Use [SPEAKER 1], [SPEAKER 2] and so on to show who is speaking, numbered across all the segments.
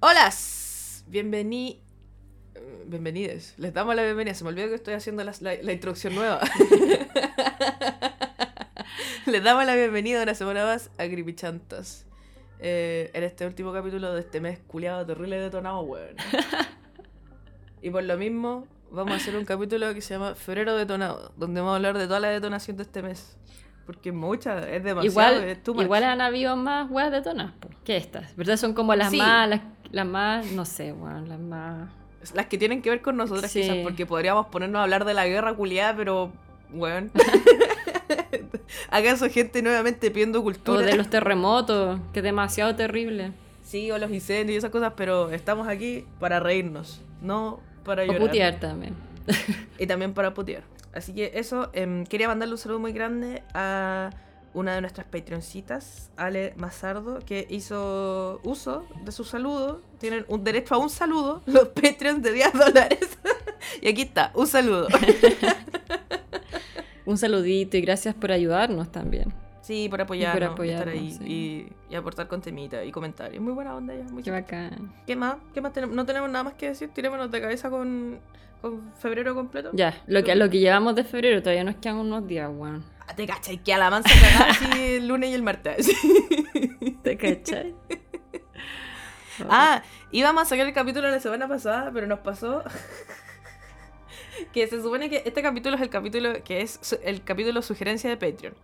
[SPEAKER 1] Hola, Bienvenidos. Les damos la bienvenida. Se me olvidó que estoy haciendo la, la introducción nueva. Les damos la bienvenida una semana más a Gripichantas. Eh, en este último capítulo de este mes culiado terrible detonado, weón. Y por lo mismo, vamos a hacer un capítulo que se llama Febrero Detonado, donde vamos a hablar de toda la detonación de este mes. Porque es mucha, es demasiado,
[SPEAKER 2] Igual,
[SPEAKER 1] es too
[SPEAKER 2] igual han habido más weas de tonas que estas. ¿Verdad? Son como las
[SPEAKER 1] Sí.
[SPEAKER 2] más, las, las más, no sé, weón, las más.
[SPEAKER 1] Las que tienen que ver con nosotras
[SPEAKER 2] Sí.
[SPEAKER 1] quizás, porque podríamos ponernos a hablar de la guerra culiada, pero, weón. ¿Acaso gente nuevamente pidiendo
[SPEAKER 2] O
[SPEAKER 1] cultura?
[SPEAKER 2] de los terremotos, que es demasiado terrible.
[SPEAKER 1] Sí, o los incendios y esas cosas, pero estamos aquí para reírnos, no para
[SPEAKER 2] O
[SPEAKER 1] llorar.
[SPEAKER 2] putear también.
[SPEAKER 1] Y también para putear. Así que eso, em, quería mandarle un saludo muy grande a una de nuestras Patreoncitas, Ale Mazardo, que hizo uso de su saludo. Tienen un derecho a un saludo, los Patreons de 10 dólares. y aquí está, un saludo.
[SPEAKER 2] Un saludito y gracias por ayudarnos también.
[SPEAKER 1] Sí, por apoyarnos, por estar ahí y, y aportar con temita y comentarios. Muy buena onda ella. Muy
[SPEAKER 2] Qué bacán.
[SPEAKER 1] ¿Qué más? ¿Qué más tenemos? No tenemos nada más que decir. Tirémonos de cabeza con, con febrero completo.
[SPEAKER 2] Ya, lo que, lo que llevamos de febrero todavía nos quedan unos días, weón.
[SPEAKER 1] Ah, Te cachai que a la mansa cagada así el lunes y el martes.
[SPEAKER 2] ¿Te cachai?
[SPEAKER 1] Ah, íbamos a sacar el capítulo la semana pasada, pero nos pasó que se supone que este capítulo es el capítulo que es el capítulo sugerencia de Patreon.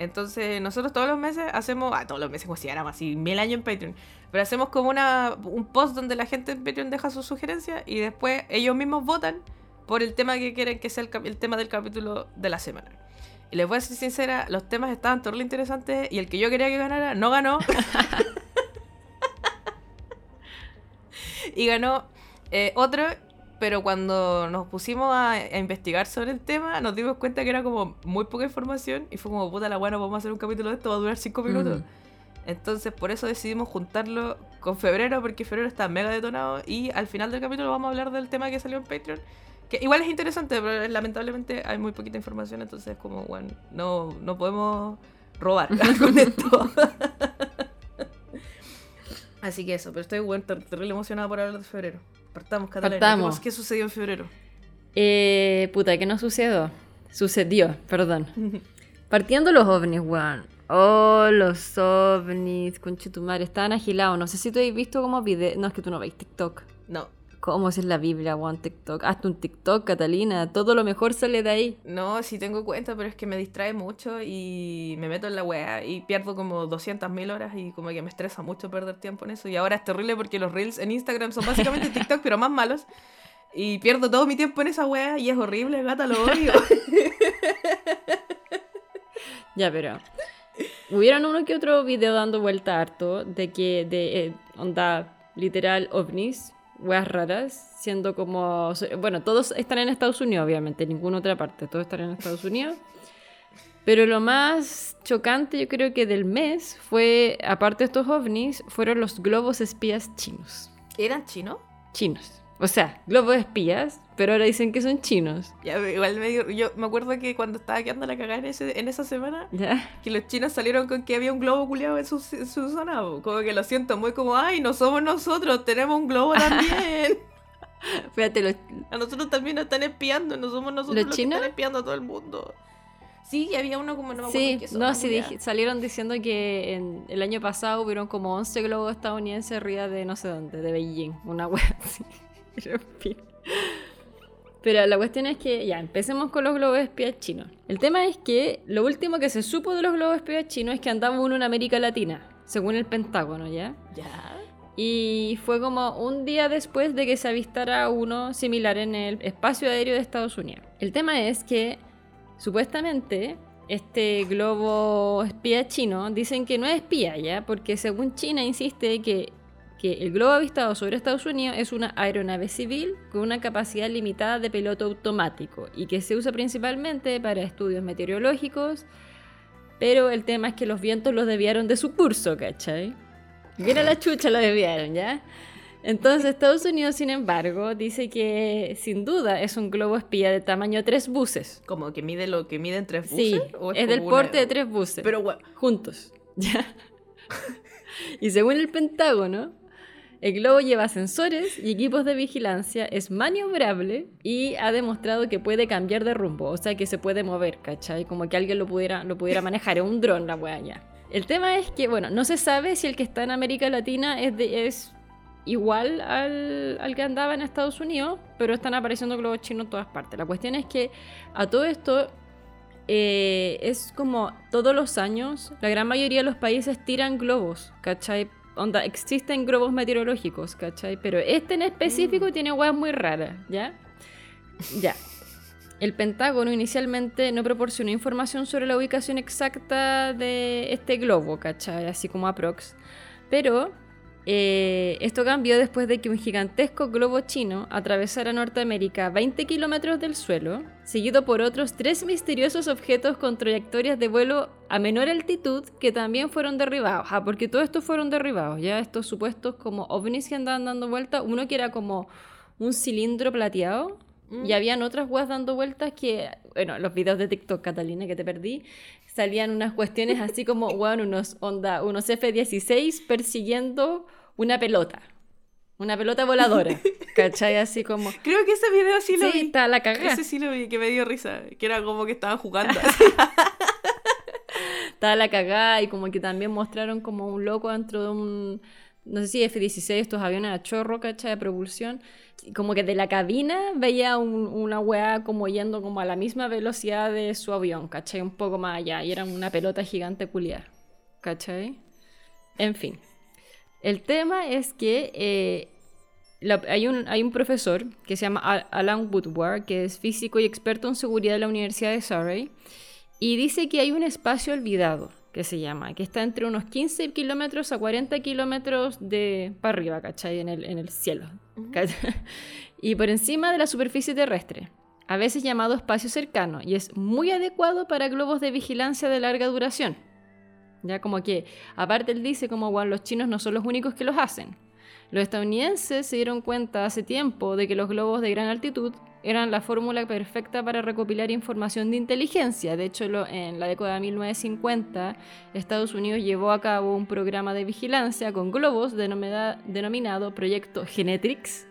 [SPEAKER 1] Entonces, nosotros todos los meses hacemos, ah, todos los meses como si éramos así mil años en Patreon, pero hacemos como una, un post donde la gente en Patreon deja sus sugerencias y después ellos mismos votan por el tema que quieren que sea el, el tema del capítulo de la semana. Y les voy a ser sincera, los temas estaban terrible interesantes y el que yo quería que ganara no ganó. y ganó eh, otro, pero cuando nos pusimos a, a investigar sobre el tema, nos dimos cuenta que era como muy poca información y fue como, puta la buena, vamos a hacer un capítulo de esto, va a durar cinco minutos.
[SPEAKER 2] Mm.
[SPEAKER 1] Entonces, por eso decidimos juntarlo con febrero, porque febrero está mega detonado y al final del capítulo vamos a hablar del tema que salió en Patreon. Que igual es interesante, pero lamentablemente hay muy poquita información, entonces como, bueno, no, no podemos robar con esto. Así que eso, pero estoy bueno, ter- terrible emocionada por hablar de febrero. Partamos, Catalina. ¿Qué
[SPEAKER 2] Partamos.
[SPEAKER 1] ¿Qué, sucedió en febrero?
[SPEAKER 2] Eh, puta, ¿qué no sucedió? Sucedió, perdón. Partiendo los ovnis, weón. Oh, los ovnis, conchetumare, estaban agilados. No sé si tú has visto como video. No, es que tú no veis TikTok.
[SPEAKER 1] No,
[SPEAKER 2] ¿Cómo es la Biblia, weón? TikTok. Hazte un TikTok, Catalina. Todo lo mejor sale de ahí.
[SPEAKER 1] no, sí tengo cuenta, pero es que me distrae mucho y me meto en la wea y pierdo como 200.000 horas y como que me estresa mucho perder tiempo en eso. Y ahora es terrible porque los reels en Instagram son básicamente TikTok, pero más malos. Y pierdo todo mi tiempo en esa wea y es horrible, gata, lo odio.
[SPEAKER 2] Ya, pero. Hubieron uno que otro video dando vuelta harto de que, de eh, onda literal ovnis, weas raras, siendo como. Bueno, todos están en Estados Unidos, obviamente, ninguna otra parte, todos están en Estados Unidos. Pero lo más chocante, yo creo que del mes, fue, aparte de estos ovnis, fueron los globos espías chinos.
[SPEAKER 1] ¿Eran chinos?
[SPEAKER 2] Chinos. O sea, globos espías, pero ahora dicen que son chinos.
[SPEAKER 1] Ya, igual me dio- yo me acuerdo que cuando estaba quedando la cagada en, ese, en esa semana,
[SPEAKER 2] ¿Ya?
[SPEAKER 1] que los chinos salieron con que había un globo culiado en su, en su zona. Como que lo siento muy como, ay, no somos nosotros, tenemos un globo también.
[SPEAKER 2] Fíjate, los,
[SPEAKER 1] A nosotros también nos están espiando, no somos nosotros
[SPEAKER 2] ¿Los
[SPEAKER 1] los, que
[SPEAKER 2] chinos?
[SPEAKER 1] están espiando a todo el mundo. Sí, había uno como no me acuerdo
[SPEAKER 2] Sí,
[SPEAKER 1] qué
[SPEAKER 2] no, sí, dije- salieron diciendo que en, el año pasado hubieron como 11 globos estadounidenses arriba de no sé dónde, de Beijing, una wea así. Pero, la cuestión es que, ya, empecemos con los globos espías chinos. El tema es que lo último que se supo de los globos espías chinos es que andaba uno en América Latina, según el Pentágono, ¿ya?
[SPEAKER 1] Ya.
[SPEAKER 2] Y fue como un día después de que se avistara uno similar en el espacio aéreo de Estados Unidos. El tema es que supuestamente este globo espía chino dicen que no es espía ya, porque según China insiste que, que el globo avistado sobre Estados Unidos es una aeronave civil con una capacidad limitada de piloto automático y que se usa principalmente para estudios meteorológicos, pero el tema es que los vientos los desviaron de su curso, ¿cachai? Mira la chucha, lo desviaron, ¿ya? Entonces Estados Unidos, sin embargo, dice que sin duda es un globo espía de tamaño tres buses.
[SPEAKER 1] Como que mide lo que miden tres buses.
[SPEAKER 2] Sí,
[SPEAKER 1] ¿O
[SPEAKER 2] es del
[SPEAKER 1] una-
[SPEAKER 2] porte de tres buses.
[SPEAKER 1] Pero bueno,
[SPEAKER 2] juntos. ¿ya? y según el Pentágono, El globo lleva sensores y equipos de vigilancia, es maniobrable y ha demostrado que puede cambiar de rumbo, o sea que se puede mover, ¿cachai? Como que alguien lo pudiera, lo pudiera manejar, es un dron la wea ya. El tema es que, bueno, no se sabe si el que está en América Latina es, de, es igual al, al, que andaba en Estados Unidos, pero están apareciendo globos chinos en todas partes. La cuestión es que a todo esto eh, es como todos los años, la gran mayoría de los países tiran globos, ¿cachai? Onda, existen globos meteorológicos, ¿cachai? Pero este en específico mm. tiene huevas muy raras, ¿ya? Ya. El Pentágono inicialmente no proporcionó información sobre la ubicación exacta de este globo, ¿cachai? Así como aprox. Pero eh, esto cambió después de que un gigantesco globo chino atravesara Norteamérica a 20 kilómetros del suelo, seguido por otros tres misteriosos objetos con trayectorias de vuelo a menor altitud que también fueron derribados. Ah, porque todos estos fueron derribados, ya estos supuestos como ovnis que andaban dando vueltas, uno que era como un cilindro plateado. Mm. Y habían otras weas dando vueltas que, bueno, los videos de TikTok, Catalina, que te perdí, salían unas cuestiones así como, bueno, unos, onda, unos F-16 persiguiendo una pelota. Una pelota voladora. ¿Cachai? Así como.
[SPEAKER 1] Creo que ese video sí lo
[SPEAKER 2] vi. está la cagada.
[SPEAKER 1] Ese sí lo vi, que me dio risa. Que era como que estaban jugando.
[SPEAKER 2] estaba la cagada y como que también mostraron como un loco dentro de un. No sé si F-16, estos aviones a chorro, ¿cachai? De propulsión como que de la cabina veía una weá como yendo como a la misma velocidad de su avión, ¿cachai? Un poco más allá. Y era una pelota gigante culiar, ¿cachai? En fin. El tema es que eh, hay, un, hay un profesor que se llama Alan Woodward, que es físico y experto en seguridad de la Universidad de Surrey, y dice que hay un espacio olvidado que se llama, que está entre unos 15 kilómetros a 40 kilómetros de para arriba, ¿cachai? En el, en el cielo. y por encima de la superficie terrestre, a veces llamado espacio cercano, y es muy adecuado para globos de vigilancia de larga duración. Ya como que, aparte él dice como, bueno, los chinos no son los únicos que los hacen. Los estadounidenses se dieron cuenta hace tiempo de que los globos de gran altitud eran la fórmula perfecta para recopilar información de inteligencia. De hecho, en la década de 1950, Estados Unidos llevó a cabo un programa de vigilancia con globos denominado Proyecto Genetrix.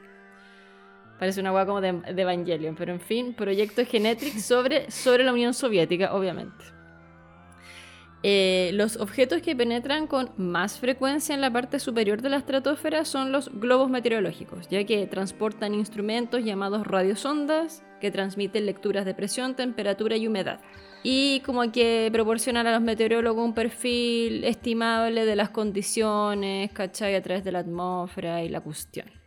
[SPEAKER 2] Parece una hueá como de, Evangelion, pero en fin, Proyecto Genetrix sobre, sobre la Unión Soviética, obviamente. Eh, los objetos que penetran con más frecuencia en la parte superior de la estratosfera son los globos meteorológicos, ya que transportan instrumentos llamados radiosondas que transmiten lecturas de presión, temperatura y humedad. Y como que proporcionan a los meteorólogos un perfil estimable de las condiciones, ¿cachai? A través de la atmósfera y la cuestión.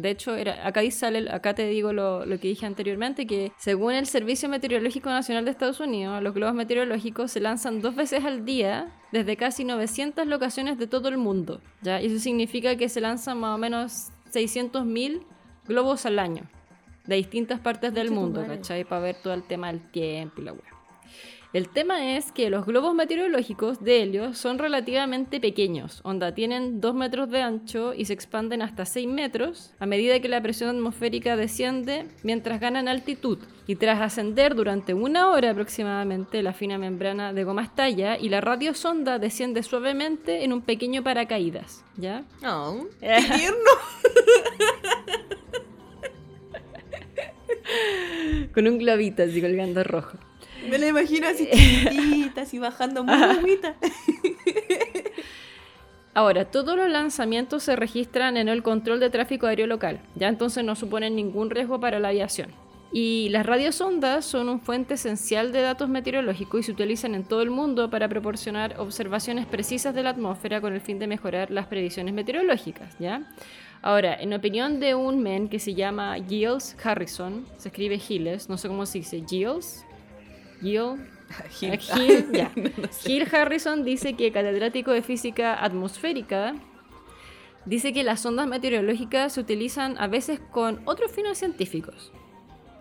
[SPEAKER 2] De hecho, era, acá, sale, acá te digo lo, que dije anteriormente, que según el Servicio Meteorológico Nacional de Estados Unidos, los globos meteorológicos se lanzan dos veces al día desde casi 900 locaciones de todo el mundo. ¿ya? Y eso significa que se lanzan más o menos 600.000 globos al año de distintas partes del mundo, ¿cachai? Para ver todo el tema del tiempo y la web. El tema es que los globos meteorológicos de helio son relativamente pequeños, onda tienen 2 metros de ancho y se expanden hasta 6 metros a medida que la presión atmosférica desciende mientras ganan altitud. Y tras ascender durante una hora aproximadamente, la fina membrana de goma estalla y la radiosonda desciende suavemente en un pequeño paracaídas. ¿Ya?
[SPEAKER 1] Oh, ¡Qué tierno!
[SPEAKER 2] Con un globito así colgando rojo.
[SPEAKER 1] Me la imagino así chiquitita, así bajando muy bonita.
[SPEAKER 2] Ahora, todos los lanzamientos se registran en el control de tráfico aéreo local, ya entonces no suponen ningún riesgo para la aviación. Y las radiosondas son un fuente esencial de datos meteorológicos y se utilizan en todo el mundo para proporcionar observaciones precisas de la atmósfera con el fin de mejorar las previsiones meteorológicas, ¿ya? Ahora, en opinión de un men que se llama Giles Harrison, se escribe Giles, no sé cómo se dice, Giles, Gil, Harrison dice que catedrático de física atmosférica dice que las ondas meteorológicas se utilizan a veces con otros fines científicos.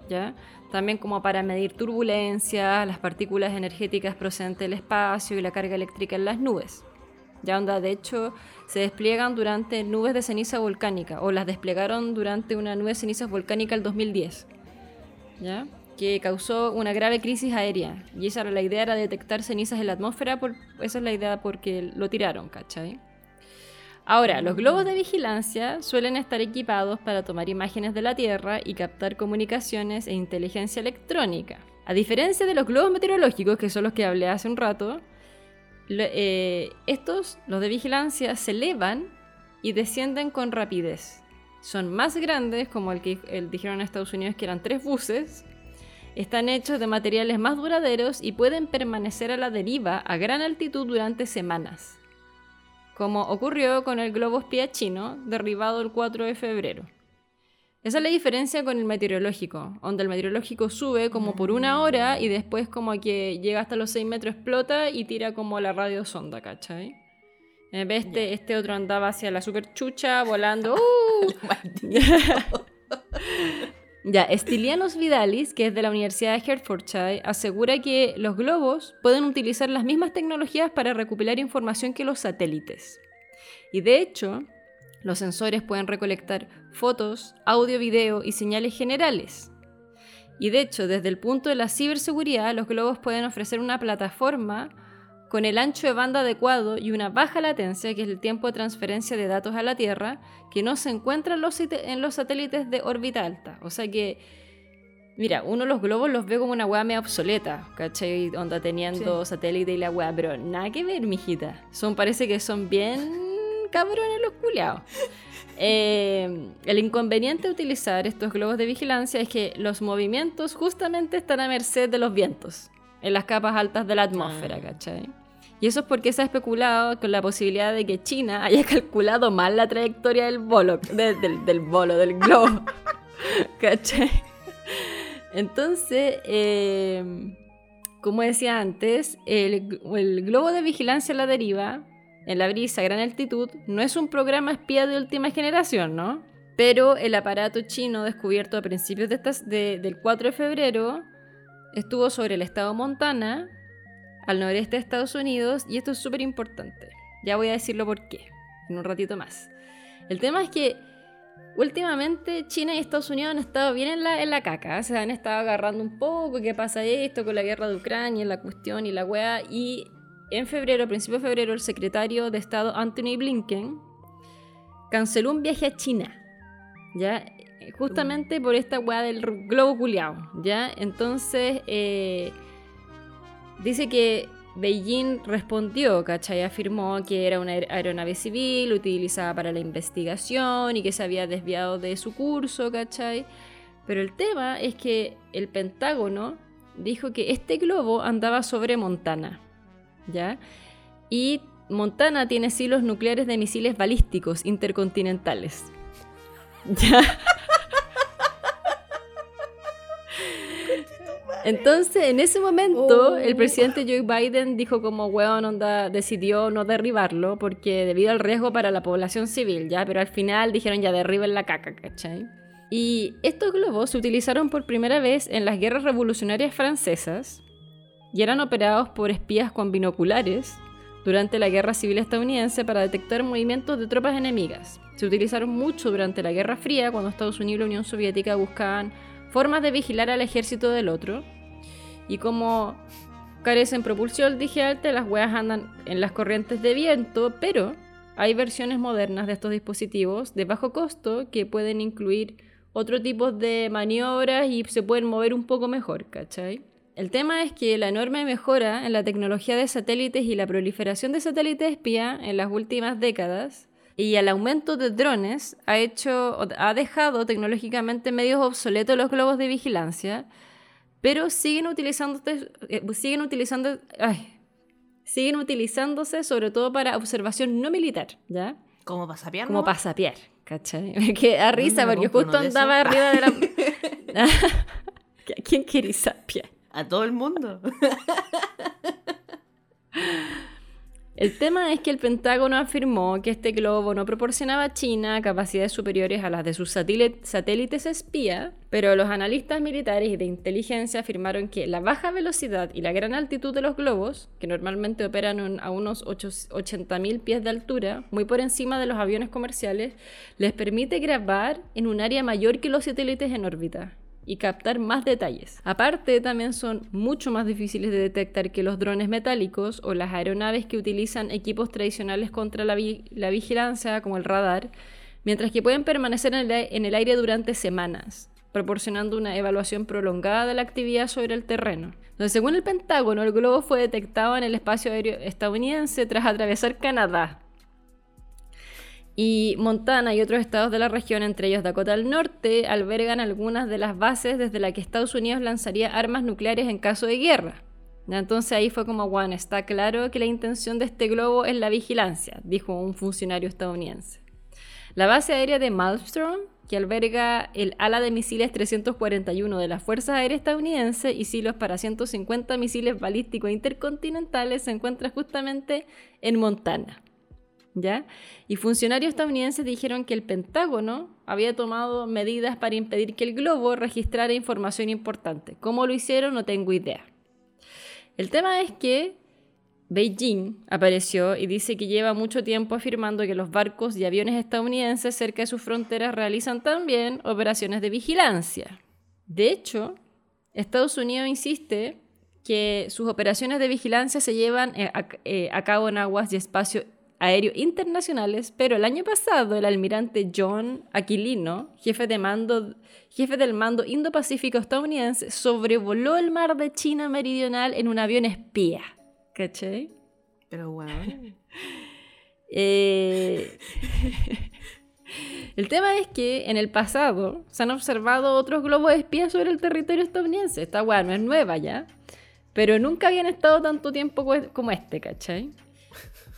[SPEAKER 2] ¿ya? También como para medir turbulencia, las partículas energéticas procedentes del espacio y la carga eléctrica en las nubes. Ya onda, de hecho, se despliegan durante nubes de ceniza volcánica o las desplegaron durante una nube de cenizas volcánica el 2010. ¿Ya? Que causó una grave crisis aérea. Y esa era la idea, era detectar cenizas en la atmósfera, por, esa es la idea porque lo tiraron, ¿cachai? Ahora, los globos de vigilancia suelen estar equipados para tomar imágenes de la Tierra y captar comunicaciones e inteligencia electrónica. A diferencia de los globos meteorológicos, que son los que hablé hace un rato, eh, estos, los de vigilancia, se elevan y descienden con rapidez. Son más grandes, como el que dijeron en Estados Unidos que eran tres buses. Están hechos de materiales más duraderos y pueden permanecer a la deriva a gran altitud durante semanas como ocurrió con el globo espía chino derribado el 4 de febrero. Esa es la diferencia con el meteorológico, donde el meteorológico sube como por una hora y después como que llega hasta los 6 metros, explota y tira como la radio sonda, ¿cachai? En vez de este, este otro andaba hacia la super chucha, volando. ¡uh! Ya, Estilianos Vidalis, que es de la Universidad de Hertfordshire, asegura que los globos pueden utilizar las mismas tecnologías para recopilar información que los satélites. Y de hecho, los sensores pueden recolectar fotos, audio, video y señales generales. Y de hecho, desde el punto de la ciberseguridad, los globos pueden ofrecer una plataforma con el ancho de banda adecuado y una baja latencia, que es el tiempo de transferencia de datos a la Tierra, que no se encuentra en los, satélites de órbita alta. O sea que, mira, uno los globos los ve como una weá medio obsoleta, ¿cachai? Onda teniendo satélite y la weá, pero nada que ver, mijita. Son, parece que son bien cabrones los culiados. Eh, el inconveniente de utilizar estos globos de vigilancia es que los movimientos justamente están a merced de los vientos en las capas altas de la atmósfera, ah. ¿cachai? Y eso es porque se ha especulado con la posibilidad de que China haya calculado mal la trayectoria del bolo, del, del bolo, del globo. ¿Cachai? Entonces, eh, como decía antes, el, el, globo de vigilancia a la deriva, en la brisa a gran altitud, no es un programa espía de última generación, ¿no? Pero el aparato chino descubierto a principios de estas, del 4 de febrero estuvo sobre el estado Montana, al noreste de Estados Unidos, y esto es súper importante. Ya voy a decirlo por qué, en un ratito más. El tema es que últimamente China y Estados Unidos han estado bien en la, en la caca, se han estado agarrando un poco, qué pasa esto con la guerra de Ucrania, la cuestión y la wea, y en febrero, a principios de febrero, el secretario de Estado Anthony Blinken canceló un viaje a China, ¿ya? justamente por esta weá del globo culiao, ¿ya? Entonces, eh, dice que Beijing respondió, ¿cachai? Afirmó que era una aeronave civil utilizada para la investigación y que se había desviado de su curso, ¿cachai? Pero el tema es que el Pentágono dijo que este globo andaba sobre Montana, ¿ya? Y Montana tiene silos nucleares de misiles balísticos intercontinentales. ¿Ya? Entonces, en ese momento, el oh. presidente Joe Biden dijo como, weón, onda, decidió no derribarlo porque debido al riesgo para la población civil, ¿ya? Pero al final dijeron, ya derriben la caca, ¿cachai? Y estos globos se utilizaron por primera vez en las guerras revolucionarias francesas y eran operados por espías con binoculares durante la Guerra Civil estadounidense para detectar movimientos de tropas enemigas. Se utilizaron mucho durante la Guerra Fría, cuando Estados Unidos y la Unión Soviética buscaban formas de vigilar al ejército del otro. Y como carecen propulsión, dije antes, las weas andan en las corrientes de viento, pero hay versiones modernas de estos dispositivos de bajo costo que pueden incluir otro tipo de maniobras y se pueden mover un poco mejor, ¿cachai? El tema es que la enorme mejora en la tecnología de satélites y la proliferación de satélites espía en las últimas décadas y el aumento de drones ha hecho, ha dejado tecnológicamente medios obsoletos los globos de vigilancia, pero siguen utilizándose, eh, siguen utilizando, siguen utilizándose sobre todo para observación no militar, ¿ya?
[SPEAKER 1] Como pasapiar.
[SPEAKER 2] Como pasapiar, ¿cachai? Que a risa porque justo andaba arriba de la. ¿A quién quiere sapiar?
[SPEAKER 1] A todo el mundo.
[SPEAKER 2] El tema es que el Pentágono afirmó que este globo no proporcionaba a China capacidades superiores a las de sus satélites espía, pero los analistas militares y de inteligencia afirmaron que la baja velocidad y la gran altitud de los globos, que normalmente operan a unos 80.000 pies de altura, muy por encima de los aviones comerciales, les permite grabar en un área mayor que los satélites en órbita y captar más detalles. Aparte, también son mucho más difíciles de detectar que los drones metálicos o las aeronaves que utilizan equipos tradicionales contra la, vigilancia, como el radar, mientras que pueden permanecer en el aire durante semanas proporcionando una evaluación prolongada de la actividad sobre el terreno. Según el Pentágono, el globo fue detectado en el espacio aéreo estadounidense tras atravesar Canadá. Y Montana y otros estados de la región, entre ellos Dakota del Norte, albergan algunas de las bases desde las que Estados Unidos lanzaría armas nucleares en caso de guerra. Entonces ahí fue como, bueno, está claro que la intención de este globo es la vigilancia, dijo un funcionario estadounidense. La base aérea de Malmstrom que alberga el ala de misiles 341 de las Fuerzas Aéreas Estadounidenses y silos para 150 misiles balísticos intercontinentales, se encuentra justamente en Montana. Y funcionarios estadounidenses dijeron que el Pentágono había tomado medidas para impedir que el globo registrara información importante. ¿Cómo lo hicieron? No tengo idea. El tema es que Beijing apareció y dice que lleva mucho tiempo afirmando que los barcos y aviones estadounidenses cerca de sus fronteras realizan también operaciones de vigilancia. De hecho, Estados Unidos insiste que sus operaciones de vigilancia se llevan eh, eh, a, cabo en aguas y espacios aéreos internacionales, pero el año pasado el almirante John Aquilino, jefe, de mando, jefe del mando Indo-Pacífico estadounidense, sobrevoló el mar de China Meridional en un avión espía. ¿Cachai?
[SPEAKER 1] Pero bueno.
[SPEAKER 2] Eh, el tema es que en el pasado se han observado otros globos espías sobre el territorio estadounidense. Esta weá no es nueva ya. Pero nunca habían estado tanto tiempo como este, ¿cachai?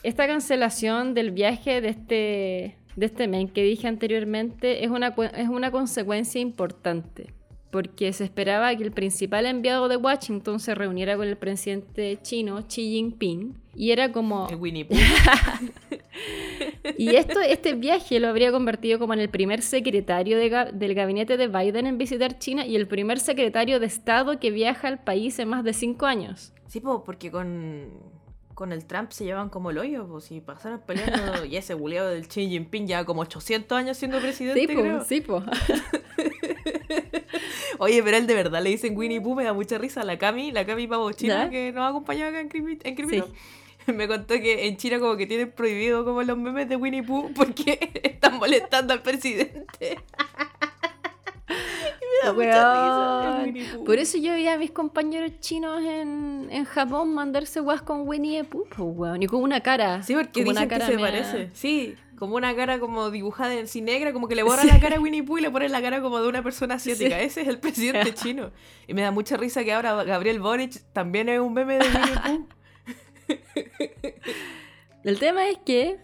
[SPEAKER 2] Esta cancelación del viaje de este, de este men que dije anteriormente es una, es una consecuencia importante porque se esperaba que el principal enviado de Washington se reuniera con el presidente chino Xi Jinping y era como
[SPEAKER 1] Winnie
[SPEAKER 2] y esto este viaje lo habría convertido como en el primer secretario del gabinete de Biden en visitar China y el primer secretario de Estado que viaja al país en más de cinco años.
[SPEAKER 1] Sí, porque con con el Trump se llevan como el hoyo, pues si pasaron peleando y ese buleado del Xi Jinping ya como 800 años siendo presidente. Sí, creo.
[SPEAKER 2] sí, po.
[SPEAKER 1] Oye, pero él de verdad le dicen Winnie Pooh, me da mucha risa. La Cami, la Cami Pavo China, que nos acompañado acá en Cripito, me contó que en China como que tienen prohibido como los memes de Winnie Pooh porque están molestando al presidente.
[SPEAKER 2] Por eso yo vi a mis compañeros chinos en, en Japón mandarse guas con Winnie the Pooh, weón. Y con una cara.
[SPEAKER 1] Sí, porque dicen que se parece. Sí, como una cara como dibujada en sí negra, como que le borran la cara a Winnie Pooh y le ponen la cara como de una persona asiática. Ese es el presidente chino. Y me da mucha risa que ahora Gabriel Boric también es un meme de Winnie Pooh.
[SPEAKER 2] el tema es que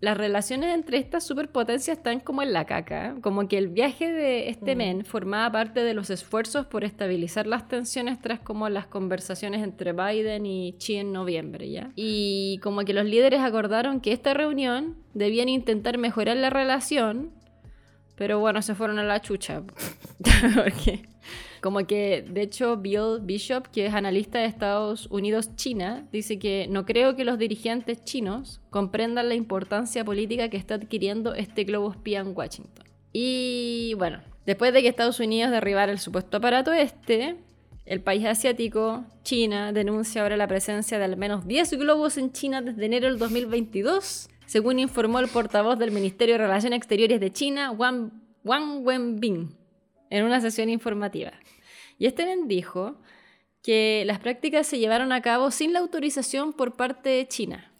[SPEAKER 2] las relaciones entre estas superpotencias están como en la caca. Como que el viaje de este mm. men formaba parte de los esfuerzos por estabilizar las tensiones tras como las conversaciones entre Biden y Xi en noviembre, ¿ya? Y como que los líderes acordaron que esta reunión debían intentar mejorar la relación, pero bueno, se fueron a la chucha. Porque como que, de hecho, Bill Bishop, que es analista de Estados Unidos-China, dice que no creo que los dirigentes chinos comprendan la importancia política que está adquiriendo este globo espía en Washington. Y bueno, después de que Estados Unidos derribara el supuesto aparato este, el país asiático, China, denuncia ahora la presencia de al menos 10 globos en China desde enero del 2022, según informó el portavoz del Ministerio de Relaciones Exteriores de China, Wang, Wenbin en una sesión informativa. Y este men dijo que las prácticas se llevaron a cabo sin la autorización por parte de China.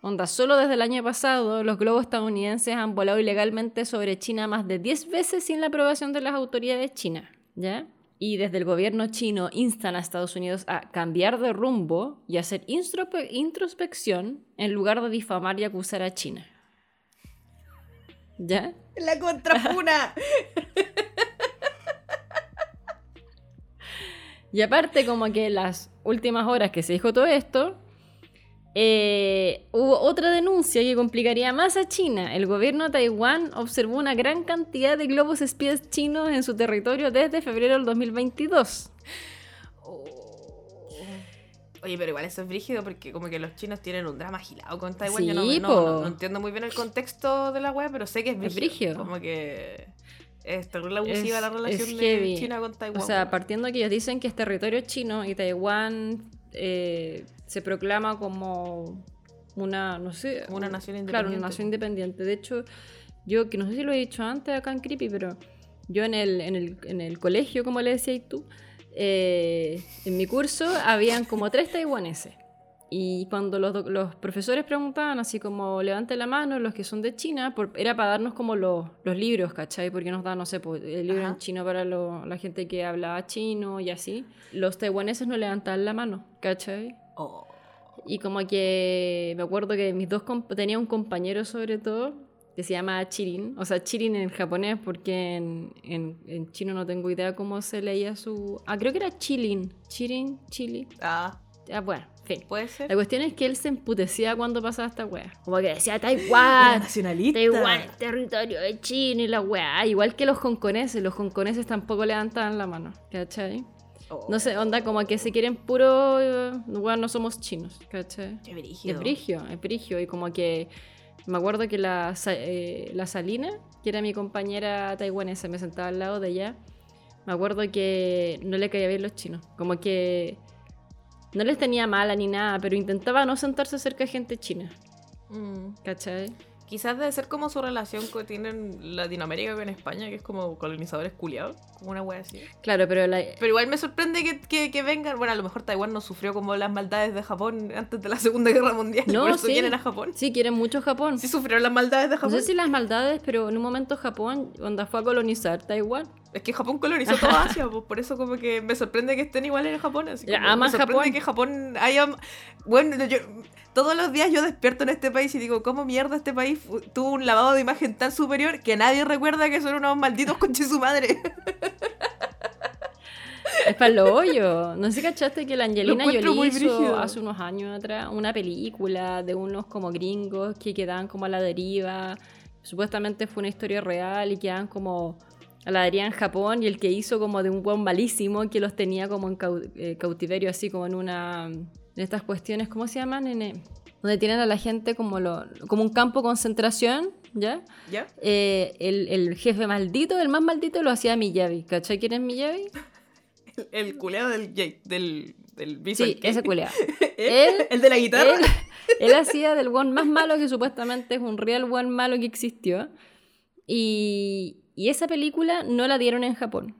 [SPEAKER 2] Onda, solo desde el año pasado los globos estadounidenses han volado ilegalmente sobre China más de 10 veces sin la aprobación de las autoridades chinas, ¿ya? Y desde el gobierno chino instan a Estados Unidos a cambiar de rumbo y hacer introspección en lugar de difamar y acusar a China. ¿Ya?
[SPEAKER 1] La contrapuna.
[SPEAKER 2] Y aparte, como que las últimas horas que se dijo todo esto, eh, hubo otra denuncia que complicaría más a China. El gobierno de Taiwán observó una gran cantidad de globos espías chinos en su territorio desde febrero del 2022.
[SPEAKER 1] Oye, pero igual eso es brígido porque como que los chinos tienen un drama agilado con Taiwán. Yo no, entiendo muy bien el contexto de la web, pero sé que es brígido. Como que Es terrible abusiva
[SPEAKER 2] Es-
[SPEAKER 1] la relación de. China con Taiwán.
[SPEAKER 2] O sea, partiendo que ellos dicen que es territorio chino y Taiwán eh, se proclama como una, no sé,
[SPEAKER 1] una nación
[SPEAKER 2] Claro, una
[SPEAKER 1] independiente.
[SPEAKER 2] nación independiente. De hecho, yo, que no sé si lo he dicho antes acá en Creepy, pero yo en el, en el, en el colegio, como le decías tú, eh, en mi curso habían como tres taiwaneses. Y cuando los, los profesores preguntaban así como levanten la mano los que son de China, por- era para darnos como los, los libros, ¿cachai? Porque nos dan, no sé, pues, el libro
[SPEAKER 1] Ajá.
[SPEAKER 2] en chino para lo- la gente que hablaba chino y así. Los taiwaneses no levantaban la mano, ¿cachai?
[SPEAKER 1] Oh.
[SPEAKER 2] Y como que me acuerdo que mis dos tenía un compañero sobre todo que se llama Chirin, o sea, Chirin en japonés porque en, en, en chino no tengo idea cómo se leía su... Ah, creo que era Chilin, Chirin, Chili.
[SPEAKER 1] Ah,
[SPEAKER 2] Ah, bueno, en fin.
[SPEAKER 1] puede ser.
[SPEAKER 2] La cuestión es que él se emputecía cuando pasaba esta wea. Como que decía Taiwán,
[SPEAKER 1] nacionalista.
[SPEAKER 2] Taiwán es territorio de China y la wea. Igual que los hongkoneses, los hongkoneses tampoco levantaban la mano, ¿cachai?
[SPEAKER 1] Oh,
[SPEAKER 2] No sé, onda como que se quieren puro... eh, Bueno, no somos chinos, ¿cachai?
[SPEAKER 1] Qué brígido.
[SPEAKER 2] Es brigio, es brigio. Y como que me acuerdo que la, eh, la Salina, que era mi compañera taiwanesa, me sentaba al lado de ella. Me acuerdo que no le caía bien los chinos. Como que no les tenía mala ni nada, pero intentaba no sentarse cerca de gente china.
[SPEAKER 1] Mm.
[SPEAKER 2] ¿Cachai?
[SPEAKER 1] Quizás debe ser como su relación que tienen Latinoamérica con España, que es como colonizadores culiados, como una wea así.
[SPEAKER 2] Claro, pero la,
[SPEAKER 1] Pero igual me sorprende que, que, que vengan. Bueno, a lo mejor Taiwán no sufrió como las maldades de Japón antes de la Segunda Guerra Mundial.
[SPEAKER 2] No,
[SPEAKER 1] por eso
[SPEAKER 2] sí.
[SPEAKER 1] quieren a Japón.
[SPEAKER 2] sí quieren mucho Japón.
[SPEAKER 1] Sí sufrieron las maldades de
[SPEAKER 2] No
[SPEAKER 1] Japón.
[SPEAKER 2] sé si las maldades, pero en un momento Japón, onda fue a colonizar Taiwán.
[SPEAKER 1] Es que Japón colonizó toda Asia, pues por eso como que me sorprende que estén igual en Japón. Así
[SPEAKER 2] Ya,
[SPEAKER 1] como
[SPEAKER 2] aman
[SPEAKER 1] me sorprende
[SPEAKER 2] Japón.
[SPEAKER 1] que Japón haya... Bueno, yo... Todos los días yo despierto en este país y digo, ¿cómo mierda este país tuvo un lavado de imagen tan superior que nadie recuerda que son unos malditos conches su madre?
[SPEAKER 2] Es para lo hoyo. No sé cachaste que la Angelina Jolie hizo
[SPEAKER 1] brígido.
[SPEAKER 2] hace unos años atrás una película de unos como gringos que quedaban como a la deriva. Supuestamente fue una historia real y quedaban como a la deriva en Japón y el que hizo como de un buen malísimo que los tenía como en eh, cautiverio así como en una... En estas cuestiones, ¿cómo se llaman? En, eh, donde tienen a la gente como, lo, como un campo de concentración, ¿ya?
[SPEAKER 1] ¿Ya?
[SPEAKER 2] Eh, el, el jefe maldito, el más maldito, lo hacía Miyavi. ¿Cachai quién es Miyavi?
[SPEAKER 1] El, el culeado del del, del Visual
[SPEAKER 2] Sí, ese culeado.
[SPEAKER 1] ¿El,
[SPEAKER 2] Él-
[SPEAKER 1] el de la guitarra.
[SPEAKER 2] Él, él hacía del one más malo que supuestamente es un real one malo que existió. Y, y esa película no la dieron en Japón.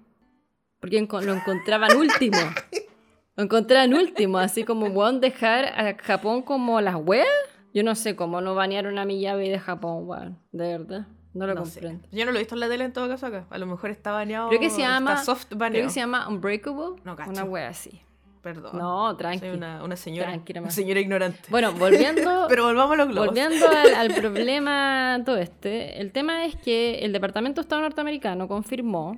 [SPEAKER 2] Porque lo encontraban último. Lo encontraban último, así como, weón, dejar a Japón como las weas. Yo no sé cómo no banearon a mi llave de Japón, weón. De verdad. No lo
[SPEAKER 1] No sé.
[SPEAKER 2] comprendo.
[SPEAKER 1] Yo no lo he visto en la tele en todo caso acá. A lo mejor está baneado.
[SPEAKER 2] Creo que se llama-
[SPEAKER 1] Está soft
[SPEAKER 2] Creo
[SPEAKER 1] baneado.
[SPEAKER 2] que se llama Unbreakable.
[SPEAKER 1] No cacho.
[SPEAKER 2] una wea así.
[SPEAKER 1] Perdón.
[SPEAKER 2] No, tranqui.
[SPEAKER 1] Soy una, una señora.
[SPEAKER 2] Tranqui
[SPEAKER 1] una señora ignorante.
[SPEAKER 2] Bueno, volviendo,
[SPEAKER 1] Pero volvamos a los globos.
[SPEAKER 2] volviendo al, al problema todo este, el tema es que el Departamento de Estado norteamericano confirmó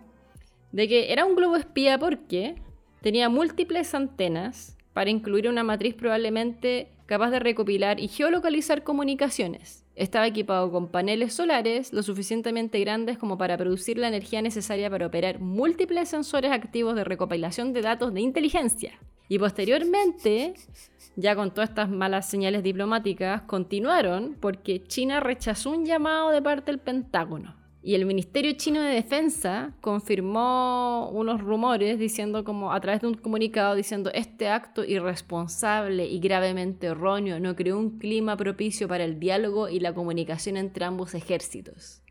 [SPEAKER 2] de que era un globo espía porque tenía múltiples antenas para incluir una matriz probablemente capaz de recopilar y geolocalizar comunicaciones. Estaba equipado con paneles solares lo suficientemente grandes como para producir la energía necesaria para operar múltiples sensores activos de recopilación de datos de inteligencia. Y posteriormente, ya con todas estas malas señales diplomáticas, continuaron porque China rechazó un llamado de parte del Pentágono. Y el Ministerio Chino de Defensa confirmó unos rumores diciendo como a través de un comunicado diciendo este acto irresponsable y gravemente erróneo no creó un clima propicio para el diálogo y la comunicación entre ambos ejércitos.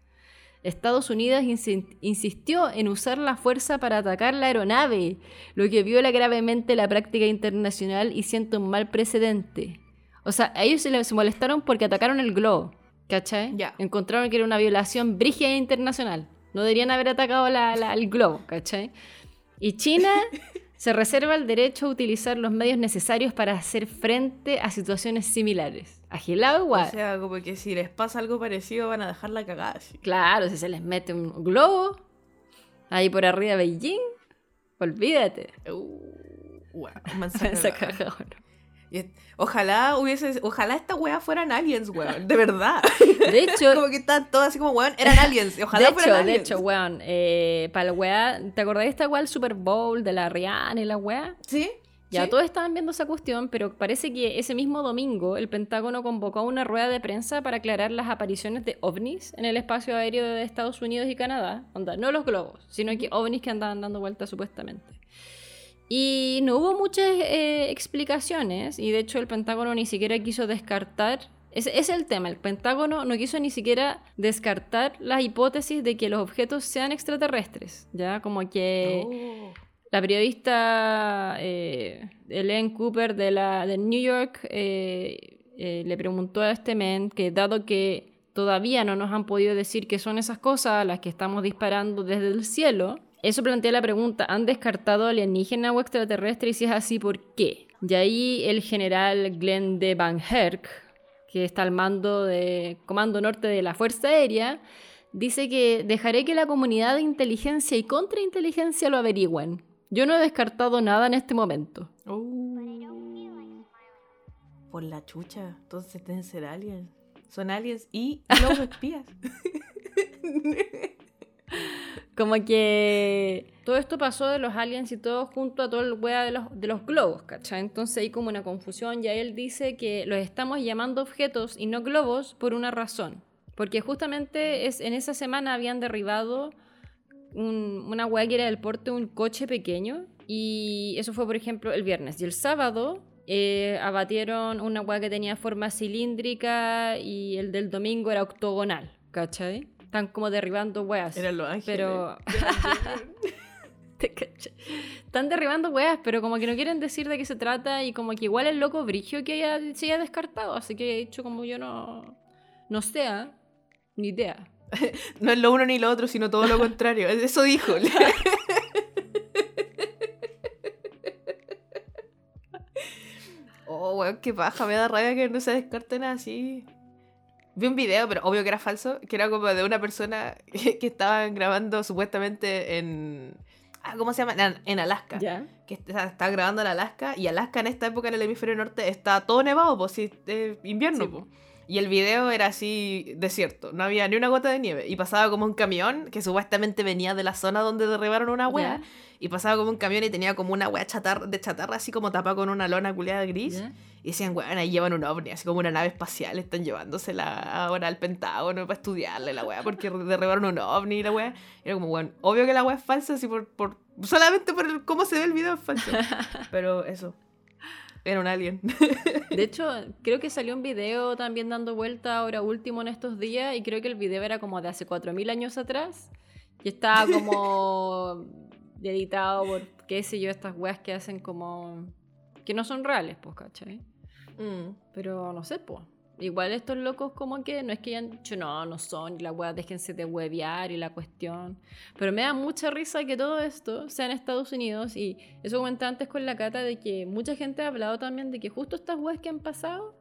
[SPEAKER 2] Estados Unidos insi- insistió en usar la fuerza para atacar la aeronave, lo que viola gravemente la práctica internacional y siente un mal precedente. O sea, ellos se molestaron porque atacaron el globo, ¿cachai?
[SPEAKER 1] Ya.
[SPEAKER 2] Encontraron que era una violación brígida internacional. No deberían haber atacado la- la- el globo, ¿cachai? Y China se reserva el derecho a utilizar los medios necesarios para hacer frente a situaciones similares. Agilado igual.
[SPEAKER 1] O sea, como que si les pasa algo parecido van a dejar la cagada. así.
[SPEAKER 2] Claro, si se les mete un globo ahí por arriba de Beijing, olvídate.
[SPEAKER 1] Uh, wow, manzana cagada. Y Ojalá hubiese, ojalá esta wea fueran aliens, weón, de verdad.
[SPEAKER 2] De hecho,
[SPEAKER 1] como que están todas así como, weón, eran aliens. Ojalá
[SPEAKER 2] de
[SPEAKER 1] fueran
[SPEAKER 2] hecho, de
[SPEAKER 1] aliens.
[SPEAKER 2] hecho, weón, eh, para la weá, ¿te acordás de esta weá, el Super Bowl de la Rihanna y la weá?
[SPEAKER 1] ¿Sí?
[SPEAKER 2] Ya
[SPEAKER 1] Sí.
[SPEAKER 2] todos estaban viendo esa cuestión, pero parece que ese mismo domingo el Pentágono convocó a una rueda de prensa para aclarar las apariciones de ovnis en el espacio aéreo de Estados Unidos y Canadá. Onda, no los globos, sino que ovnis que andaban dando vueltas supuestamente. Y no hubo muchas eh, explicaciones, y de hecho el Pentágono ni siquiera quiso descartar. Ese es el tema, el Pentágono no quiso ni siquiera descartar las hipótesis de que los objetos sean extraterrestres, ¿ya? Como que...
[SPEAKER 1] Oh.
[SPEAKER 2] La periodista eh, Ellen Cooper de, la, de New York eh, eh, le preguntó a este men que dado que todavía no nos han podido decir qué son esas cosas a las que estamos disparando desde el cielo, eso plantea la pregunta, ¿han descartado alienígena o extraterrestre? Y si es así, ¿por qué? Y ahí el general Glenn de Van Herk, que está al mando de Comando Norte de la Fuerza Aérea, dice que dejaré que la comunidad de inteligencia y contrainteligencia lo averigüen. Yo no he descartado nada en este momento.
[SPEAKER 1] Oh. Por la chucha. Entonces deben ser aliens. Son aliens y globos espías.
[SPEAKER 2] Como que todo esto pasó de los aliens y todo junto a todo el wea de los, de los globos, ¿cachai? Entonces hay como una confusión y ahí él dice que los estamos llamando objetos y no globos por una razón. Porque justamente es, en esa semana habían derribado un- una wea que era del porte un coche pequeño y eso fue por ejemplo el viernes. Y el sábado eh, abatieron una wea que tenía forma cilíndrica y el del domingo era octogonal, ¿cachai? Están como derribando weas.
[SPEAKER 1] Eran los ángeles.
[SPEAKER 2] Pero. Te caché. Están derribando weas, pero como que no quieren decir de qué se trata y como que igual el loco brigio que haya, se haya descartado. Así que he dicho como yo no. No sé, ¿ah? ni idea.
[SPEAKER 1] No es lo uno ni lo otro, sino todo lo contrario. Eso dijo. oh, weón, qué paja. Me da rabia que no se descarten así. Vi un video, pero obvio que era falso, que era como de una persona que estaban grabando supuestamente en... Ah, ¿Cómo se llama? En, en Alaska.
[SPEAKER 2] ¿Ya?
[SPEAKER 1] Que está, está grabando en Alaska y Alaska en esta época en el hemisferio norte está todo nevado, pues sí, es invierno.
[SPEAKER 2] Sí,
[SPEAKER 1] po. Y el video era así desierto, no había ni una gota de nieve. Y pasaba como un camión que supuestamente venía de la zona donde derribaron una wea. Y pasaba como un camión y tenía como una wea chatarra, de chatarra así como tapada con una lona culeada gris. Y decían, weón, ahí llevan un ovni, así como una nave espacial, están llevándosela ahora al Pentágono para estudiarle la weá, porque derribaron un ovni y la weá. Y era como, weón, obvio que la weá es falsa, así por, por, solamente por cómo se ve el video es falso. Pero eso, era un alien.
[SPEAKER 2] De hecho, creo que salió un video también dando vuelta ahora último en estos días y creo que el video era como de hace 4.000 años atrás y estaba como editado por, qué sé yo, estas weas que hacen como... que no son reales, pues, ¿cachai?
[SPEAKER 1] Mm.
[SPEAKER 2] Pero no sé, pues. Igual estos locos como que no es que hayan dicho, no, no son, y la wea, déjense de huevear y la cuestión. Pero me da mucha risa que todo esto sea en Estados Unidos y eso comenté antes con la cata de que mucha gente ha hablado también de que justo estas weas que han pasado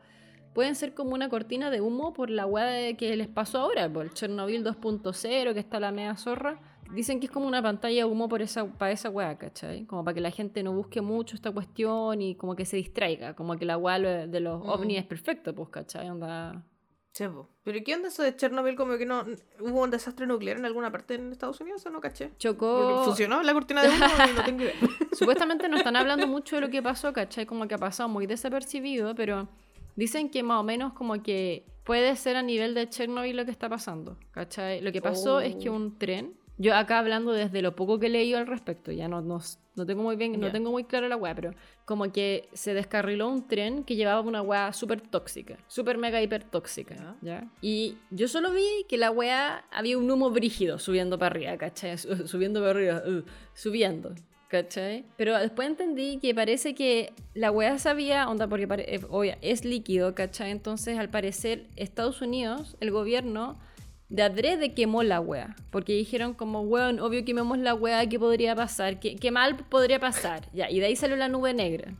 [SPEAKER 2] pueden ser como una cortina de humo por la de que les pasó ahora, por el Chernobyl 2.0, que está la media zorra. Dicen que es como una pantalla de humo por esa, para esa weá, ¿cachai? Como para que la gente no busque mucho esta cuestión y como que se distraiga. Como que la weá de los
[SPEAKER 1] Mm.
[SPEAKER 2] ovnis es perfecto, pues, ¿cachai? Onda...
[SPEAKER 1] Sí, po. Pero ¿qué onda eso de Chernobyl? Como que no hubo un desastre nuclear en alguna parte en Estados Unidos o no caché. Porque
[SPEAKER 2] Chocó...
[SPEAKER 1] Funcionó la cortina de humo y no tengo idea.
[SPEAKER 2] Supuestamente no están hablando mucho de lo que pasó, ¿cachai? Como que ha pasado muy desapercibido, pero dicen que más o menos como que puede ser a nivel de Chernobyl lo que está pasando, ¿cachai? Lo que pasó
[SPEAKER 1] Oh.
[SPEAKER 2] es que un tren, yo acá hablando desde lo poco que he leído al respecto, ya no, no, no tengo muy bien, no tengo muy claro la weá, pero como que se descarriló un tren que llevaba una weá súper tóxica, súper mega hiper tóxica,
[SPEAKER 1] Ya.
[SPEAKER 2] ¿ya? Y yo solo vi que la weá había un humo brígido subiendo para arriba, ¿cachai? Su- Subiendo para arriba, uh, subiendo. ¿Cachai? Pero después entendí que parece que la weá sabía, onda, porque eh, obvia, es líquido, ¿cachai? Entonces, al parecer, Estados Unidos, el gobierno, de adrede quemó la weá. Porque dijeron como, weón, obvio quememos la weá, ¿qué podría pasar? ¿Qué, qué mal podría pasar? Ya, y de ahí salió la nube negra.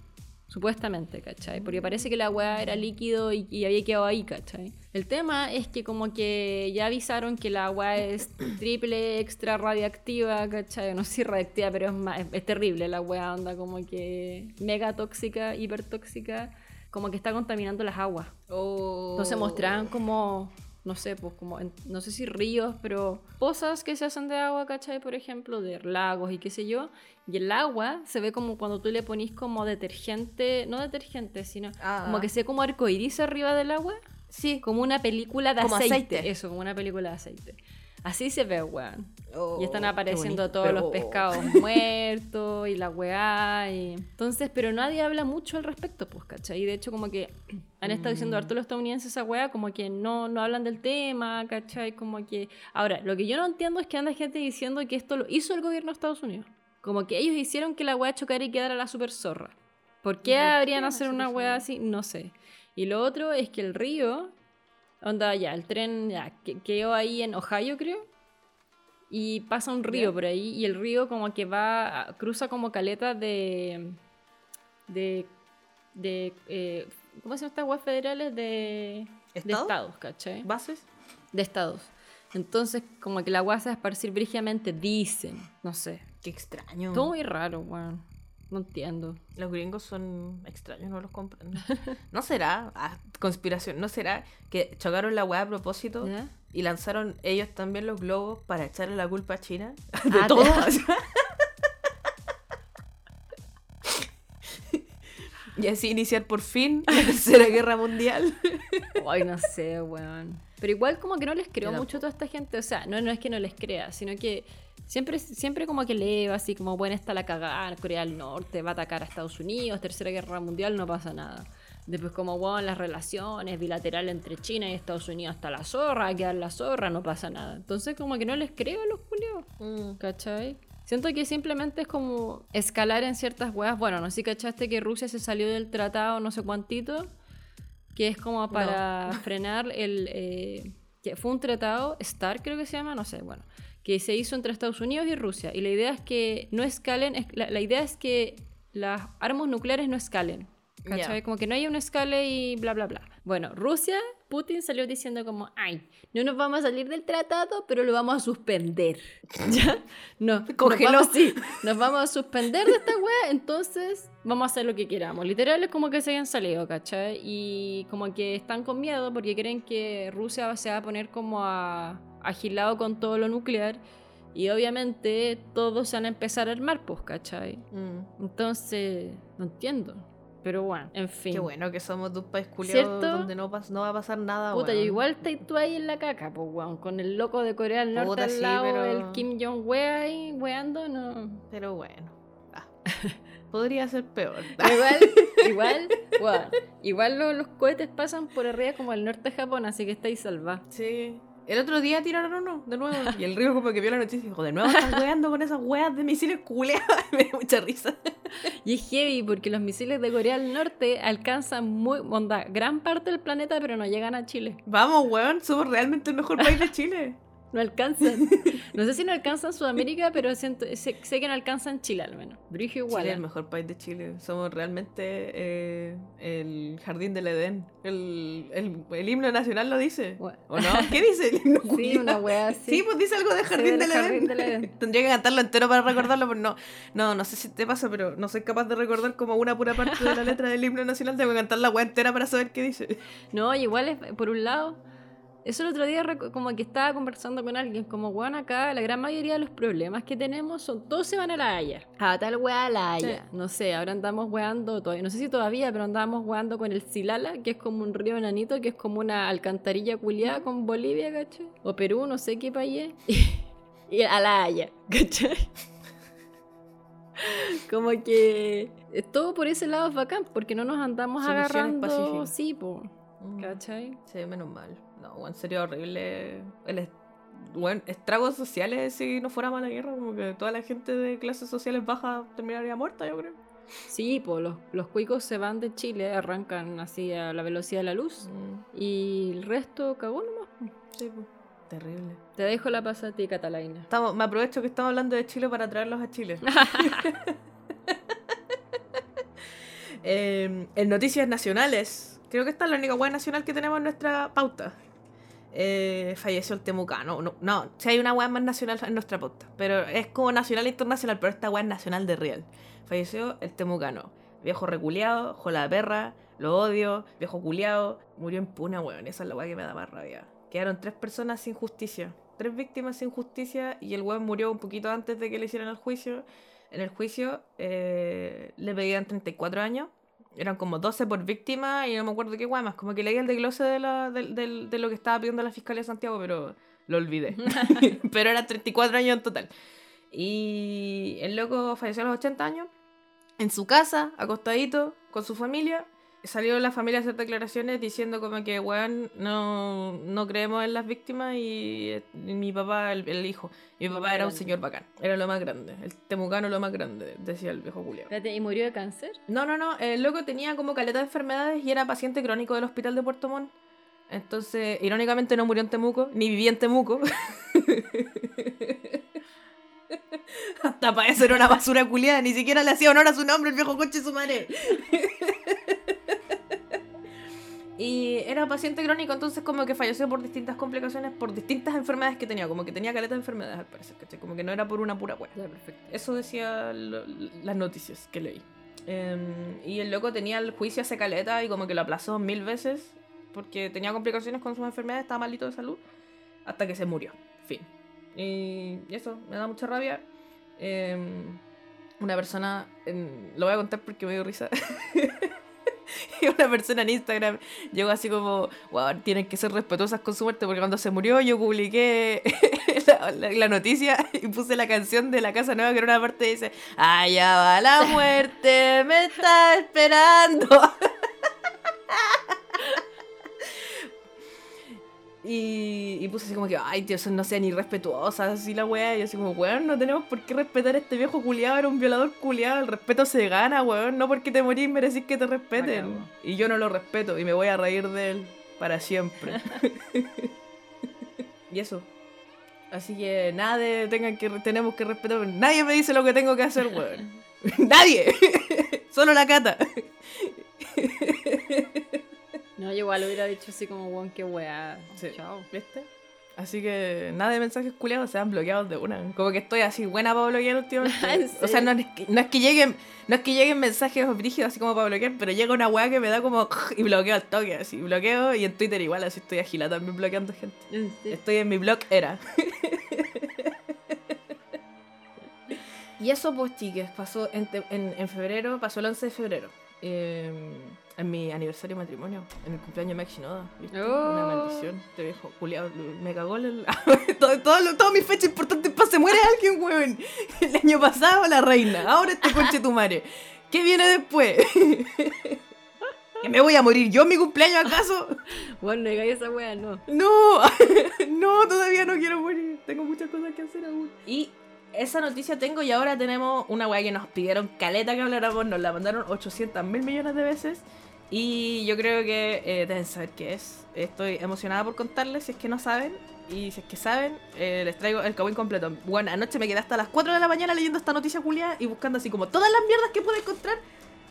[SPEAKER 2] Supuestamente, ¿cachai? Porque parece que la weá era líquido y, y había quedado ahí, ¿cachai? El tema es que como que ya avisaron que la weá es triple extra radiactiva, ¿cachai? No sé si radiactiva, pero es, más, es, es terrible la weá, onda como que mega tóxica, hiper tóxica, como que está contaminando las aguas.
[SPEAKER 1] Oh.
[SPEAKER 2] Entonces mostraban como no sé, pues como, en- no sé si ríos, pero pozas que se hacen de agua, ¿cachai? Por ejemplo, de lagos y qué sé yo. Y el agua se ve como cuando tú le ponís como detergente, no detergente, sino
[SPEAKER 1] Ah.
[SPEAKER 2] como que se ve como arcoiris arriba del agua.
[SPEAKER 1] Sí.
[SPEAKER 2] Como una película de
[SPEAKER 1] Como
[SPEAKER 2] aceite.
[SPEAKER 1] aceite.
[SPEAKER 2] Eso, como una película de aceite. Así se ve, weón.
[SPEAKER 1] Oh,
[SPEAKER 2] Y están
[SPEAKER 1] qué
[SPEAKER 2] apareciendo todos
[SPEAKER 1] Pero-
[SPEAKER 2] los pescados muertos y la weá. Y... Entonces, pero nadie habla mucho al respecto, pues, ¿cachai? Y de hecho, como que han estado diciendo
[SPEAKER 1] Mm.
[SPEAKER 2] harto los estadounidenses esa weá, como que no, no hablan del tema, ¿cachai? Como que. Ahora, lo que yo no entiendo es que anda gente diciendo que esto lo hizo el gobierno de Estados Unidos. Como que ellos hicieron que la weá chocara y quedara la super zorra. ¿Por qué
[SPEAKER 1] ¿Por qué
[SPEAKER 2] habrían hacer una weá así? No sé. Y lo otro es que el río, onda ya, el tren ya, que- quedó ahí en Ohio, creo. Y pasa un río por ahí y el río como que va, cruza como caleta de... de... de eh, ¿Cómo se llaman estas weas federales? De, de
[SPEAKER 1] ¿Estado?
[SPEAKER 2] estados, ¿cachai?
[SPEAKER 1] ¿Bases?
[SPEAKER 2] De estados. Entonces como que la agua se va a esparcir brígidamente, dicen. No sé.
[SPEAKER 1] Qué extraño.
[SPEAKER 2] Todo muy raro, weón. No entiendo.
[SPEAKER 1] Los gringos son extraños, no los comprendo. ¿No será? Ah, conspiración. ¿No será que chocaron la weá a propósito y lanzaron ellos también los globos para echarle la culpa a China? De
[SPEAKER 2] Ah,
[SPEAKER 1] todo. y así iniciar por fin la tercera guerra mundial.
[SPEAKER 2] Ay, no sé, weón. Pero igual como que no les creo mucho a toda esta gente. O sea, no, no es que no les crea, sino que siempre, siempre como que leo así como, bueno, está la cagada, Corea del Norte va a atacar a Estados Unidos, Tercera Guerra Mundial, no pasa nada. Después como, bueno, las relaciones bilaterales entre China y Estados Unidos hasta la zorra, va a quedar la zorra, no pasa nada. Entonces como que no les creo a los culios. ¿Cachai? Siento que simplemente es como escalar en ciertas weas. Bueno, no sé si cachaste que Rusia se salió del tratado no sé cuántito, que es como para frenar el... eh, que fue un tratado, START creo que se llama, no sé, bueno, que se hizo entre Estados Unidos y Rusia. Y la idea es que no escalen, es- la, la idea es que las armas nucleares no escalen. ¿Cachai?
[SPEAKER 1] Ya.
[SPEAKER 2] Como que no haya un escale y bla, bla, bla. Bueno, Rusia, Putin salió diciendo como, ay, no nos vamos a salir del tratado, pero lo vamos a suspender. ¿Ya? No,
[SPEAKER 1] Congeló.
[SPEAKER 2] Nos vamos, sí, nos vamos a suspender de esta wea, entonces vamos a hacer lo que queramos. Literal es como que se hayan salido, ¿cachai? Y como que están con miedo porque creen que Rusia se va a poner como a agilado con todo lo nuclear. Y obviamente todos se van a empezar a armar, pues, ¿cachai?
[SPEAKER 1] Mm.
[SPEAKER 2] Entonces, no entiendo. Pero bueno, en fin.
[SPEAKER 1] Qué bueno que somos de un país donde no, pas- no va a pasar nada.
[SPEAKER 2] Puta, y
[SPEAKER 1] weón.
[SPEAKER 2] igual estás tú ahí en la caca, pues, weón. Con el loco de Corea del Norte
[SPEAKER 1] Puta,
[SPEAKER 2] al
[SPEAKER 1] sí,
[SPEAKER 2] lado,
[SPEAKER 1] pero-
[SPEAKER 2] el Kim Jong-un ahí, weando, no.
[SPEAKER 1] Pero bueno. Ah. Podría ser peor.
[SPEAKER 2] Igual, igual, weón. Igual lo- los cohetes pasan por arriba como el norte de Japón, así que estáis salvados.
[SPEAKER 1] Sí. El otro día tiraron uno, de nuevo. Y el río como que vio la noticia y dijo, de nuevo están weando con esas weas de misiles culeados. Me dio mucha risa.
[SPEAKER 2] Y es heavy porque los misiles de Corea del Norte alcanzan muy, onda, gran parte del planeta, pero no llegan a Chile.
[SPEAKER 1] Vamos, weón, somos realmente el mejor país de Chile.
[SPEAKER 2] No alcanzan. No sé si no alcanzan Sudamérica, pero siento- sé, sé que no alcanzan Chile al menos. Brigio igual.
[SPEAKER 1] Chile es
[SPEAKER 2] ¿eh?
[SPEAKER 1] el mejor país de Chile. Somos realmente eh, el jardín del Edén. El, el, el himno nacional lo dice.
[SPEAKER 2] Bueno.
[SPEAKER 1] ¿O no? ¿Qué dice el himno
[SPEAKER 2] Sí, una wea así.
[SPEAKER 1] Sí, pues dice algo de Jardín,
[SPEAKER 2] del Jardín
[SPEAKER 1] Edén.
[SPEAKER 2] del Edén.
[SPEAKER 1] Tendría que cantarlo entero para recordarlo, pero no, no, no sé si te pasa, pero no soy capaz de recordar como una pura parte de la letra del himno nacional. Tengo que cantar la weá entera para saber qué dice.
[SPEAKER 2] No, igual es, por un lado, eso el otro día como que estaba conversando con alguien, como weón acá, la gran mayoría de los problemas que tenemos son, todos se van a la Haya. A tal weá a la Haya. No sé, ahora andamos weando todavía, no sé si todavía, pero andábamos weando con el Silala, que es como un río enanito, que es como una alcantarilla culiada con Bolivia, ¿cachai? O Perú, no sé qué país es. Y a la Haya, ¿cachai? Como que todo por ese lado es bacán, porque no nos andamos
[SPEAKER 1] Soluciones
[SPEAKER 2] agarrando.
[SPEAKER 1] pacíficas.
[SPEAKER 2] Sí, po. ¿Cachai?
[SPEAKER 1] Sí, menos mal. No, weón, sería horrible. El estragos sociales si no fuéramos a la guerra. Como que toda la gente de clases sociales bajas terminaría muerta, yo creo.
[SPEAKER 2] Sí, pues los, los cuicos se van de Chile, arrancan así a la velocidad de la luz y el resto cagó nomás.
[SPEAKER 1] Sí, pues. Terrible.
[SPEAKER 2] Te dejo la pasa a ti, Catalina.
[SPEAKER 1] Estamos, me aprovecho que estamos hablando de Chile para traerlos a Chile. Eh, en noticias nacionales, creo que esta es la única web nacional que tenemos en nuestra pauta. Eh, falleció el Temucano. No, no, si hay una web más nacional en nuestra pauta, pero es como nacional e internacional, pero esta es nacional de real. Falleció el Temucano. Viejo reculeado, jola de perra, lo odio, viejo culeado, murió en puna, weón. Esa es la weá que me da más rabia. Quedaron tres personas sin justicia. Tres víctimas sin justicia y el weón murió un poquito antes de que le hicieran el juicio. En el juicio eh, le pedían 34 años. Eran como 12 por víctima y no me acuerdo qué guay más. Como que leí el desglose de, la, de, de- de lo que estaba pidiendo la Fiscalía de Santiago, pero lo olvidé. pero eran 34 años en total. Y el loco falleció a los 80 años. En su casa, acostadito, con su familia. Salió la familia a hacer declaraciones diciendo como que, weón, no, no creemos en las víctimas y, eh, y mi papá, el, el hijo, mi papá era un señor bacán, era lo más grande, el temucano lo más grande, decía el viejo Julio.
[SPEAKER 2] ¿y murió de cáncer?
[SPEAKER 1] No, no, no, el loco tenía como caleta de enfermedades y era paciente crónico del hospital de Puerto Montt. Entonces, irónicamente no murió en Temuco, ni vivía en Temuco. Hasta para eso era una basura culiada, ni siquiera le hacía honor a su nombre el viejo coche su madre. Y era paciente crónico, entonces como que falleció por distintas complicaciones, por distintas enfermedades que tenía, como que tenía caleta de enfermedades al parecer, ¿cachai? Como que no era por una pura
[SPEAKER 2] perfecto.
[SPEAKER 1] Eso decía lo- las noticias que leí. Em, y el loco tenía el juicio hace caleta y como que lo aplazó mil veces porque tenía complicaciones con sus enfermedades, estaba malito de salud, hasta que se murió. Fin. Y eso, me da mucha rabia. Em, una persona, en- lo voy a contar porque me dio risa. Y una persona en Instagram llegó así como, wow, tienen que ser respetuosas con su muerte porque cuando se murió yo publiqué la, noticia y puse la canción de la casa nueva que era una parte que dice, allá va la muerte, me está esperando. Y, y puse así como que, ay, tío, eso no sea ni respetuosa, así la weá. Y yo así como, weón, no tenemos por qué respetar a este viejo culiado, era un violador culiado. El respeto se gana, weón. No porque te morís merecís que te respeten.
[SPEAKER 2] Acabó.
[SPEAKER 1] Y yo no lo respeto y me voy a reír de él para siempre. y eso. Así que nada de tengan que tenemos que respetar. Nadie me dice lo que tengo que hacer, weón. Nadie. Solo la cata.
[SPEAKER 2] No, yo igual hubiera dicho así como, weón, qué weá.
[SPEAKER 1] Sí.
[SPEAKER 2] Chao.
[SPEAKER 1] ¿Viste? Así que nada de mensajes culiados se han bloqueado de una. Como que estoy así buena para bloquear últimamente.
[SPEAKER 2] ¿En
[SPEAKER 1] o sea, no es, que, no es que lleguen, no es que lleguen mensajes brígidos así como para bloquear, pero llega una weá que me da como y bloqueo al toque, así, bloqueo y en Twitter igual, así estoy agilada también bloqueando gente. Estoy en mi blog era. y eso pues chiques, pasó en, en febrero, pasó el 11 de febrero. eh, en mi aniversario de matrimonio, en el cumpleaños de Max Shinoda, ¿viste?
[SPEAKER 2] Oh.
[SPEAKER 1] Una maldición, te viejo culiado, me cagó el... todo, todo todas mis fechas importantes para se muere alguien, weón. El año pasado la reina, ahora este conche tu madre. ¿Qué viene después? ¿Que me voy a morir yo en mi cumpleaños acaso?
[SPEAKER 2] Bueno, no esa weá, no.
[SPEAKER 1] No, no, todavía no quiero morir. Tengo muchas cosas que hacer aún. Y esa noticia tengo y ahora tenemos una weá que nos pidieron caleta que habláramos, nos la mandaron 800 mil millones de veces. Y yo creo que eh, deben saber qué es. Estoy emocionada por contarles si es que no saben. Y si es que saben, eh, les traigo el cabo incompleto. Bueno, anoche me quedé hasta las 4 de la mañana leyendo esta noticia, Julia, y buscando así como todas las mierdas que puedo encontrar.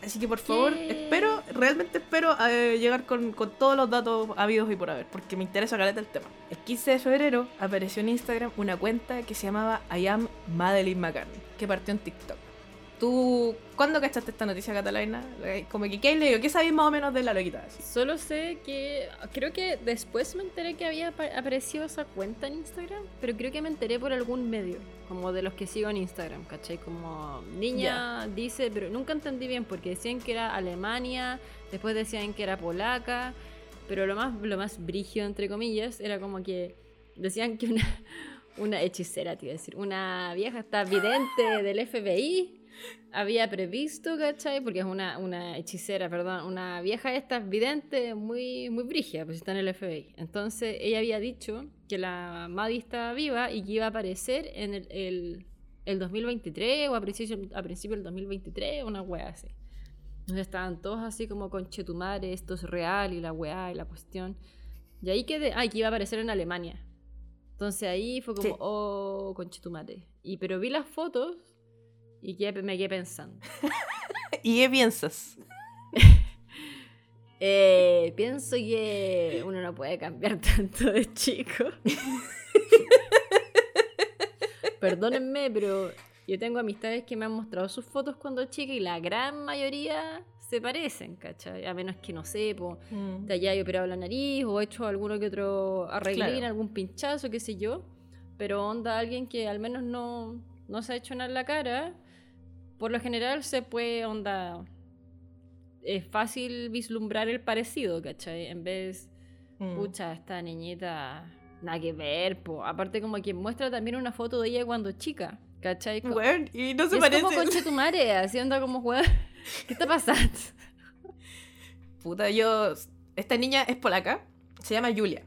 [SPEAKER 1] Así que por favor,
[SPEAKER 2] ¿Qué?
[SPEAKER 1] espero, realmente espero eh, llegar con, con todos los datos habidos y por haber, porque me interesa caleta el tema. El 15 de febrero apareció en Instagram una cuenta que se llamaba I am Madeline McCartney, que partió en TikTok. ¿Tú cuándo cachaste esta noticia, Catalina? Como que, ¿qué leído? ¿Qué sabéis más o menos de la loquita?
[SPEAKER 2] Solo sé que. Creo que después me enteré que había apa- aparecido esa cuenta en Instagram, pero creo que me enteré por algún medio, como de los que sigo en Instagram, ¿cachai? Como niña dice, pero nunca entendí bien porque decían que era Alemania, después decían que era polaca, pero lo más, lo más brígido, entre comillas, era como que decían que una, una hechicera, te iba a decir, una vieja está vidente del FBI había previsto, ¿cachai? Porque es una, una hechicera, perdón, una vieja esta vidente muy, muy brígida, pues está en el FBI. Entonces ella había dicho que la Maddie estaba viva y que iba a aparecer en el, el, el 2023 o a principio, a principio del 2023, una wea así. Entonces estaban todos así como con Chetumare, esto es real y la weá y la cuestión. Y ahí quedé, ay, que iba a aparecer en Alemania. Entonces ahí fue como,
[SPEAKER 1] Sí.
[SPEAKER 2] oh, conchetumare. Y pero vi las fotos y quedé- me quedé pensando.
[SPEAKER 1] ¿Y qué piensas?
[SPEAKER 2] Eh, pienso que uno no puede cambiar tanto de chico. Perdónenme, pero yo tengo amistades que me han mostrado sus fotos cuando chica y la gran mayoría se parecen, ¿cachai? A menos que no sé, po,
[SPEAKER 1] Mm.
[SPEAKER 2] te haya operado la nariz o hecho alguno que otro arreglín,
[SPEAKER 1] Claro.
[SPEAKER 2] algún pinchazo, qué sé yo. Pero onda alguien que al menos no, no se ha hecho nada en la cara, por lo general se puede, onda, es fácil vislumbrar el parecido, ¿cachai? En vez,
[SPEAKER 1] Mm.
[SPEAKER 2] pucha, esta niñita, nada que ver, po. Aparte como que muestra también una foto de ella cuando chica, ¿cachai?
[SPEAKER 1] Weón, y no se
[SPEAKER 2] es
[SPEAKER 1] parece.
[SPEAKER 2] como conche tu madre, así onda como, ¿qué está pasando?
[SPEAKER 1] Puta, yo. Esta niña es polaca. Se llama Julia.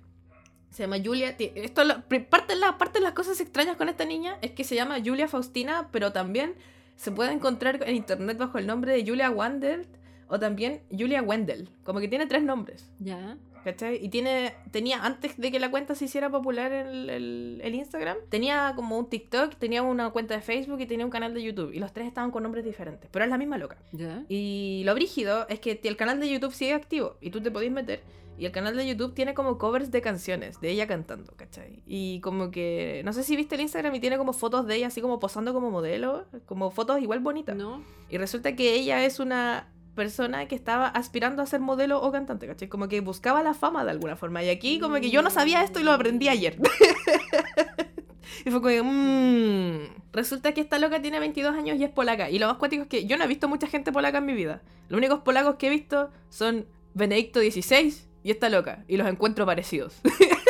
[SPEAKER 1] Se llama Julia. Esto, parte, de la, parte de las cosas extrañas con esta niña es que se llama Julia Faustina, pero también se puede encontrar en internet bajo el nombre de Julia Wendell o también Julia Wendell. Como que tiene tres nombres.
[SPEAKER 2] Ya.
[SPEAKER 1] ¿Cachai? Y tiene, tenía, antes de que la cuenta se hiciera popular en el, el- el Instagram, tenía como un TikTok, tenía una cuenta de Facebook y tenía un canal de YouTube. Y los tres estaban con nombres diferentes, pero es la misma loca.
[SPEAKER 2] Ya.
[SPEAKER 1] Y lo brígido es que el canal de YouTube sigue activo y tú te podés meter. Y el canal de YouTube tiene como covers de canciones de ella cantando, ¿cachai? Y como que, no sé si viste el Instagram y tiene como fotos de ella así como posando como modelo, como fotos igual bonitas.
[SPEAKER 2] ¿No?
[SPEAKER 1] Y resulta que ella es una persona que estaba aspirando a ser modelo o cantante, ¿cachai? Como que buscaba la fama de alguna forma. Y aquí como que yo no sabía esto y lo aprendí ayer. y fue como, que, mmm. Resulta que esta loca tiene 22 años y es polaca. Y lo más cuático es que yo no he visto mucha gente polaca en mi vida. Los únicos polacos que he visto son Benedicto XVI y esta loca. Y los encuentro parecidos.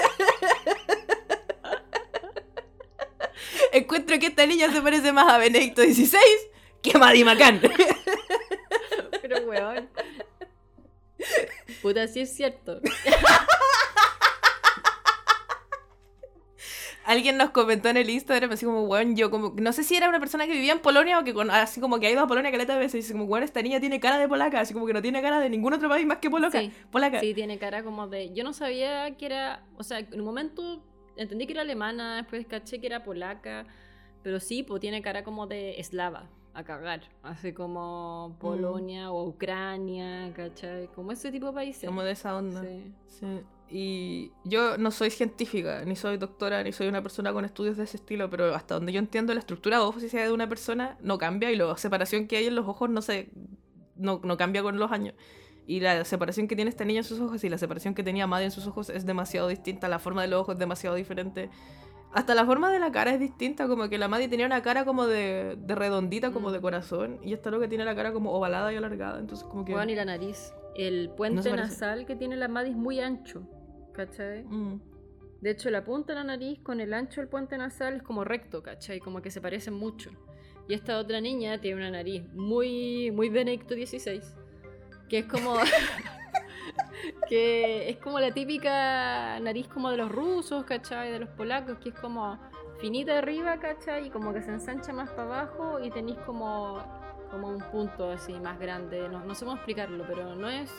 [SPEAKER 1] encuentro que esta niña se parece más a Benedicto XVI que a Maddie McCann.
[SPEAKER 2] Pero weón. Puta, sí es cierto.
[SPEAKER 1] Alguien nos comentó en el Instagram, así como, weón, yo como, no sé si era una persona que vivía en Polonia o que con, así como que ha ido a Polonia caleta de veces, y dice como, weón, esta niña tiene cara de polaca, así como que no tiene cara de ningún otro país más que polaca.
[SPEAKER 2] Sí,
[SPEAKER 1] polaca.
[SPEAKER 2] Sí, tiene cara como de. Yo no sabía que era. O sea, en un momento entendí que era alemana, después caché que era polaca. Pero sí, pues tiene cara como de eslava, a cagar. Así como Polonia o Ucrania, ¿cachai? Como ese tipo de países.
[SPEAKER 1] Como de esa onda.
[SPEAKER 2] Sí.
[SPEAKER 1] Sí. Y yo no soy científica, ni soy doctora, ni soy una persona con estudios de ese estilo, pero hasta donde yo entiendo la estructura de ojos de una persona no cambia y la separación que hay en los ojos no se no, no cambia con los años. Y la separación que tiene esta niña en sus ojos y la separación que tenía Maddie en sus ojos es demasiado distinta, la forma de los ojos es demasiado diferente. Hasta la forma de la cara es distinta, como que la Maddie tenía una cara como de, de redondita, como
[SPEAKER 2] Mm.
[SPEAKER 1] de corazón, y esta loca tiene la cara como ovalada y alargada, entonces como que...
[SPEAKER 2] Weón, y la nariz. El puente nasal que tiene la Madis es muy ancho, ¿cachai?
[SPEAKER 1] Mm.
[SPEAKER 2] De hecho, la punta de la nariz con el ancho del puente nasal es como recto, ¿cachai? Como que se parecen mucho. Y esta otra niña tiene una nariz muy, muy Benedicto XVI. Que es como. que es como la típica nariz como de los rusos, ¿cachai? De los polacos, que es como finita arriba, ¿cachai? Y como que se ensancha más para abajo y tenéis como, como un punto así más grande. No, no sé cómo explicarlo, pero no es.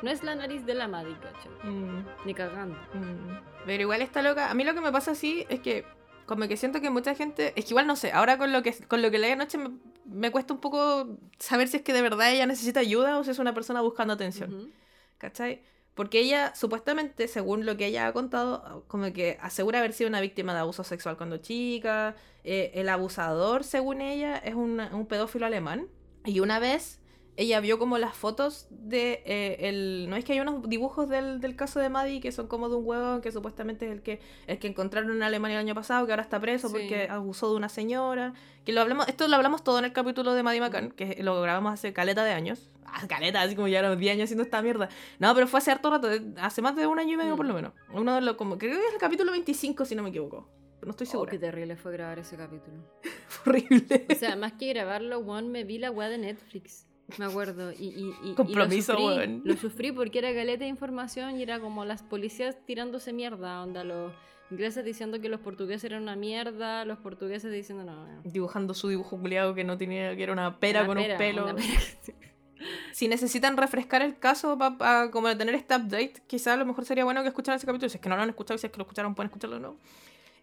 [SPEAKER 2] No es la nariz de la Maddie, ¿cachai?
[SPEAKER 1] Mm.
[SPEAKER 2] Ni cagando.
[SPEAKER 1] Mm. Pero igual está loca. A mí lo que me pasa así es que como que siento que mucha gente, es que igual no sé, ahora con lo que con lo que leí anoche me, me cuesta un poco saber si es que de verdad ella necesita ayuda o si es una persona buscando atención. ¿Cachai? Porque ella supuestamente, según lo que ella ha contado, como que asegura haber sido una víctima de abuso sexual cuando chica, eh, el abusador, según ella, es un, un pedófilo alemán y una vez ella vio como las fotos de eh, el no es que hay unos dibujos del, del caso de Maddie que son como de un huevo que supuestamente es el que el que encontraron en Alemania el año pasado que ahora está preso
[SPEAKER 2] Sí.
[SPEAKER 1] porque abusó de una señora que lo hablamos esto lo hablamos todo en el capítulo de Maddie McCann que lo grabamos hace caleta de años ah, caleta así como ya los 10 años haciendo esta mierda no pero fue hace harto rato de- hace más de un año y medio
[SPEAKER 2] Mm.
[SPEAKER 1] por lo menos uno de los como creo que es el capítulo 25 si no me equivoco no estoy
[SPEAKER 2] Oh,
[SPEAKER 1] segura
[SPEAKER 2] qué terrible fue grabar ese capítulo.
[SPEAKER 1] Horrible
[SPEAKER 2] O sea, más que grabarlo, weón, me vi la weá de Netflix. Me acuerdo. Y, y, y- y
[SPEAKER 1] Compromiso,
[SPEAKER 2] lo sufrí. Lo sufrí porque era galeta de información y era como las policías tirándose mierda. Onda, los ingleses diciendo que los portugueses eran una mierda, los portugueses diciendo no. no.
[SPEAKER 1] dibujando su dibujo culiado que no tenía que era una pera
[SPEAKER 2] Una
[SPEAKER 1] con
[SPEAKER 2] pera,
[SPEAKER 1] un pelo si necesitan refrescar el caso para como tener este update, quizá a lo mejor sería bueno que escucharan ese capítulo. Si es que no lo han escuchado y si es que lo escucharon, pueden escucharlo no.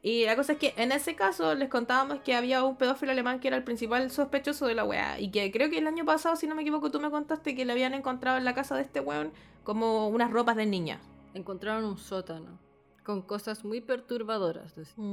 [SPEAKER 1] Y la cosa es que en ese caso les contábamos que había un pedófilo alemán que era el principal sospechoso de la weá. Y que creo que el año pasado, si no me equivoco, tú me contaste que le habían encontrado en la casa de este weón como unas ropas de niña.
[SPEAKER 2] Encontraron un sótano con cosas muy perturbadoras. decía.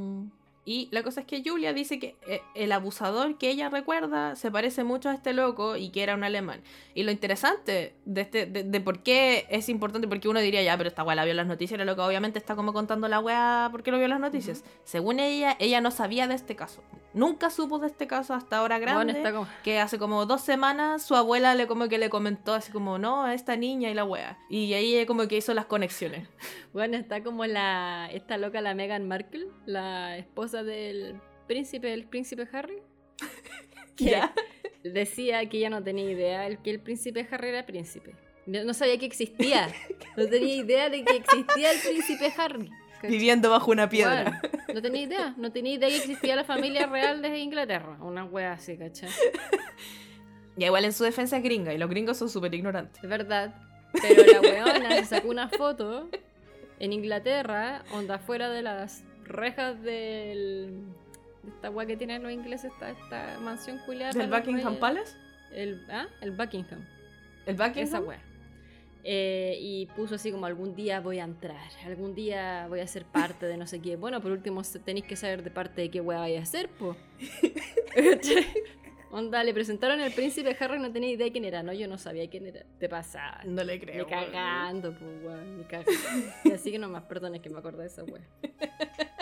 [SPEAKER 1] Y la cosa es que Julia dice que eh, el abusador que ella recuerda se parece mucho a este loco y que era un alemán. Y lo interesante de, este, de, de por qué es importante, porque uno diría, ya, pero esta weá la vio en las noticias, era lo que obviamente está como contando la weá porque lo vio en las noticias. Según ella, ella no sabía de este caso. Nunca supo de este caso hasta ahora grande.
[SPEAKER 2] Bueno, está como...
[SPEAKER 1] Que hace como dos semanas su abuela le como que le comentó así como, no, a esta niña y la wea. Y ahí como que hizo las conexiones.
[SPEAKER 2] Bueno, está como la esta loca la Meghan Markle, la esposa del príncipe, el príncipe Harry. Que
[SPEAKER 1] ¿Ya?
[SPEAKER 2] decía que ella no tenía idea el que el príncipe Harry era príncipe. No sabía que existía. No tenía idea de que existía el príncipe Harry. ¿cachai?
[SPEAKER 1] Viviendo bajo una piedra.
[SPEAKER 2] Bueno, no tenía idea. No tenía idea que existía la familia real de Inglaterra. Una wea así, ¿cachai?
[SPEAKER 1] Ya igual en su defensa es gringa y los gringos son súper ignorantes.
[SPEAKER 2] Es verdad. Pero la weona se sacó una foto en Inglaterra, onda fuera de las rejas del. de esta weá que tienen los ingleses, esta, esta mansión culiada.
[SPEAKER 1] ¿Del Buckingham. Palace?
[SPEAKER 2] El, ¿ah? el Buckingham.
[SPEAKER 1] ¿El Buckingham?
[SPEAKER 2] Esa weá. Eh, y puso así como algún día voy a entrar, algún día voy a ser parte de no sé qué. Bueno, por último tenéis que saber de parte de qué weá vaya a ser, po. Onda, le presentaron al príncipe Harry, no tenía idea de quién era, no, yo no sabía quién era. Te pasaba.
[SPEAKER 1] No le
[SPEAKER 2] Ni
[SPEAKER 1] creo. weón.
[SPEAKER 2] cagando, pues, weón, ni cagando. Así que nomás, perdón, es que me acordé de esa weá.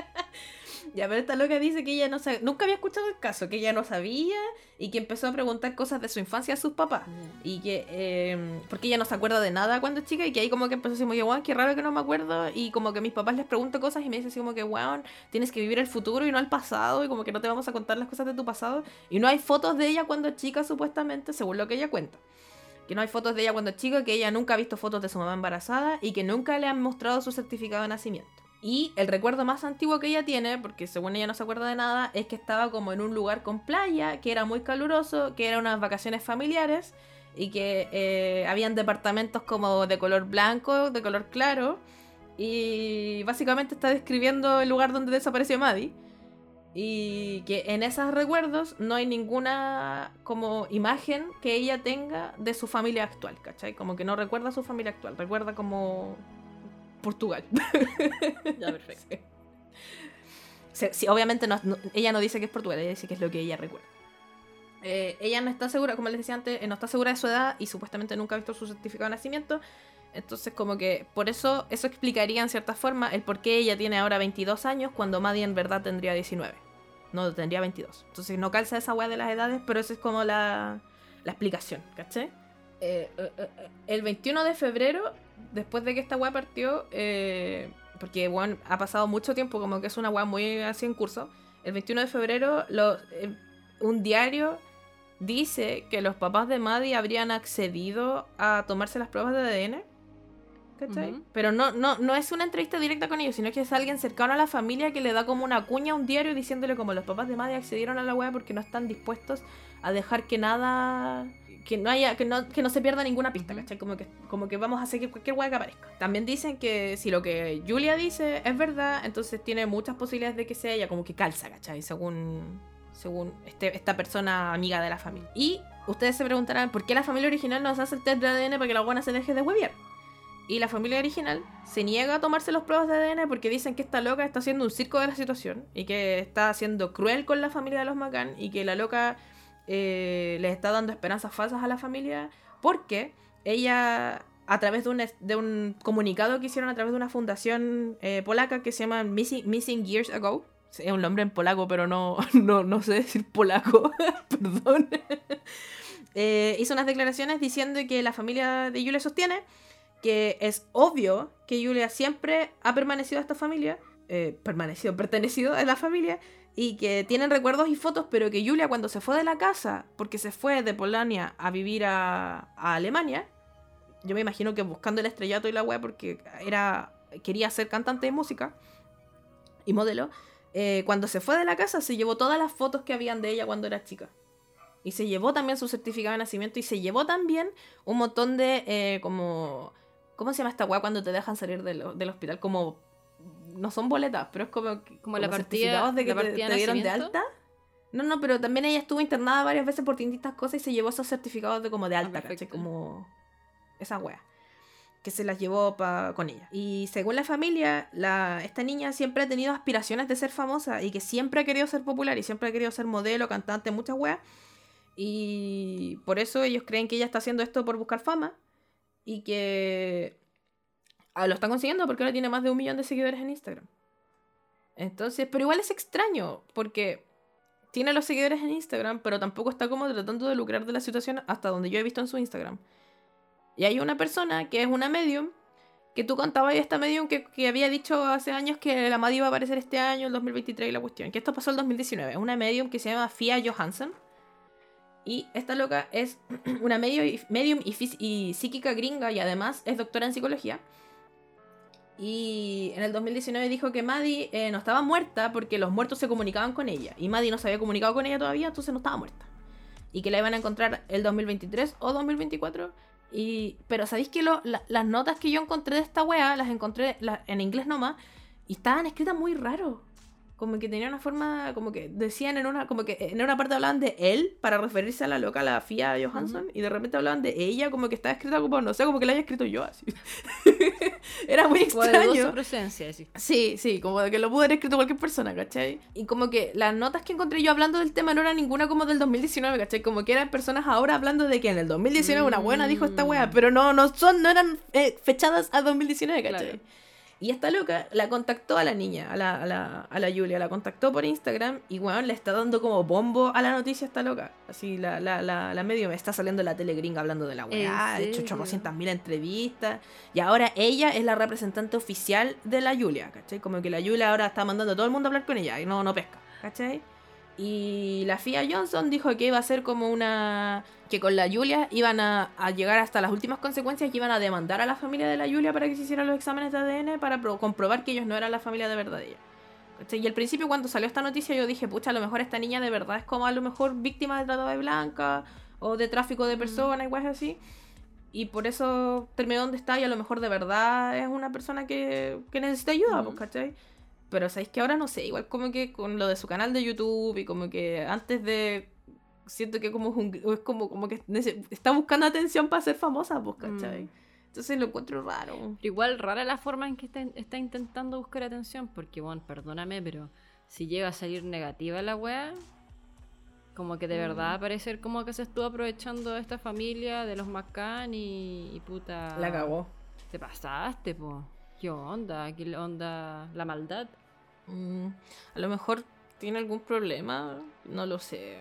[SPEAKER 1] Ya, pero esta loca dice que ella no sabe, nunca había escuchado el caso, que ella no sabía y que empezó a preguntar cosas de su infancia a sus papás. Y que, eh, porque ella no se acuerda de nada cuando es chica y que ahí como que empezó así como que, weón, qué raro que no me acuerdo. Y como que mis papás les pregunto cosas y me dicen así como que, weón, tienes que vivir el futuro y no el pasado y como que no te vamos a contar las cosas de tu pasado. Y no hay fotos de ella cuando es chica, supuestamente, según lo que ella cuenta. Que no hay fotos de ella cuando es chica, que ella nunca ha visto fotos de su mamá embarazada y que nunca le han mostrado su certificado de nacimiento. Y el recuerdo más antiguo que ella tiene, porque según ella no se acuerda de nada, es que estaba como en un lugar con playa, que era muy caluroso, que eran unas vacaciones familiares y que eh, habían departamentos como de color blanco, de color claro. Y básicamente está describiendo el lugar donde desapareció Maddie. Y que en esos recuerdos no hay ninguna como imagen que ella tenga de su familia actual, ¿cachai? Como que no recuerda a su familia actual, recuerda como Portugal.
[SPEAKER 2] Ya, perfecto.
[SPEAKER 1] Sí, obviamente no- no- ella no dice que es Portugal, ella dice que es lo que ella recuerda. Eh, ella no está segura, como les decía antes, eh, no está segura de su edad y supuestamente nunca ha visto su certificado de nacimiento. Entonces, como que por eso, eso explicaría en cierta forma el por qué ella tiene ahora 22 años cuando Maddie en verdad tendría 19. No, tendría 22. Entonces, no calza esa weá de las edades, pero esa es como la, la explicación, eh, eh, el 21 de febrero, después de que esta weá partió, eh, porque bueno, ha pasado mucho tiempo, como que es una weá muy así en curso. El 21 de febrero, eh, un diario dice que los papás de Maddie habrían accedido a tomarse las pruebas de ADN. ¿Cachai? Pero no, no, no es una entrevista directa con ellos, sino que es alguien cercano a la familia que le da como una cuña a un diario diciéndole como los papás de Maddie accedieron a la web porque no están dispuestos a dejar que nada que no haya que no, que no se pierda ninguna pista. ¿cachai? Como que, como que vamos a seguir cualquier web que aparezca. También dicen que si lo que Julia dice es verdad, entonces tiene muchas posibilidades de que sea ella, como que calza, ¿cachai? Según, según este, esta persona amiga de la familia. Y ustedes se preguntarán, ¿por qué la familia original no se hace el test de ADN para que la buena se deje de hueviar? Y la familia original se niega a tomarse las pruebas de ADN porque dicen que esta loca está haciendo un circo de la situación y que está siendo cruel con la familia de los McCann y que la loca eh, les está dando esperanzas falsas a la familia porque ella, a través de un, comunicado que hicieron a través de una fundación eh, polaca que se llama Missing, Missing Years Ago, es un nombre en polaco, pero no, no, no sé decir polaco, perdón. Eh, hizo unas declaraciones diciendo que la familia de Julia sostiene que es obvio que Julia siempre ha permanecido a esta familia, eh, permanecido, pertenecido a la familia, y que tienen recuerdos y fotos, pero que Julia cuando se fue de la casa, porque se fue de Polonia a vivir a, a Alemania, yo me imagino que buscando el estrellato y la web, porque era quería ser cantante de música y modelo, eh, cuando se fue de la casa se llevó todas las fotos que habían de ella cuando era chica. Y se llevó también su certificado de nacimiento y se llevó también un montón de eh, como... ¿Cómo se llama esta weá cuando te dejan salir del, del hospital? Como... No son boletas, pero es como...
[SPEAKER 2] Como la partida-
[SPEAKER 1] certificados de que
[SPEAKER 2] la
[SPEAKER 1] te,
[SPEAKER 2] partida
[SPEAKER 1] te
[SPEAKER 2] de
[SPEAKER 1] dieron de alta. No, no, pero también ella estuvo internada varias veces por distintas cosas y se llevó esos certificados de como de alta, ¿cachai?
[SPEAKER 2] perfecto.
[SPEAKER 1] Como esa wea. que se las llevó pa- con ella. Y según la familia, la, esta niña siempre ha tenido aspiraciones de ser famosa y que siempre ha querido ser popular y siempre ha querido ser modelo, cantante, muchas weas. Y por eso ellos creen que ella está haciendo esto por buscar fama y que ah, lo está consiguiendo porque ahora tiene más de un millón de seguidores en Instagram. Entonces, pero igual es extraño porque tiene los seguidores en Instagram, pero tampoco está como tratando de lucrar de la situación hasta donde yo he visto en su Instagram. Y hay una persona que es una medium, que tú contabas y esta medium que, que había dicho hace años que la Maddie iba a aparecer este año, el 2023 y la cuestión. Que esto pasó el 2019. Es una medium que se llama Fia Johansson. Y esta loca es una medium medium y psíquica gringa y además es doctora en psicología. Y en el 2019 dijo que Maddie eh, no estaba muerta porque los muertos se comunicaban con ella. Y Maddie no se había comunicado con ella todavía, entonces no estaba muerta. Y que la iban a encontrar el 2023 o 2024. Y, pero sabéis que las notas que yo encontré de esta wea las encontré en inglés nomás. Y estaban escritas muy raro. Como que tenía una forma, como que decían en una, como que en una parte hablaban de él para referirse a la loca, la Fia Johansson, y de repente hablaban de ella, como que estaba escrita como, no sé, como que la haya escrito yo así. Era muy extraño.
[SPEAKER 2] presencia, así.
[SPEAKER 1] Sí, sí, como de que lo pudo haber escrito cualquier persona, ¿cachai? Y como que las notas que encontré yo hablando del tema no era ninguna como del 2019, ¿cachai? Como que eran personas ahora hablando de que en el 2019 una buena dijo esta wea,
[SPEAKER 2] Mm.
[SPEAKER 1] pero no, no son, no eran eh, fechadas a 2019, ¿cachai?
[SPEAKER 2] Claro.
[SPEAKER 1] Y esta loca la contactó a la niña, a la, a la, a la Julia, la contactó por Instagram y weón le está dando como bombo a la noticia esta loca. Así la, la, la, la medio me está saliendo en la tele gringa hablando de la weá, ha
[SPEAKER 2] ¿En
[SPEAKER 1] hecho
[SPEAKER 2] serio?
[SPEAKER 1] 800 mil entrevistas. Y ahora ella es la representante oficial de la Julia, ¿cachai? Como que la Julia ahora está mandando a todo el mundo a hablar con ella y no, no pesca, ¿cachai? Y la Fia Johnson dijo que iba a ser como una... que con la Julia iban a, a llegar hasta las últimas consecuencias y iban a demandar a la familia de la Julia para que se hicieran los exámenes de ADN para pro- comprobar que ellos no eran la familia de verdad de ella. Y al principio cuando salió esta noticia yo dije, pucha, a lo mejor esta niña de verdad es como a lo mejor víctima de trata de blanca o de tráfico de personas y cosas así. Y por eso terminó donde está y a lo mejor de verdad es una persona que, que necesita ayuda, pues,
[SPEAKER 2] Ujú.
[SPEAKER 1] ¿cachai? Pero sabéis que ahora no sé, igual como que con lo de su canal de YouTube y como que antes de... Siento que como es, un- es como, como que está buscando atención para ser famosa, pues, ¿cachai?
[SPEAKER 2] Mm.
[SPEAKER 1] Entonces lo encuentro raro.
[SPEAKER 2] Pero igual rara la forma en que está, está intentando buscar atención, porque, bueno, perdóname, pero si llega a salir negativa la wea, como que de
[SPEAKER 1] Mm.
[SPEAKER 2] verdad parece como que se estuvo aprovechando de esta familia, de los McCann y, y puta...
[SPEAKER 1] La cagó.
[SPEAKER 2] Te pasaste, po. ¿Qué onda? ¿Qué onda? La maldad.
[SPEAKER 1] Mm, a lo mejor tiene algún problema, no lo sé,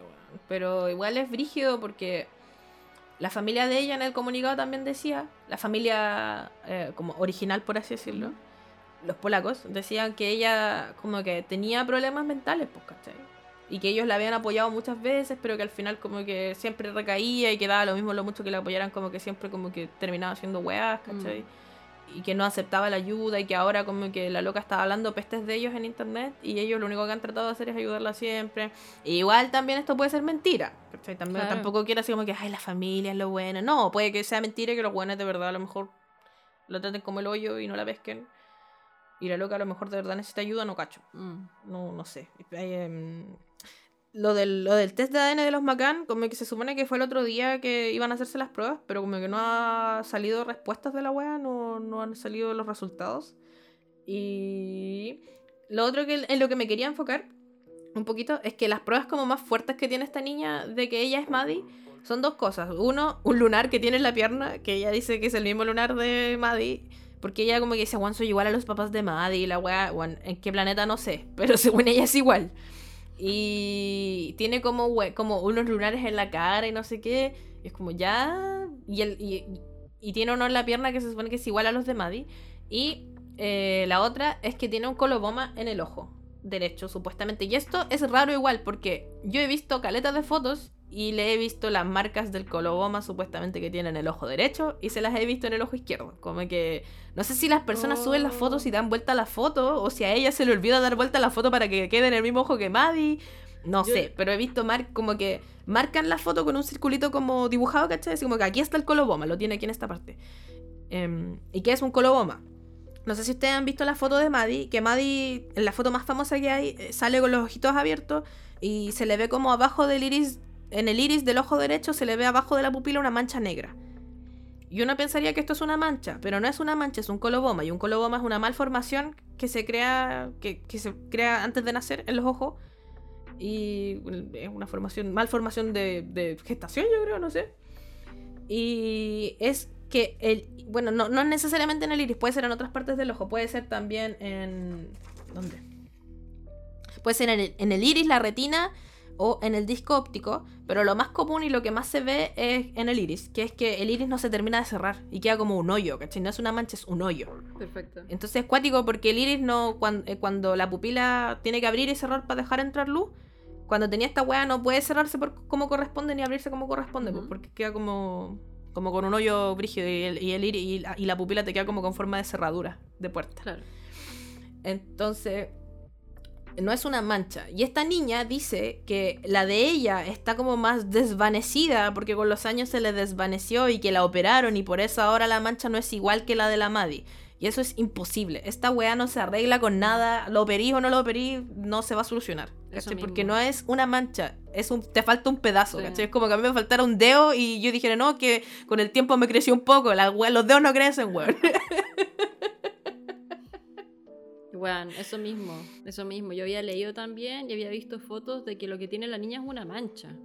[SPEAKER 1] pero igual es brígido porque la familia de ella en el comunicado también decía, la familia eh, como original por así decirlo, los polacos decían que ella como que tenía problemas mentales, pues, ¿cachai? Y que ellos la habían apoyado muchas veces, pero que al final como que siempre recaía y que daba lo mismo lo mucho que la apoyaran, como que siempre como que terminaba haciendo weas, ¿cachai? Y que no aceptaba la ayuda y que ahora como que la loca estaba hablando pestes de ellos en internet y ellos lo único que han tratado de hacer es ayudarla siempre. E igual también esto puede ser mentira. ¿cachai? También,
[SPEAKER 2] Claro.
[SPEAKER 1] Tampoco quiero así como que, ay, la familia es lo bueno. No, puede que sea mentira y que los buenos de verdad a lo mejor lo traten como el hoyo y no la pesquen. Y la loca a lo mejor de verdad necesita ayuda, no cacho.
[SPEAKER 2] Mm.
[SPEAKER 1] No, no sé. Hay, em, lo, del, lo del test de ADN de los Macan, como que se supone que fue el otro día que iban a hacerse las pruebas, pero como que no ha salido respuestas de la wea, no, no han salido los resultados. Y lo otro que en lo que me quería enfocar un poquito es que las pruebas como más fuertes que tiene esta niña de que ella es Maddie son dos cosas. Uno, un lunar que tiene en la pierna, que ella dice que es el mismo lunar de Maddie. Porque ella como que dice, Juan, soy igual a los papás de Maddie, la Juan, ¿en qué planeta? No sé, pero según ella es igual. Y tiene como, como unos lunares en la cara y no sé qué. Es como ya... Y, el, y, y tiene uno en la pierna que se supone que es igual a los de Maddie. Y eh, la otra es que tiene un coloboma en el ojo derecho, supuestamente. Y esto es raro igual, porque yo he visto caletas de fotos y le he visto las marcas del coloboma supuestamente que tiene en el ojo derecho y se las he visto en el ojo izquierdo. Como que no sé si las personas suben las fotos y dan vuelta a la foto o si a ella se le olvida dar vuelta a la foto para que quede en el mismo ojo que Maddie. No
[SPEAKER 2] Yo-
[SPEAKER 1] sé, pero he visto mar como que marcan la foto con un circulito como dibujado, ¿cachai? Así como que aquí está el coloboma, lo tiene aquí en esta parte. Em, ¿Y qué es un coloboma? No sé si ustedes han visto la foto de Maddie, que Maddie, en la foto más famosa que hay, eh, sale con los ojitos abiertos y se le ve como abajo del iris, en el iris del ojo derecho se le ve abajo de la pupila una mancha negra. Y uno pensaría que esto es una mancha, pero no es una mancha, es un coloboma. Y un coloboma es una malformación que se crea, que, se crea antes de nacer en los ojos. Y es una formación, malformación de, de gestación, yo creo, no sé. Y es que el. Bueno, no, no necesariamente en el iris, puede ser en otras partes del ojo, puede ser también en. ¿Dónde? Puede ser en el, en el iris, la retina o en el disco óptico, pero lo más común y lo que más se ve es en el iris, que es que el iris no se termina de cerrar y queda como un hoyo, ¿cachai? No es una mancha, es un hoyo.
[SPEAKER 2] Perfecto.
[SPEAKER 1] Entonces es cuático porque el iris no, cuando, cuando la pupila tiene que abrir y cerrar para dejar entrar luz, cuando tenía esta weá no puede cerrarse por, como corresponde ni abrirse como corresponde, pues, porque queda como, como con un hoyo brígido y, el, y, el iris, y, la, y la pupila te queda como con forma de cerradura, de puerta.
[SPEAKER 2] Claro.
[SPEAKER 1] Entonces, no es una mancha. Y esta niña dice que la de ella está como más desvanecida porque con los años se le desvaneció y que la operaron y por eso ahora la mancha no es igual que la de la Maddie. Y eso es imposible. Esta weá no se arregla con nada. Lo operís o no lo operís, no se va a solucionar. Porque no es una mancha. Es un, te falta un pedazo.
[SPEAKER 2] Sí.
[SPEAKER 1] ¿cachai? Es como que a mí me faltara un dedo y yo dijera, no, que con el tiempo me creció un poco. La weá- los dedos no crecen, weón.
[SPEAKER 2] Bueno, eso mismo, eso mismo. Yo había leído también y había visto fotos de que lo que tiene la niña es una mancha.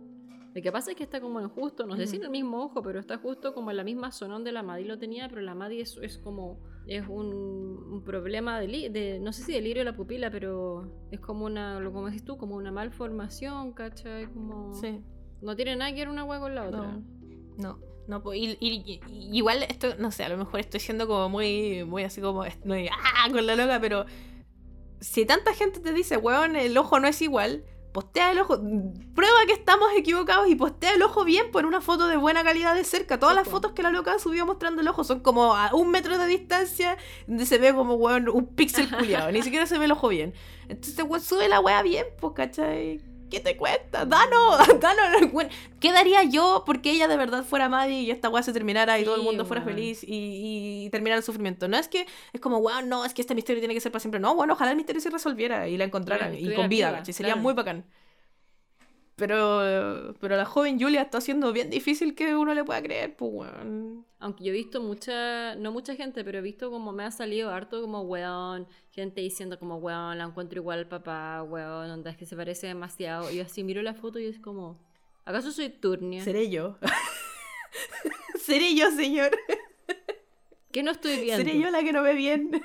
[SPEAKER 2] Lo que pasa es que está como en justo, no sé si en el mismo ojo, pero está justo como en la misma zona donde la Maddie lo tenía, pero la Maddie es, es como, es un, un problema de, no sé si delirio de la pupila, pero es como una, lo como decís tú, como una malformación, ¿cachai? Como,
[SPEAKER 1] Sí.
[SPEAKER 2] no tiene nada que ver una hueá con la otra.
[SPEAKER 1] No, no, no, po- y, y- y- igual esto, no sé, a lo mejor estoy siendo como muy, muy así como, ah, con la loca, pero si tanta gente te dice, weón, el ojo no es igual, postea el ojo, prueba que estamos equivocados y postea el ojo bien por una foto de buena calidad de cerca. Todas
[SPEAKER 2] Sí,
[SPEAKER 1] las fotos que la loca subió mostrando el ojo son como a un metro de distancia, donde se ve como, weón, un píxel culiado, ni siquiera se ve el ojo bien. Entonces, weón, sube la weá bien, pues, ¿cachai? ¿Qué te cuesta? Danos. Bueno, ¿Qué daría yo porque ella de verdad fuera Maddie y esta weá se terminara y
[SPEAKER 2] Sí,
[SPEAKER 1] todo el mundo fuera feliz y, y terminara el sufrimiento? No es que es como, weón, no, es que este misterio tiene que ser para siempre. No, bueno, ojalá el misterio se resolviera y la encontraran y con vida. Sería
[SPEAKER 2] claro.
[SPEAKER 1] muy bacán. Pero, pero la joven Julia está haciendo bien difícil que uno le pueda creer, pues, weón.
[SPEAKER 2] Aunque yo he visto mucha, no mucha gente, pero he visto como me ha salido harto como weón, gente diciendo como weón, la encuentro igual al papá, weón, onda es que se parece demasiado. Y yo así miro la foto y es como, ¿acaso soy Turnia?
[SPEAKER 1] Seré yo. Seré yo, señor.
[SPEAKER 2] ¿Qué no estoy viendo?
[SPEAKER 1] Seré yo la que no ve bien.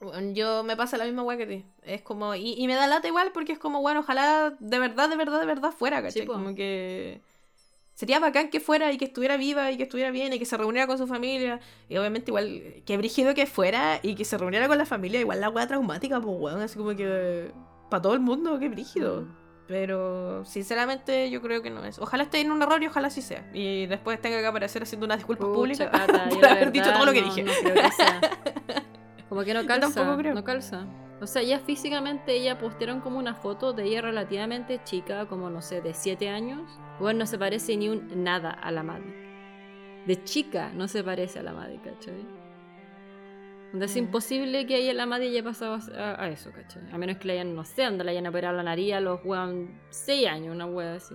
[SPEAKER 1] Bueno, yo me pasa la misma weá que ti. Es como. Y, y me da lata igual porque es como, bueno, ojalá de verdad, de verdad, de verdad fuera, ¿cachai?
[SPEAKER 2] Sí,
[SPEAKER 1] como que. Sería bacán que fuera y que estuviera viva y que estuviera bien y que se reuniera con su familia. Y obviamente, igual, que brígido que fuera y que se reuniera con la familia. Igual la weá traumática, pues weón. Así como que. Para todo el mundo, qué brígido.
[SPEAKER 2] Mm.
[SPEAKER 1] Pero sinceramente yo creo que no es. Ojalá esté en un error y ojalá sí sea. Y después tenga que aparecer haciendo unas disculpas
[SPEAKER 2] Pucha,
[SPEAKER 1] públicas
[SPEAKER 2] Cata,
[SPEAKER 1] por haber dicho todo lo que
[SPEAKER 2] no-
[SPEAKER 1] dije.
[SPEAKER 2] no creo que sea. Como que no calza, no calza. O sea, ya físicamente ella postearon como una foto de ella relativamente chica, como no sé, de 7 años. Bueno, no se parece ni un nada a la madre. De chica no se parece a la madre, ¿cachai? Es
[SPEAKER 1] Mm.
[SPEAKER 2] imposible que ella la madre haya pasado a, a eso, ¿cachai? A menos que le hayan, no sé, donde le hayan operado la nariz a los weón 6 años, una wea así.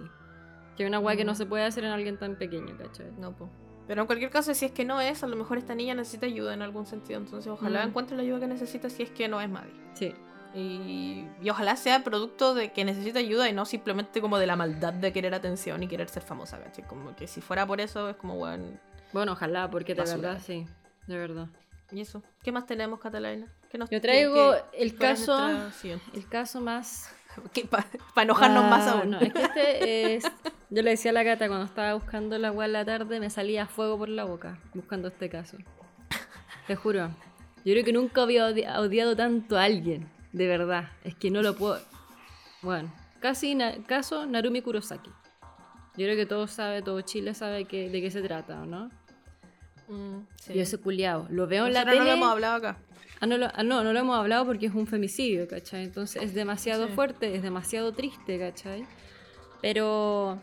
[SPEAKER 2] Que es una wea que no
[SPEAKER 1] Mm.
[SPEAKER 2] se puede hacer en alguien tan pequeño, ¿cachai?
[SPEAKER 1] No, po. Pero en cualquier caso, si es que no es, a lo mejor esta niña necesita ayuda en algún sentido. Entonces, ojalá
[SPEAKER 2] Mm.
[SPEAKER 1] encuentre la ayuda que necesita si es que no es Maddie.
[SPEAKER 2] Sí.
[SPEAKER 1] Y, y ojalá sea producto de que necesita ayuda y no simplemente como de la maldad de querer atención y querer ser famosa, ¿cachai? Como que si fuera por eso, es como, bueno.
[SPEAKER 2] Bueno, ojalá, porque de verdad, sí. De verdad.
[SPEAKER 1] ¿Y eso? ¿Qué más tenemos, Catalina? ¿Qué nos-
[SPEAKER 2] Yo traigo el caso. El caso más.
[SPEAKER 1] Para enojarnos más
[SPEAKER 2] Ah,
[SPEAKER 1] aún.
[SPEAKER 2] No, es que este es. Yo le decía a la gata cuando estaba buscando la agua en la tarde, me salía fuego por la boca buscando este caso. Te juro. Yo creo que nunca había odi- odiado tanto a alguien. De verdad. Es que no lo puedo. Bueno, casi na- caso Narumi Kurosaki. Yo creo que todo sabe, todo Chile sabe que, de qué se trata, ¿no?
[SPEAKER 1] Mm, sí.
[SPEAKER 2] Y ese culiao. Lo veo en la tele.
[SPEAKER 1] no lo hemos hablado acá.
[SPEAKER 2] Ah, no, lo, ah, no, no lo hemos hablado porque es un femicidio, ¿cachai? Entonces es demasiado
[SPEAKER 1] Sí.
[SPEAKER 2] fuerte, es demasiado triste, ¿cachai? Pero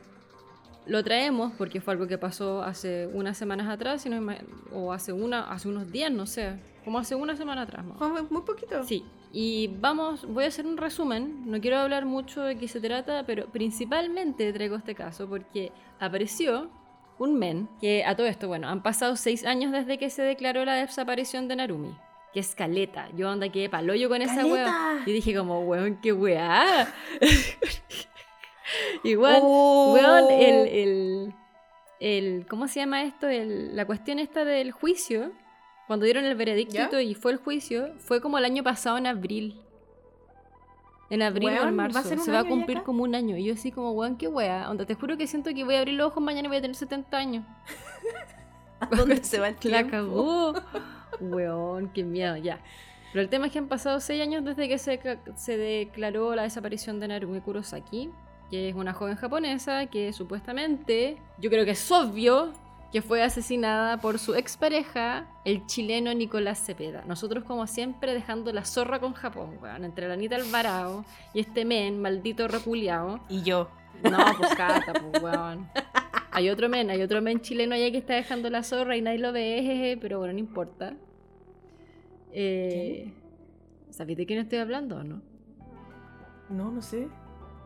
[SPEAKER 2] lo traemos porque fue algo que pasó hace unas semanas atrás, si no me- o hace, una, hace unos días, no sé, como hace una semana atrás más.
[SPEAKER 1] Muy poquito.
[SPEAKER 2] Sí, y vamos, voy a hacer un resumen, no quiero hablar mucho de qué se trata, pero principalmente traigo este caso porque apareció un men que a todo esto, bueno, han pasado seis años desde que se declaró la desaparición de Narumi. Que es caleta. Yo anda que paloyo con esa weá. Y dije como, weón, qué weá. Igual,
[SPEAKER 1] Oh.
[SPEAKER 2] weón, el, el, el- ¿Cómo se llama esto? El- la cuestión esta del juicio. Cuando dieron el veredicto y fue el juicio, fue como el año pasado en abril. En abril o en
[SPEAKER 1] ¿va a
[SPEAKER 2] marzo. se va a cumplir como un año. Y yo así como, weón, qué weá. Onda, te juro que siento que voy a abrir los ojos mañana y voy a tener 70 años.
[SPEAKER 1] ¿A dónde se va el
[SPEAKER 2] La
[SPEAKER 1] tiempo?
[SPEAKER 2] cagó. Weón, qué miedo, ya. Pero el tema es que han pasado seis años desde que se, se declaró la desaparición de Narumi Kurosaki, que es una joven japonesa que supuestamente, yo creo que es obvio, que fue asesinada por su expareja, el chileno Nicolás Cepeda. Nosotros, como siempre, dejando la zorra con Japón, weón, entre la Anita Alvarado y este men, maldito reculeado.
[SPEAKER 1] Y yo.
[SPEAKER 2] No, pues cata, pues weón. Hay otro men, hay otro men chileno allá que está dejando la zorra y nadie lo ve, jeje, pero bueno, no importa. Eh, ¿Sabéis de quién estoy hablando o no?
[SPEAKER 1] No, no sé.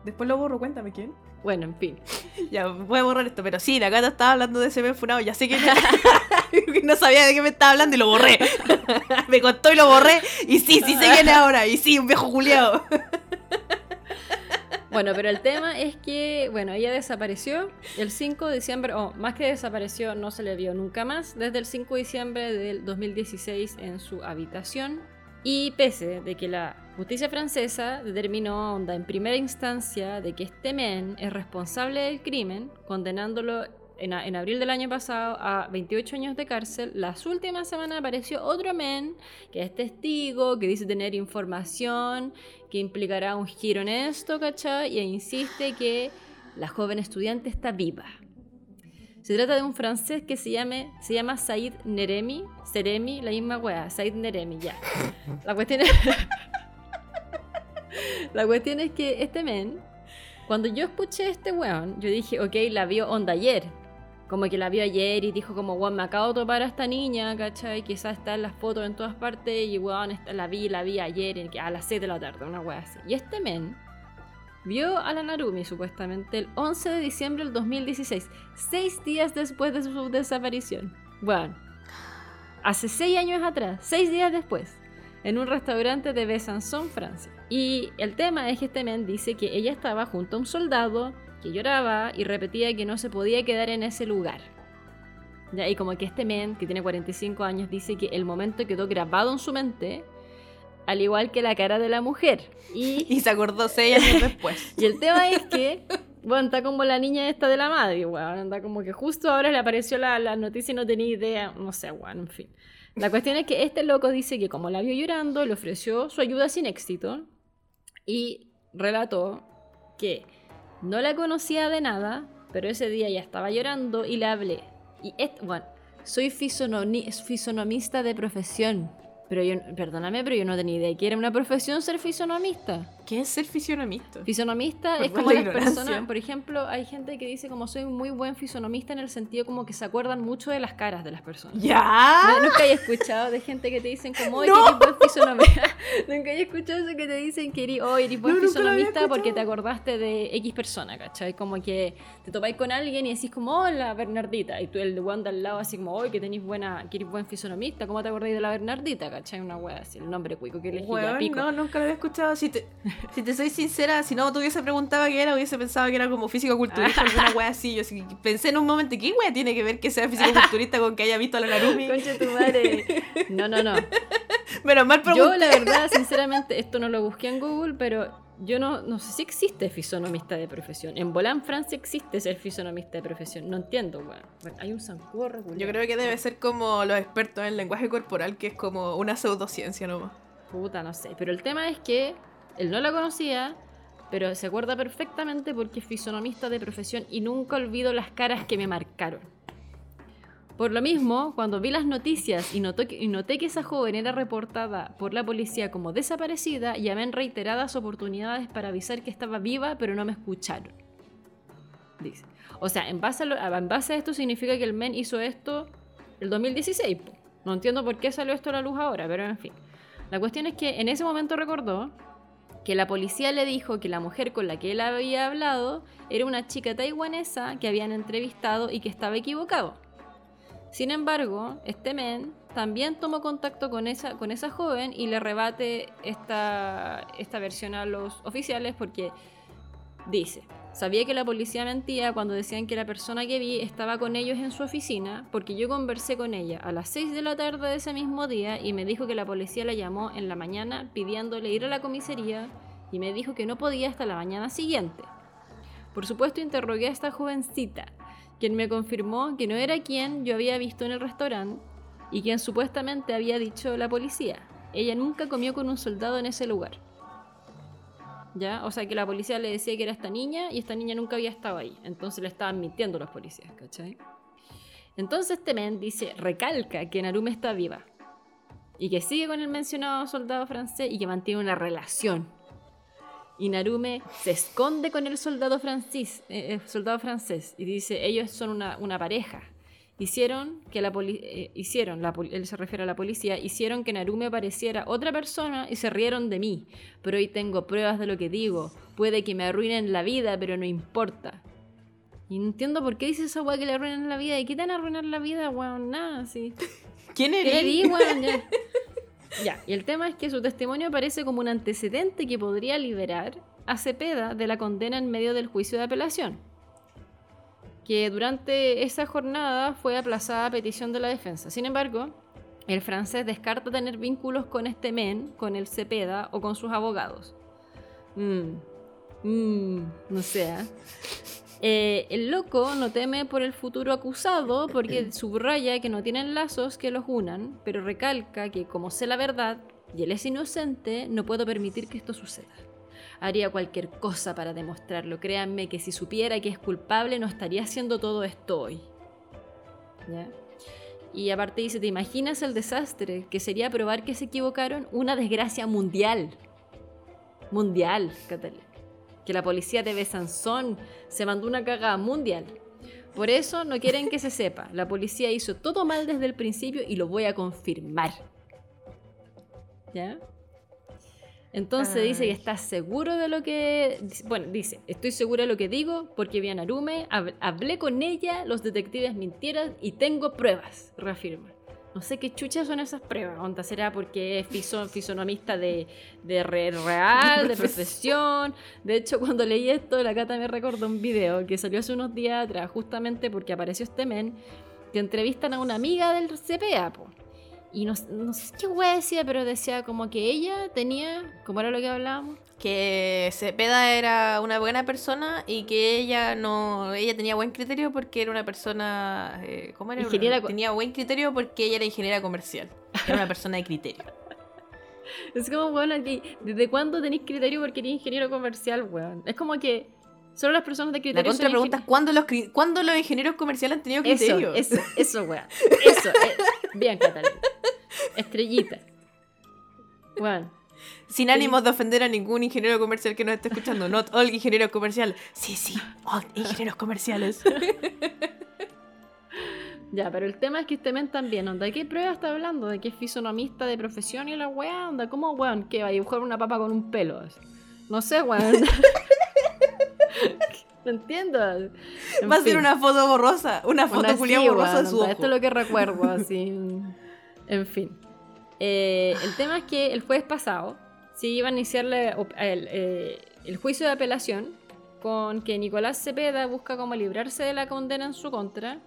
[SPEAKER 1] Después lo borro, cuéntame quién.
[SPEAKER 2] Bueno, en fin.
[SPEAKER 1] Ya, voy a borrar esto, pero sí, la gata estaba hablando de ese funado, ya sé que no sabía de qué me estaba hablando y lo borré. me contó y lo borré, y sí, sí sé quién es ahora, y sí, un viejo juliado.
[SPEAKER 2] Bueno, pero el tema es que, bueno, ella desapareció el 5 de diciembre, o más que desapareció, no se le vio nunca más, desde el 5 de diciembre del 2016 en su habitación. Y pese de que la justicia francesa determinó en primera instancia de que este men es responsable del crimen, condenándolo en abril del año pasado a 28 años de cárcel, las últimas semanas apareció otro men que es testigo, que dice tener información que implicará un giro en esto, ¿cachai? Y insiste que la joven estudiante está viva. Se trata de un francés que se, llame, se llama Said Neremi. Seremi, la misma wea. Said Neremi, ya. La cuestión es. la cuestión es que este men, cuando yo escuché a este weón, yo dije, ok, la vio onda ayer. Como que la vio ayer y dijo como, weón, me acabo de topar a esta niña, ¿cachai? Quizás está en las fotos en todas partes y weón, la vi, la vi ayer a las 6 de la tarde, una wea así. Y este men vio a la Narumi supuestamente el 11 de diciembre del 2016, seis días después de su desaparición. Bueno, hace seis años atrás, seis días después, en un restaurante de Besançon, Francia. Y el tema es que este men dice que ella estaba junto a un soldado que lloraba y repetía que no se podía quedar en ese lugar. Ya, y como que este men, que tiene 45 años, dice que el momento quedó grabado en su mente, al igual que la cara de la mujer. Y
[SPEAKER 1] Y se acordó seis años después.
[SPEAKER 2] y el tema es que, bueno, está como la niña esta de la madre, weón. Anda como que justo ahora le apareció la, la noticia y no tenía idea. No sé, weón, en fin. La cuestión es que este loco dice que como la vio llorando, le ofreció su ayuda sin éxito y relató que no la conocía de nada, pero ese día ya estaba llorando y le hablé. Y, bueno, soy fisonomista de profesión. Pero yo, perdóname, pero yo no tenía idea que era una profesión ser fisonomista.
[SPEAKER 1] ¿Qué es ser fisionomista?
[SPEAKER 2] Fisonomista es
[SPEAKER 1] Perdón
[SPEAKER 2] como
[SPEAKER 1] la
[SPEAKER 2] las personas, por ejemplo, hay gente que dice como soy un muy buen fisonomista en el sentido como que se acuerdan mucho de las caras de las personas.
[SPEAKER 1] ¿Ya?
[SPEAKER 2] No, nunca he escuchado de gente que te dicen como, oye, eres buen fisonomista. nunca he escuchado eso que te dicen que eres, oh, eres buen
[SPEAKER 1] No,
[SPEAKER 2] fisonomista porque te acordaste de X persona, ¿cachai? Como que te topáis con alguien y decís como, hola, Bernardita. Y tú el one de al lado así como, oye, que tenés buena, que eres buen fisonomista, ¿cómo te acordáis de la Bernardita, cachai? Una wea así, el nombre cuico que elegí pico.
[SPEAKER 1] no, nunca lo había escuchado. Si te, si te soy sincera, si no te hubiese preguntado qué era, hubiese pensado que era como físico-culturista, alguna wea así. Yo pensé en un momento, ¿qué wea tiene que ver que sea físico-culturista con que haya visto a la Narumi?
[SPEAKER 2] Concha tu madre. No, no, no.
[SPEAKER 1] Menos mal
[SPEAKER 2] Yo,
[SPEAKER 1] pregunté.
[SPEAKER 2] la verdad, sinceramente, esto no lo busqué en Google, pero yo no, no sé si existe fisonomista de profesión. En Bolán, Francia, existe ser fisonomista de profesión. No entiendo, weón. Bueno, hay un regular.
[SPEAKER 1] Yo creo que debe ser como los expertos en lenguaje corporal, que es como una pseudociencia nomás.
[SPEAKER 2] Puta, no sé. Pero el tema es que él no la conocía, pero se acuerda perfectamente porque es fisonomista de profesión y nunca olvido las caras que me marcaron. Por lo mismo, cuando vi las noticias y, notó que- y noté que esa joven era reportada por la policía como desaparecida, llamé en reiteradas oportunidades para avisar que estaba viva, pero no me escucharon. Dice. O sea, en base a, lo- en base a esto significa que el men hizo esto el 2016. po. No entiendo por qué salió esto a la luz ahora, pero en fin. La cuestión es que en ese momento recordó que la policía le dijo que la mujer con la que él había hablado era una chica taiwanesa que habían entrevistado y que estaba equivocado. Sin embargo, este men también tomó contacto con esa, con esa joven y le rebate esta, esta versión a los oficiales porque dice, sabía que la policía mentía cuando decían que la persona que vi estaba con ellos en su oficina porque yo conversé con ella a las 6 de la tarde de ese mismo día y me dijo que la policía la llamó en la mañana pidiéndole ir a la comisaría y me dijo que no podía hasta la mañana siguiente. Por supuesto interrogué a esta jovencita quien me confirmó que no era quien yo había visto en el restaurante y quien supuestamente había dicho la policía. Ella nunca comió con un soldado en ese lugar. ¿Ya? O sea que la policía le decía que era esta niña y esta niña nunca había estado ahí. Entonces le estaban mintiendo los policías, ¿cachai? Entonces Temen dice, recalca que Narume está viva y que sigue con el mencionado soldado francés y que mantiene una relación y Narume se esconde con el soldado, eh, eh, soldado francés y dice, ellos son una, pareja. Hicieron que la eh, hicieron, la él se refiere a la policía, hicieron que Narume pareciera otra persona y se rieron de mí. Pero hoy tengo pruebas de lo que digo. Puede que me arruinen la vida, pero no importa. Y no entiendo por qué dice esa weá que le arruinan la vida. ¿Y qué a arruinar la vida, weón? Nada, sí.
[SPEAKER 1] ¿Quién eres?
[SPEAKER 2] ¿Qué weón? Ya, y el tema es que su testimonio aparece como un antecedente que podría liberar a Cepeda de la condena en medio del juicio de apelación, que durante esa jornada fue aplazada a petición de la defensa. Sin embargo, el francés descarta tener vínculos con este men, con el Cepeda o con sus abogados. Mmm, mmm, no sé. ¿eh? Eh, el loco no teme por el futuro acusado porque subraya que no tienen lazos que los unan, pero recalca que como sé la verdad y él es inocente, no puedo permitir que esto suceda. Haría cualquier cosa para demostrarlo. Créanme que si supiera que es culpable no estaría haciendo todo esto hoy. Y aparte dice, ¿te imaginas el desastre que sería probar que se equivocaron? Una desgracia mundial. Mundial, Catalina que la policía de Besanzón se mandó una cagada mundial. Por eso no quieren que se sepa. La policía hizo todo mal desde el principio y lo voy a confirmar. ¿Ya? Entonces dice que está seguro de lo que... Bueno, dice, estoy seguro de lo que digo porque vi a Narume, hablé con ella, los detectives mintieron y tengo pruebas, reafirma. No sé qué chuchas son esas pruebas. Onda será porque es fisonomista de, de real, de profesión. De hecho, cuando leí esto, la Cata me recordó un video que salió hace unos días atrás, justamente porque apareció este men que entrevistan a una amiga del CPA. Y no, no sé qué wea decía, pero decía como que ella tenía. ¿Cómo era lo que hablábamos?
[SPEAKER 1] que Cepeda era una buena persona y que ella no ella tenía buen criterio porque era una persona eh, ¿cómo era? Ingeniera tenía buen criterio porque ella era ingeniera comercial era una persona de criterio
[SPEAKER 2] es como bueno ¿desde cuándo tenéis criterio porque eres ingeniero comercial weón? es como que solo las personas de criterio
[SPEAKER 1] la pregunta es ¿cuándo los, ¿cuándo los ingenieros comerciales han tenido criterio?
[SPEAKER 2] eso, eso, eso weón eso, eh, bien Catalina estrellita bueno
[SPEAKER 1] sin ánimos de ofender a ningún ingeniero comercial que nos esté escuchando. Not all ingenieros comerciales. Sí, sí, all ingenieros comerciales.
[SPEAKER 2] Ya, pero el tema es que este men también, ¿onda? ¿Qué prueba está hablando? ¿De que es fisonomista de profesión y la weá? ¿Onda? ¿Cómo weón? ¿Que va a dibujar una papa con un pelo? No sé, weón. no entiendo.
[SPEAKER 1] va a ser una foto borrosa, una foto Julia borrosa de su ojo.
[SPEAKER 2] Esto es lo que recuerdo, así. en fin. Eh, el tema es que el jueves pasado se iba a iniciar eh, el, juicio de apelación con que Nicolás Cepeda busca como librarse de la condena en su contra,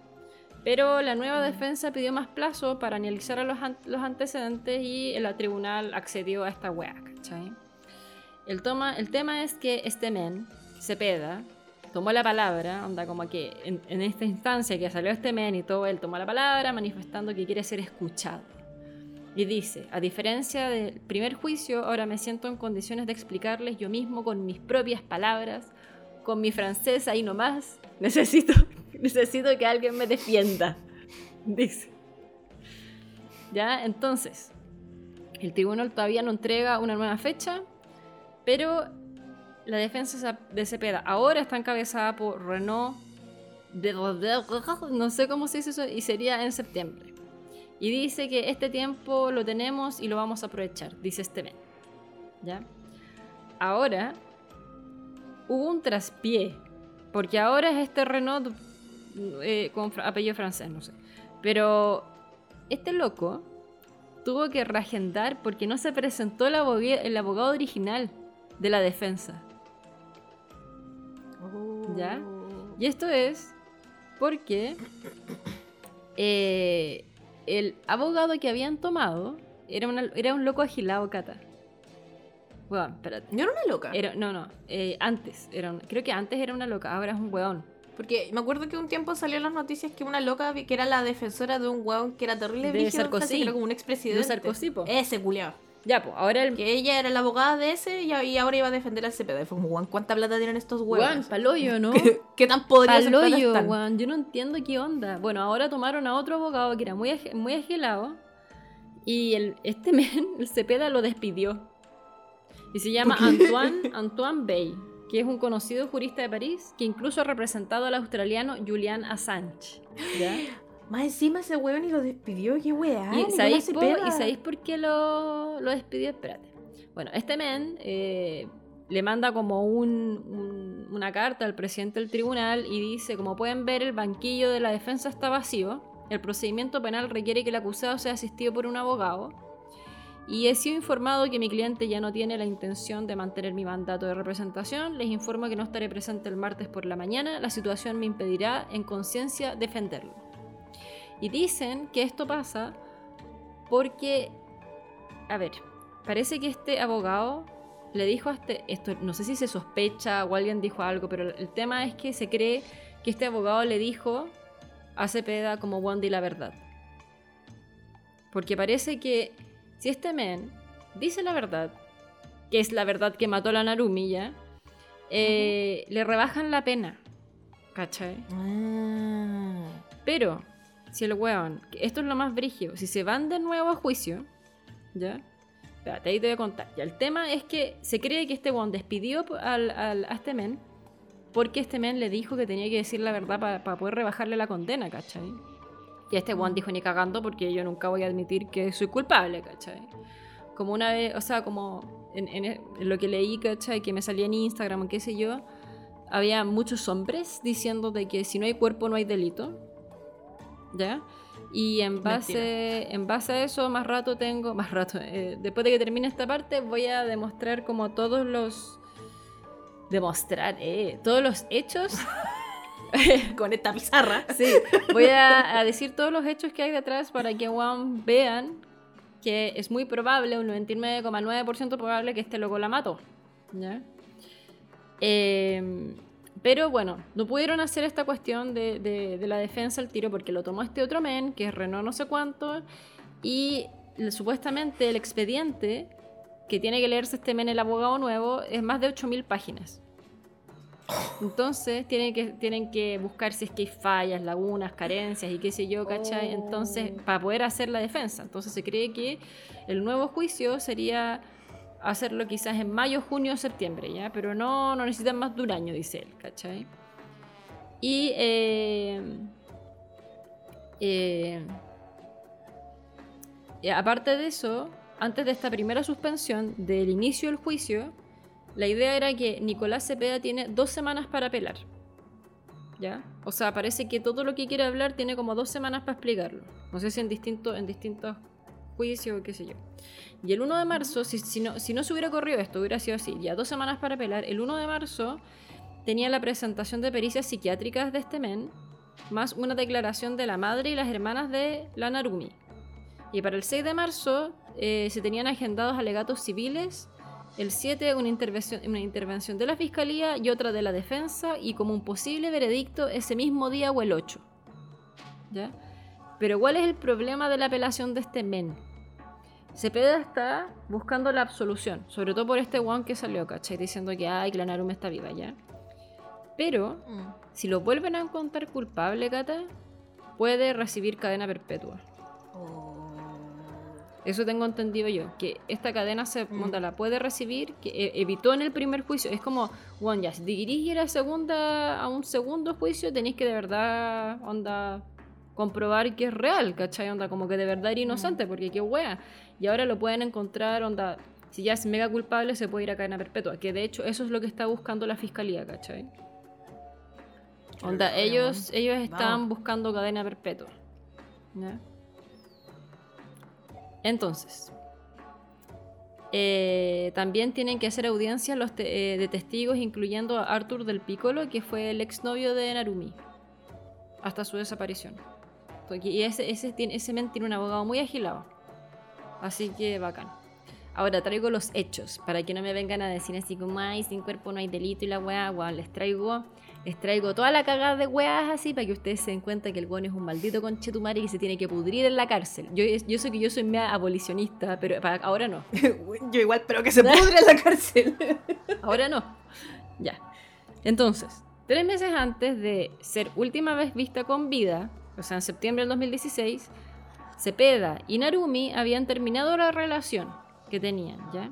[SPEAKER 2] pero la nueva defensa pidió más plazo para analizar los, los antecedentes y el tribunal accedió a esta weá, El, toma, el tema es que este men, Cepeda, tomó la palabra, onda como que en, en esta instancia que salió este men y todo, él tomó la palabra manifestando que quiere ser escuchado. Y dice, a diferencia del primer juicio, ahora me siento en condiciones de explicarles yo mismo con mis propias palabras, con mi francés ahí nomás. Necesito, necesito que alguien me defienda. Dice. Ya, entonces, el tribunal todavía no entrega una nueva fecha, pero la defensa de Cepeda ahora está encabezada por Renault, no sé cómo se dice eso, y sería en septiembre. Y dice que este tiempo lo tenemos y lo vamos a aprovechar, dice este ¿Ya? ahora hubo un traspié. Porque ahora es este Renault eh, con apellido francés, no sé. Pero este loco tuvo que reagendar porque no se presentó el abogado original de la defensa. ¿Ya? Y esto es porque eh, el abogado que habían tomado era, una- era un loco agilado, Cata. Weón, espérate.
[SPEAKER 1] Yo era una loca.
[SPEAKER 2] Era, no, no, eh, antes. Era creo que antes era una loca, ahora es un weón.
[SPEAKER 1] Porque me acuerdo que un tiempo salió en las noticias que una loca que era la defensora de un weón que era terrible
[SPEAKER 2] De Sarkozy.
[SPEAKER 1] Francia, que era como un expresidente.
[SPEAKER 2] De Sarkozy, po.
[SPEAKER 1] Ese culiao.
[SPEAKER 2] Ya, pues, ahora el.
[SPEAKER 1] Que ella era la abogada de ese y, y ahora iba a defender al CPD. Fue como, weón, ¿cuánta plata tienen estos huevos?
[SPEAKER 2] paloyo, ¿no?
[SPEAKER 1] ¿Qué, qué tan plata
[SPEAKER 2] Paloyo, weón. Yo no entiendo qué onda. Bueno, ahora tomaron a otro abogado que era muy, muy agilado. Y el, este men, el Cepeda, lo despidió. Y se llama Antoine, Antoine Bay, que es un conocido jurista de París que incluso ha representado al australiano Julian Assange. ¿ya?
[SPEAKER 1] Más encima ese weón y lo despidió, qué weá.
[SPEAKER 2] ¿Y sabéis, po-
[SPEAKER 1] Cepeda.
[SPEAKER 2] ¿Y sabéis por qué lo, lo despidió? Espérate. Bueno, este men eh, le manda como un, un- una carta al presidente del tribunal y dice, como pueden ver, el banquillo de la defensa está vacío. El procedimiento penal requiere que el acusado sea asistido por un abogado. Y he sido informado que mi cliente ya no tiene la intención de mantener mi mandato de representación. Les informo que no estaré presente el martes por la mañana. La situación me impedirá en conciencia defenderlo. Y dicen que esto pasa porque, a ver, parece que este abogado le dijo a este, esto no sé si se sospecha o alguien dijo algo, pero el tema es que se cree que este abogado le dijo a Cepeda como Wandy la verdad. Porque parece que si este men dice la verdad, que es la verdad que mató a la Narumi ya, eh, le rebajan la pena. ¿Cachai?
[SPEAKER 1] Ah.
[SPEAKER 2] Pero, si el weón, esto es lo más brígido, si se van de nuevo a juicio, ¿ya? Espérate, ahí te voy a contar. Ya, el tema es que se cree que este weón despidió al, al- a este men porque este men le dijo que tenía que decir la verdad para poder rebajarle la condena, ¿cachai? Y este weón dijo ni cagando porque yo nunca voy a admitir que soy culpable, ¿cachai? Como una vez, o sea, como en, en- en lo que leí, ¿cachai? Que me salía en Instagram, qué sé yo, había muchos hombres diciendo de que si no hay cuerpo no hay delito. ¿Ya? Y en base, en base a eso, más rato tengo, más rato, eh, después de que termine esta parte, voy a demostrar como todos los... Demostrar, eh, todos los hechos.
[SPEAKER 1] Con esta pizarra.
[SPEAKER 2] sí, voy a, a decir todos los hechos que hay detrás para que weón, vean que es muy probable, un 99,9% probable que este loco la mató. ¿Ya? Eh, pero bueno, no pudieron hacer esta cuestión de, de- de la defensa al tiro porque lo tomó este otro men, que es Renault no sé cuánto, y supuestamente el expediente que tiene que leerse este men, el abogado nuevo, es más de 8.000 páginas. Entonces tienen que, tienen que buscar si es que hay fallas, lagunas, carencias y qué sé yo, ¿cachai? Entonces,
[SPEAKER 1] Oh.
[SPEAKER 2] para poder hacer la defensa. Entonces se cree que el nuevo juicio sería hacerlo quizás en mayo, junio, septiembre, ¿ya? Pero no, no necesitan más de un año, dice él, ¿cachai? Y eh, eh, y aparte de eso, antes de esta primera suspensión del inicio del juicio, la idea era que Nicolás Cepeda tiene dos semanas para apelar. ¿Ya? O sea, parece que todo lo que quiere hablar tiene como dos semanas para explicarlo. No sé si en, distinto, en distintos juicios o qué sé yo. Y el 1 de marzo, si, no, si no se hubiera corrido esto, hubiera sido así, ya dos semanas para apelar, el 1 de marzo tenía la presentación de pericias psiquiátricas de este men, más una declaración de la madre y las hermanas de la Narumi. Y para el 6 de marzo eh, se tenían agendados alegatos civiles, el 7 una intervención, una intervención de la fiscalía y otra de la defensa, y como un posible veredicto ese mismo día o el 8. ¿Ya? Pero ¿cuál es el problema de la apelación de este men? Cepeda está buscando la absolución, sobre todo por este one que salió, ¿cachai? Diciendo que, ay, que la Narume está viva ya. Pero, si lo vuelven a encontrar culpable, Cata, puede recibir cadena perpetua. Eso tengo entendido yo, que esta cadena se
[SPEAKER 1] Mm.
[SPEAKER 2] la puede recibir, que e- evitó en el primer juicio. Es como, bueno, ya, si te querís ir a, segunda, a un segundo juicio, tenéis que de verdad, onda, comprobar que es real, ¿cachai? Onda, como que de verdad era inocente, porque qué wea. Y ahora lo pueden encontrar, onda, si ya es mega culpable, se puede ir a cadena perpetua. Que de hecho, eso es lo que está buscando la fiscalía, ¿cachai? Onda, ellos, ellos están buscando cadena perpetua. ¿ya? Entonces, eh, también tienen que hacer audiencias los te- eh, de testigos, incluyendo a Arthur del Piccolo, que fue el exnovio de Narumi, hasta su desaparición. Y ese, ese, ese men tiene un abogado muy agilado. Así que bacán. Ahora traigo los hechos, para que no me vengan a decir así como, ay, sin cuerpo no hay delito y la weá, weón, les traigo, les traigo toda la cagada de weas así para que ustedes se den cuenta que el weón es un maldito conchetumare y que se tiene que pudrir en la cárcel. Yo, yo sé que yo soy mea abolicionista, pero para, ahora no.
[SPEAKER 1] Yo igual, pero que se pudre en la cárcel.
[SPEAKER 2] Ahora no. Ya. Entonces, tres meses antes de ser última vez vista con vida, o sea, en septiembre del 2016, Cepeda y Narumi habían terminado la relación que tenían, ¿ya?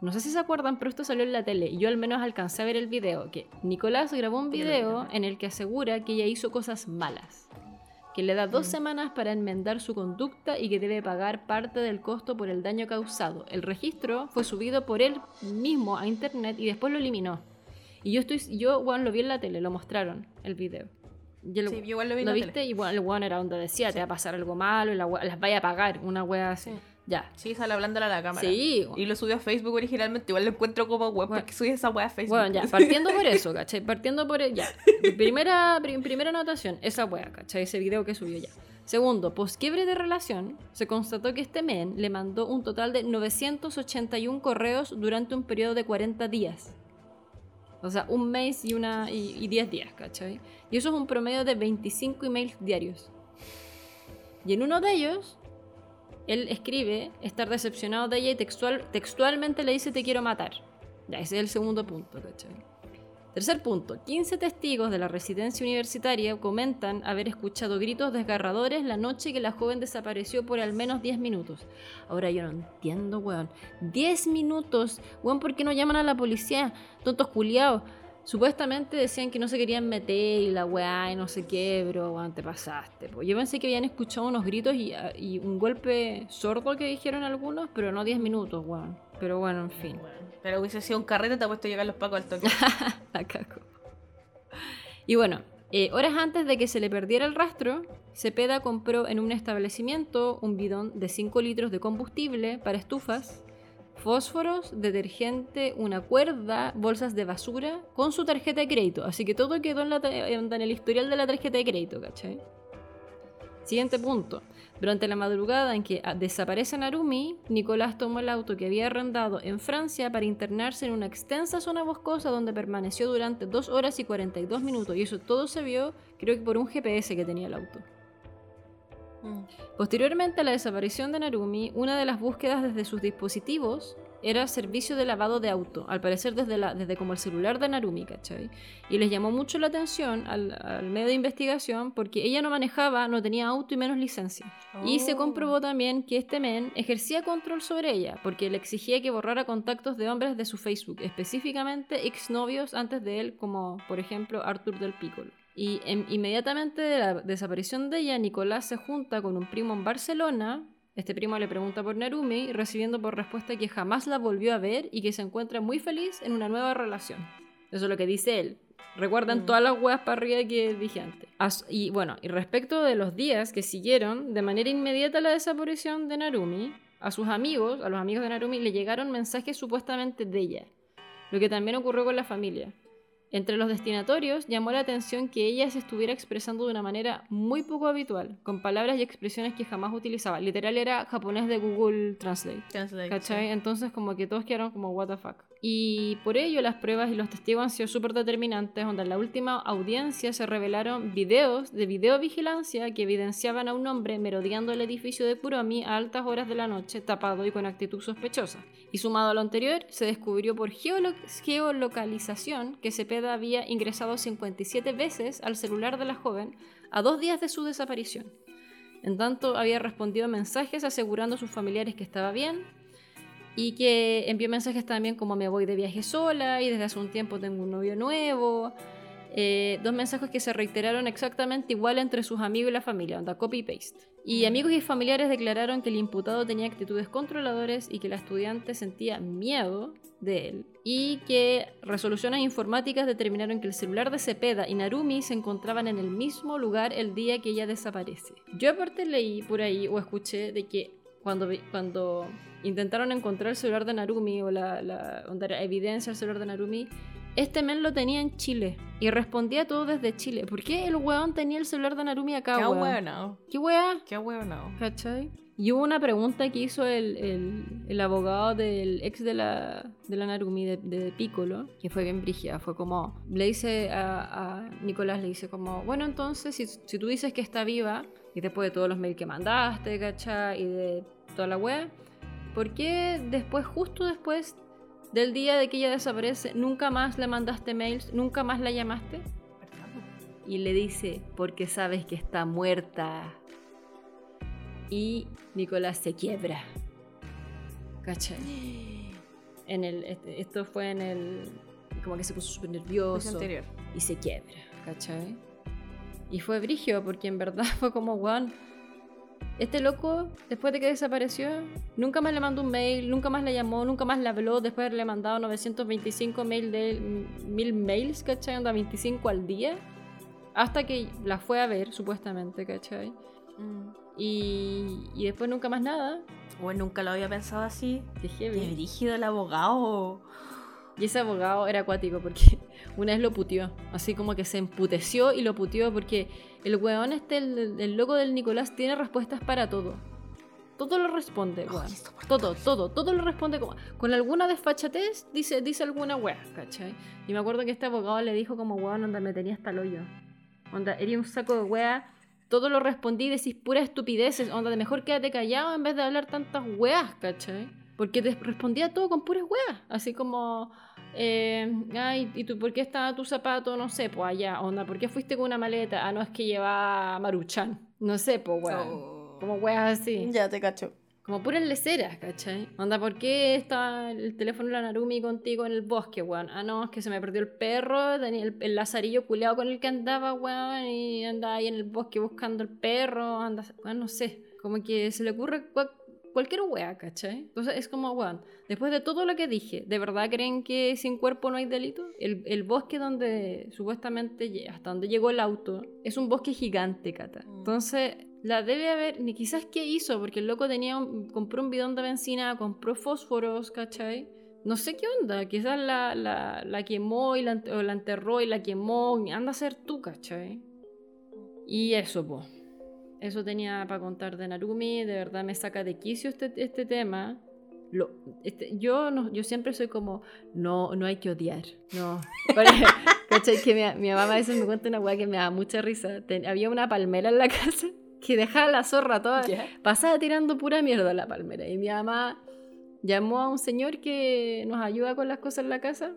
[SPEAKER 2] No sé si se acuerdan, pero esto salió en la tele y yo al menos alcancé a ver el video, que Nicolás grabó un video en el que asegura que ella hizo cosas malas, que le da dos
[SPEAKER 1] Mm.
[SPEAKER 2] semanas para enmendar su conducta y que debe pagar parte del costo por el daño causado. El registro fue subido por él mismo a internet y después lo eliminó. Y yo estoy, yo, bueno, lo vi en la tele, lo mostraron, el video. Yo lo,
[SPEAKER 1] Sí, igual lo vi
[SPEAKER 2] ¿lo viste? bueno, el weón era donde decía, te va a pasar algo malo la wea- las vaya a pagar, una wea así.
[SPEAKER 1] Sí.
[SPEAKER 2] Ya.
[SPEAKER 1] Sí, sale hablándole a la cámara.
[SPEAKER 2] Sí,
[SPEAKER 1] Y lo subió a Facebook originalmente. Igual lo encuentro como web
[SPEAKER 2] Bueno.
[SPEAKER 1] porque subí esa wea a Facebook.
[SPEAKER 2] Bueno, ya, partiendo por eso, ¿cachai? Partiendo por ya. Primera, pri- primera anotación, esa wea, ¿cachai? Ese video que subió ya. Segundo, posquiebre de relación, se constató que este men le mandó un total de 981 correos durante un periodo de 40 días. O sea, un mes y, una, y, y 10 días, ¿cachai? Y eso es un promedio de 25 emails diarios. Y en uno de ellos, él escribe estar decepcionado de ella y textual, textualmente le dice te quiero matar. Ya, ese es el segundo punto, ¿cachai? Tercer punto, 15 testigos de la residencia universitaria comentan haber escuchado gritos desgarradores la noche que la joven desapareció por al menos 10 minutos. Ahora yo no entiendo, weón. 10 minutos, weón, ¿por qué no llaman a la policía? Tontos culiados. Supuestamente decían que no se querían meter y la weá y no sé qué, bro, weón, te pasaste. Yo pensé que habían escuchado unos gritos y, y un golpe sordo que dijeron algunos, pero no 10 minutos, weón. Pero bueno, en fin.
[SPEAKER 1] Pero hubiese sido un carrete, te ha puesto a llegar los pacos al toque.
[SPEAKER 2] La caco. Y bueno, eh, horas antes de que se le perdiera el rastro, Cepeda compró en un establecimiento un bidón de 5 litros de combustible para estufas, fósforos, detergente, una cuerda, bolsas de basura, con su tarjeta de crédito. Así que todo quedó en, la en el historial de la tarjeta de crédito, ¿cachai? Siguiente punto. Durante la madrugada en que ah, desaparece Narumi, Nicolás tomó el auto que había arrendado en Francia para internarse en una extensa zona boscosa donde permaneció durante 2 horas y 42 minutos. Y eso todo se vio, creo que por un GPS que tenía el auto.
[SPEAKER 1] Mm.
[SPEAKER 2] Posteriormente a la desaparición de Narumi, una de las búsquedas desde sus dispositivos era servicio de lavado de auto, al parecer desde, la, desde como el celular de Narumi, ¿cachai? Y les llamó mucho la atención al, al medio de investigación porque ella no manejaba, no tenía auto y menos licencia. Y se
[SPEAKER 1] Oh.
[SPEAKER 2] comprobó también que este men ejercía control sobre ella, porque le exigía que borrara contactos de hombres de su Facebook, específicamente exnovios antes de él, como por ejemplo Arthur del Piccolo. Y em- inmediatamente de la desaparición de ella, Nicolás se junta con un primo en Barcelona. Este primo le pregunta por Narumi, recibiendo por respuesta que jamás la volvió a ver y que se encuentra muy feliz en una nueva relación. Eso es lo que dice él. Recuerdan
[SPEAKER 1] Mm.
[SPEAKER 2] todas las weas para arriba que dije antes. As- y bueno, y respecto de los días que siguieron, de manera inmediata a la desaparición de Narumi, a sus amigos, a los amigos de Narumi, le llegaron mensajes supuestamente de ella. Lo que también ocurrió con la familia. Entre los destinatorios llamó la atención que ella se estuviera expresando de una manera muy poco habitual, con palabras y expresiones que jamás utilizaba. Literal era japonés de Google Translate.
[SPEAKER 1] Translate,
[SPEAKER 2] ¿Cachai?
[SPEAKER 1] sí.
[SPEAKER 2] Entonces como que todos quedaron como what the fuck. Y por ello las pruebas y los testigos han sido súper determinantes, donde en la última audiencia se revelaron videos de videovigilancia que evidenciaban a un hombre merodeando el edificio de Kuromi a altas horas de la noche, tapado y con actitud sospechosa. Y sumado a lo anterior, se descubrió por geolo- geolocalización que Había ingresado 57 veces al celular de la joven a dos días de su desaparición. En tanto, había respondido mensajes asegurando a sus familiares que estaba bien y que envió mensajes también como me voy de viaje sola y desde hace un tiempo tengo un novio nuevo eh, dos mensajes que se reiteraron exactamente igual entre sus amigos y la familia, onda copy-paste. Y amigos y familiares declararon que el imputado tenía actitudes controladoras y que la estudiante sentía miedo de él. Y que resoluciones informáticas determinaron que el celular de Cepeda y Narumi se encontraban en el mismo lugar el día que ella desaparece. Yo aparte leí por ahí o escuché de que cuando, cuando intentaron encontrar el celular de Narumi o la, la era evidencia del celular de Narumi, este men lo tenía en Chile y respondía todo desde Chile. ¿Por qué el weón tenía el celular de Narumi acá,
[SPEAKER 1] Qué
[SPEAKER 2] weón? ¿Qué weá?
[SPEAKER 1] Qué bueno.
[SPEAKER 2] ¿Cachai? Y hubo una pregunta que hizo el, el- el abogado del ex de la, de la Narumi, de, de Piccolo, que fue bien brígida. Fue como, le dice a, a Nicolás, le dice como, bueno, entonces, si, si tú dices que está viva, y después de todos los mails que mandaste, ¿cachai? Y de toda la web, ¿por qué después, justo después del día de que ella desaparece, nunca más le mandaste mails, nunca más la llamaste? Y le dice, porque sabes que está muerta. Y Nicolás se quiebra. ¿Cachai? En el, este- esto fue en el... Como que se puso súper nervioso.
[SPEAKER 1] anterior.
[SPEAKER 2] Y se quiebra, ¿cachai? Y fue brigio porque en verdad fue como, weón, este loco, después de que desapareció, nunca más le mandó un mail, nunca más le llamó, nunca más le habló, después de haberle mandado 925 mail de mil mails, ¿cachai? Anda 25 al día, hasta que la fue a ver, supuestamente, ¿cachai?
[SPEAKER 1] Mm.
[SPEAKER 2] Y, y después nunca más nada.
[SPEAKER 1] Bueno, nunca lo había pensado así.
[SPEAKER 2] Qué
[SPEAKER 1] Qué
[SPEAKER 2] heavy.
[SPEAKER 1] brígido el abogado.
[SPEAKER 2] Y ese abogado era acuático porque una vez lo puteó. Así como que se emputeció y lo puteó porque el weón este, el, el loco del Nicolás, tiene respuestas para todo. Todo lo responde, weón.
[SPEAKER 1] Insoportable.
[SPEAKER 2] Todo, todo, todo lo responde como. Con alguna desfachatez dice, dice alguna weá, ¿cachai? Y me acuerdo que este abogado le dijo como, weón, onda, me tenía hasta el hoyo. Onda, eres un saco de weá. Todo lo respondí y decís puras estupideces. Onda, de mejor quédate callado en vez de hablar tantas weas, ¿cachai? Porque te respondía todo con puras weas. Así como, eh, ay, ¿y tú por qué estaba tu zapato? No sé, pues allá, onda, ¿por qué fuiste con una maleta? Ah, no, es que lleva Maruchan. No sé, pues weón.
[SPEAKER 1] Oh.
[SPEAKER 2] Como weas así.
[SPEAKER 1] Ya te cacho.
[SPEAKER 2] Como puras leceras, ¿cachai? Onda, ¿por qué está el teléfono de la Narumi contigo en el bosque, weón? Ah, no, es que se me perdió el perro, tenía el, el lazarillo culeado con el que andaba, weón, y andaba ahí en el bosque buscando el perro, anda, weón, no sé. Como que se le ocurre cualquier wea, ¿cachai? Entonces es como, weón, después de todo lo que dije, ¿de verdad creen que sin cuerpo no hay delito? El, el bosque donde supuestamente, hasta donde llegó el auto, es un bosque gigante, Cata.
[SPEAKER 1] Mm.
[SPEAKER 2] Entonces, la debe haber, ni quizás qué hizo, porque el loco tenía un- compró un bidón de benzina, compró fósforos, ¿cachai? No sé qué onda, quizás la, la, la quemó y la, o la enterró y la quemó, anda a ser tú, ¿cachai? Y eso, po. Eso tenía para contar de Narumi, de verdad me saca de quicio este, este tema. Lo, este- yo, no, yo siempre soy como, no, no hay que odiar, no. ¿Cachai? Que mi, mi mamá a veces me cuenta una weá que me da mucha risa. Ten- había una palmera en la casa que dejaba la zorra toda, pasaba tirando pura mierda a la palmera. Y mi mamá llamó a un señor que nos ayuda con las cosas en la casa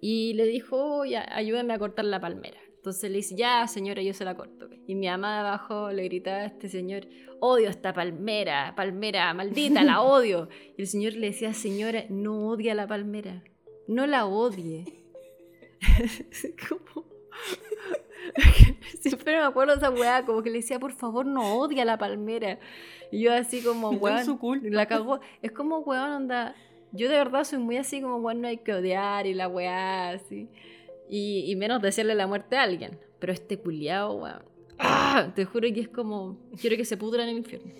[SPEAKER 2] y le dijo, ya, ayúdame a cortar la palmera. Entonces le dice, ya, señora, yo se la corto. Y mi mamá de abajo le gritaba a este señor, odio esta palmera, palmera, maldita, la odio. Y el señor le decía, señora, no odia la palmera, no la odie. Como- Siempre me acuerdo de esa weá, como que le decía, por favor, no odia la palmera. Y yo así como, weón, la cagó. Es como, weón, onda, yo de verdad soy muy así como, weón, no hay que odiar y la weá, así. Y, y menos desearle la muerte a alguien. Pero este culiao, weón. ¡ah! Te juro que es como, quiero que se pudra en el infierno.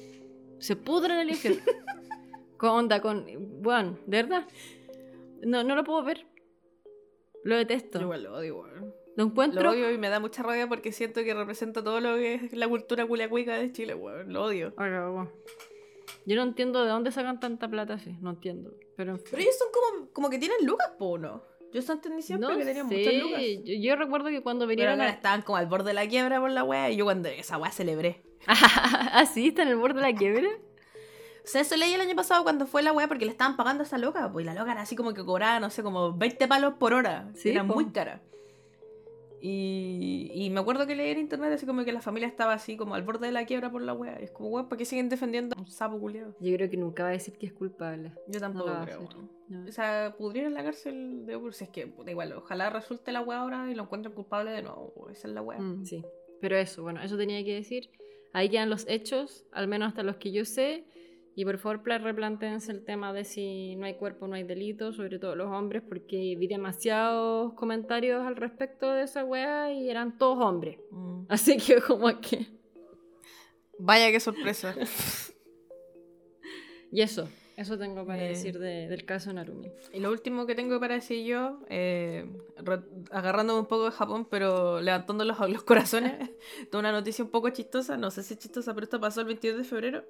[SPEAKER 2] Se pudra en el infierno. con onda, con, weón, de verdad. No, no lo puedo ver. Lo detesto.
[SPEAKER 1] Yo igual lo odio, weón.
[SPEAKER 2] Lo encuentro.
[SPEAKER 1] Lo odio y me da mucha rabia porque siento que representa todo lo que es la cultura culiacuica de Chile, weón. Lo odio.
[SPEAKER 2] Weón. Yo no entiendo de dónde sacan tanta plata así. No entiendo. Pero en fin.
[SPEAKER 1] Pero ellos son como, como que tienen lucas, po, ¿no? Yo eso entendí siempre
[SPEAKER 2] no
[SPEAKER 1] que tenían muchas lucas.
[SPEAKER 2] Yo, yo recuerdo que cuando
[SPEAKER 1] Pero
[SPEAKER 2] vinieron
[SPEAKER 1] ahora
[SPEAKER 2] a...
[SPEAKER 1] estaban como al borde de la quiebra por la wea y yo cuando esa wea celebré.
[SPEAKER 2] ah, sí, está en el borde de la quiebra.
[SPEAKER 1] O sea, eso leí el año pasado cuando fue la wea porque le estaban pagando a esa loca, pues y la loca era así como que cobraba, no sé, como 20 palos por hora.
[SPEAKER 2] Sí,
[SPEAKER 1] era muy cara. Y, y me acuerdo que leí en internet así como que la familia estaba así como al borde de la quiebra por la wea. Es como, weón, ¿para qué siguen defendiendo a un sapo culiado?
[SPEAKER 2] Yo creo que nunca va a decir que es culpable.
[SPEAKER 1] Yo tampoco
[SPEAKER 2] No
[SPEAKER 1] creo.
[SPEAKER 2] No.
[SPEAKER 1] O sea, pudrir en la cárcel de por si es que, puta, igual, ojalá resulte la wea ahora y lo encuentren culpable de nuevo. Esa es la wea.
[SPEAKER 2] Mm, sí. Pero eso, bueno, eso tenía que decir. Ahí quedan los hechos, al menos hasta los que yo sé. Y por favor, pla- replántense el tema de si no hay cuerpo, no hay delito, sobre todo los hombres, porque vi demasiados comentarios al respecto de esa wea y eran todos hombres.
[SPEAKER 1] Mm.
[SPEAKER 2] Así que como que...
[SPEAKER 1] Vaya qué sorpresa.
[SPEAKER 2] Y eso, eso tengo para
[SPEAKER 1] Eh.
[SPEAKER 2] decir de- del caso Narumi.
[SPEAKER 1] Y lo último que tengo para decir yo, eh, agarrándome un poco de Japón, pero levantando los, los corazones, de una noticia un poco chistosa, no sé si es chistosa, pero esto pasó el 22 de febrero,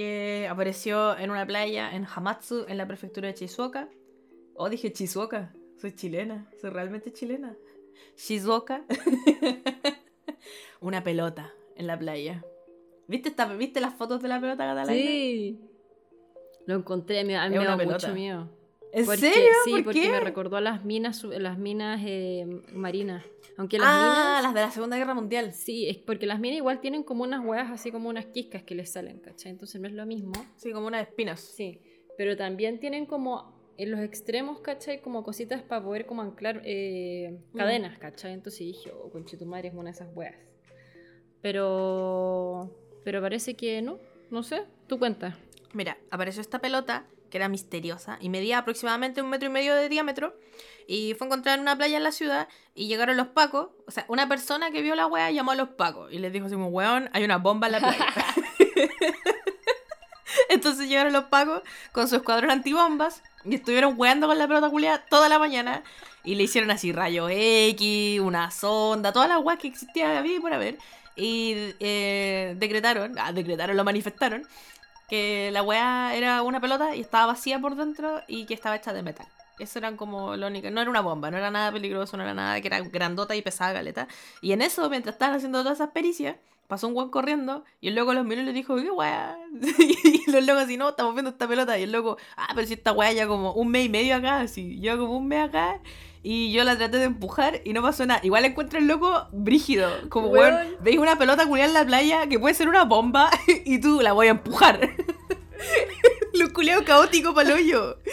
[SPEAKER 1] que apareció en una playa en Hamatsu, en la prefectura de Shizuoka. Oh, dije Shizuoka, soy chilena, soy realmente chilena. Shizuoka. una pelota en la playa. ¿Viste, esta, ¿Viste las fotos de la pelota catalana?
[SPEAKER 2] Sí. Lo encontré, me, a mí
[SPEAKER 1] Es
[SPEAKER 2] me
[SPEAKER 1] una
[SPEAKER 2] da mucho miedo.
[SPEAKER 1] ¿En
[SPEAKER 2] Porque-
[SPEAKER 1] serio?
[SPEAKER 2] Sí,
[SPEAKER 1] ¿Por
[SPEAKER 2] porque
[SPEAKER 1] qué?
[SPEAKER 2] me recordó a las minas, las minas eh, marinas. Aunque las
[SPEAKER 1] ah,
[SPEAKER 2] minas...
[SPEAKER 1] las de la Segunda Guerra Mundial.
[SPEAKER 2] Sí, es porque las minas igual tienen como unas huevas así como unas quiscas que les salen, ¿cachai? Entonces no es lo mismo.
[SPEAKER 1] Sí, como unas espinas.
[SPEAKER 2] Sí, pero también tienen como en los extremos, ¿cachai? Como cositas para poder como anclar eh,
[SPEAKER 1] Mm.
[SPEAKER 2] cadenas, ¿cachai? Entonces dije, oh, conchetumare es una de esas huevas. Pero... Pero parece que no, no sé, tú cuentas.
[SPEAKER 1] Mira, apareció esta pelota que era misteriosa y medía aproximadamente un metro y medio de diámetro y fue encontrada en una playa en la ciudad y llegaron los pacos, o sea, una persona que vio la wea llamó a los pacos y les dijo así como, weón, hay una bomba en la playa. Entonces llegaron los pacos con su escuadrón antibombas y estuvieron weando con la pelota culiada toda la mañana y le hicieron así rayo X, una sonda, todas las weas que existían había por haber y eh, decretaron, ah, decretaron, lo manifestaron que la weá era una pelota y estaba vacía por dentro y que estaba hecha de metal. Eso eran como lo único. No era una bomba, no era nada peligroso, no era nada que era grandota y pesada, galeta. Y en eso, mientras estaban haciendo todas esas pericias, pasó un weón corriendo y el loco los miró y le dijo, ¿qué weá? y los locos así, no, estamos viendo esta pelota. Y el loco, ah, pero si esta weá ya como un mes y medio acá, así, lleva como un mes acá. Y yo la traté de empujar y no pasó nada. Igual encuentro el loco brígido. Como, weón,
[SPEAKER 2] Weón.
[SPEAKER 1] veis una pelota culiada en la playa que puede ser una bomba y tú la voy a empujar. Lo culiado caótico para hoyo.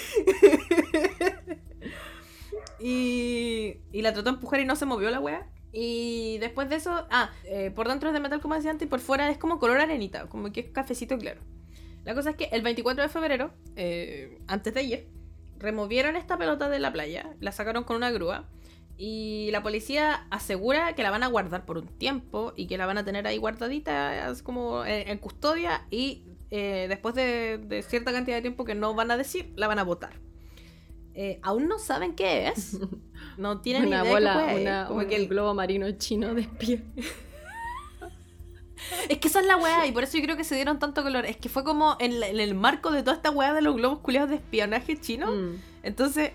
[SPEAKER 1] y, y la trató de empujar y no se movió la wea. Y después de eso, ah, eh, por dentro es de metal como decía antes y por fuera es como color arenita, como que es cafecito claro. La cosa es que el 24 de febrero, eh, antes de ayer, removieron esta pelota de la playa, la sacaron con una grúa y la policía asegura que la van a guardar por un tiempo y que la van a tener ahí guardadita como en, en custodia y eh, después de, de cierta cantidad de tiempo que no van a decir, la van a votar. Eh, aún no saben qué es. No tienen
[SPEAKER 2] una
[SPEAKER 1] idea
[SPEAKER 2] bola,
[SPEAKER 1] qué
[SPEAKER 2] una,
[SPEAKER 1] Como
[SPEAKER 2] un
[SPEAKER 1] que el-
[SPEAKER 2] globo marino chino de espía.
[SPEAKER 1] Es que esa es la weá, y por eso yo creo que se dieron tanto color. Es que fue como en, la- en el marco de toda esta weá de los globos culiados de espionaje chino.
[SPEAKER 2] Mm.
[SPEAKER 1] Entonces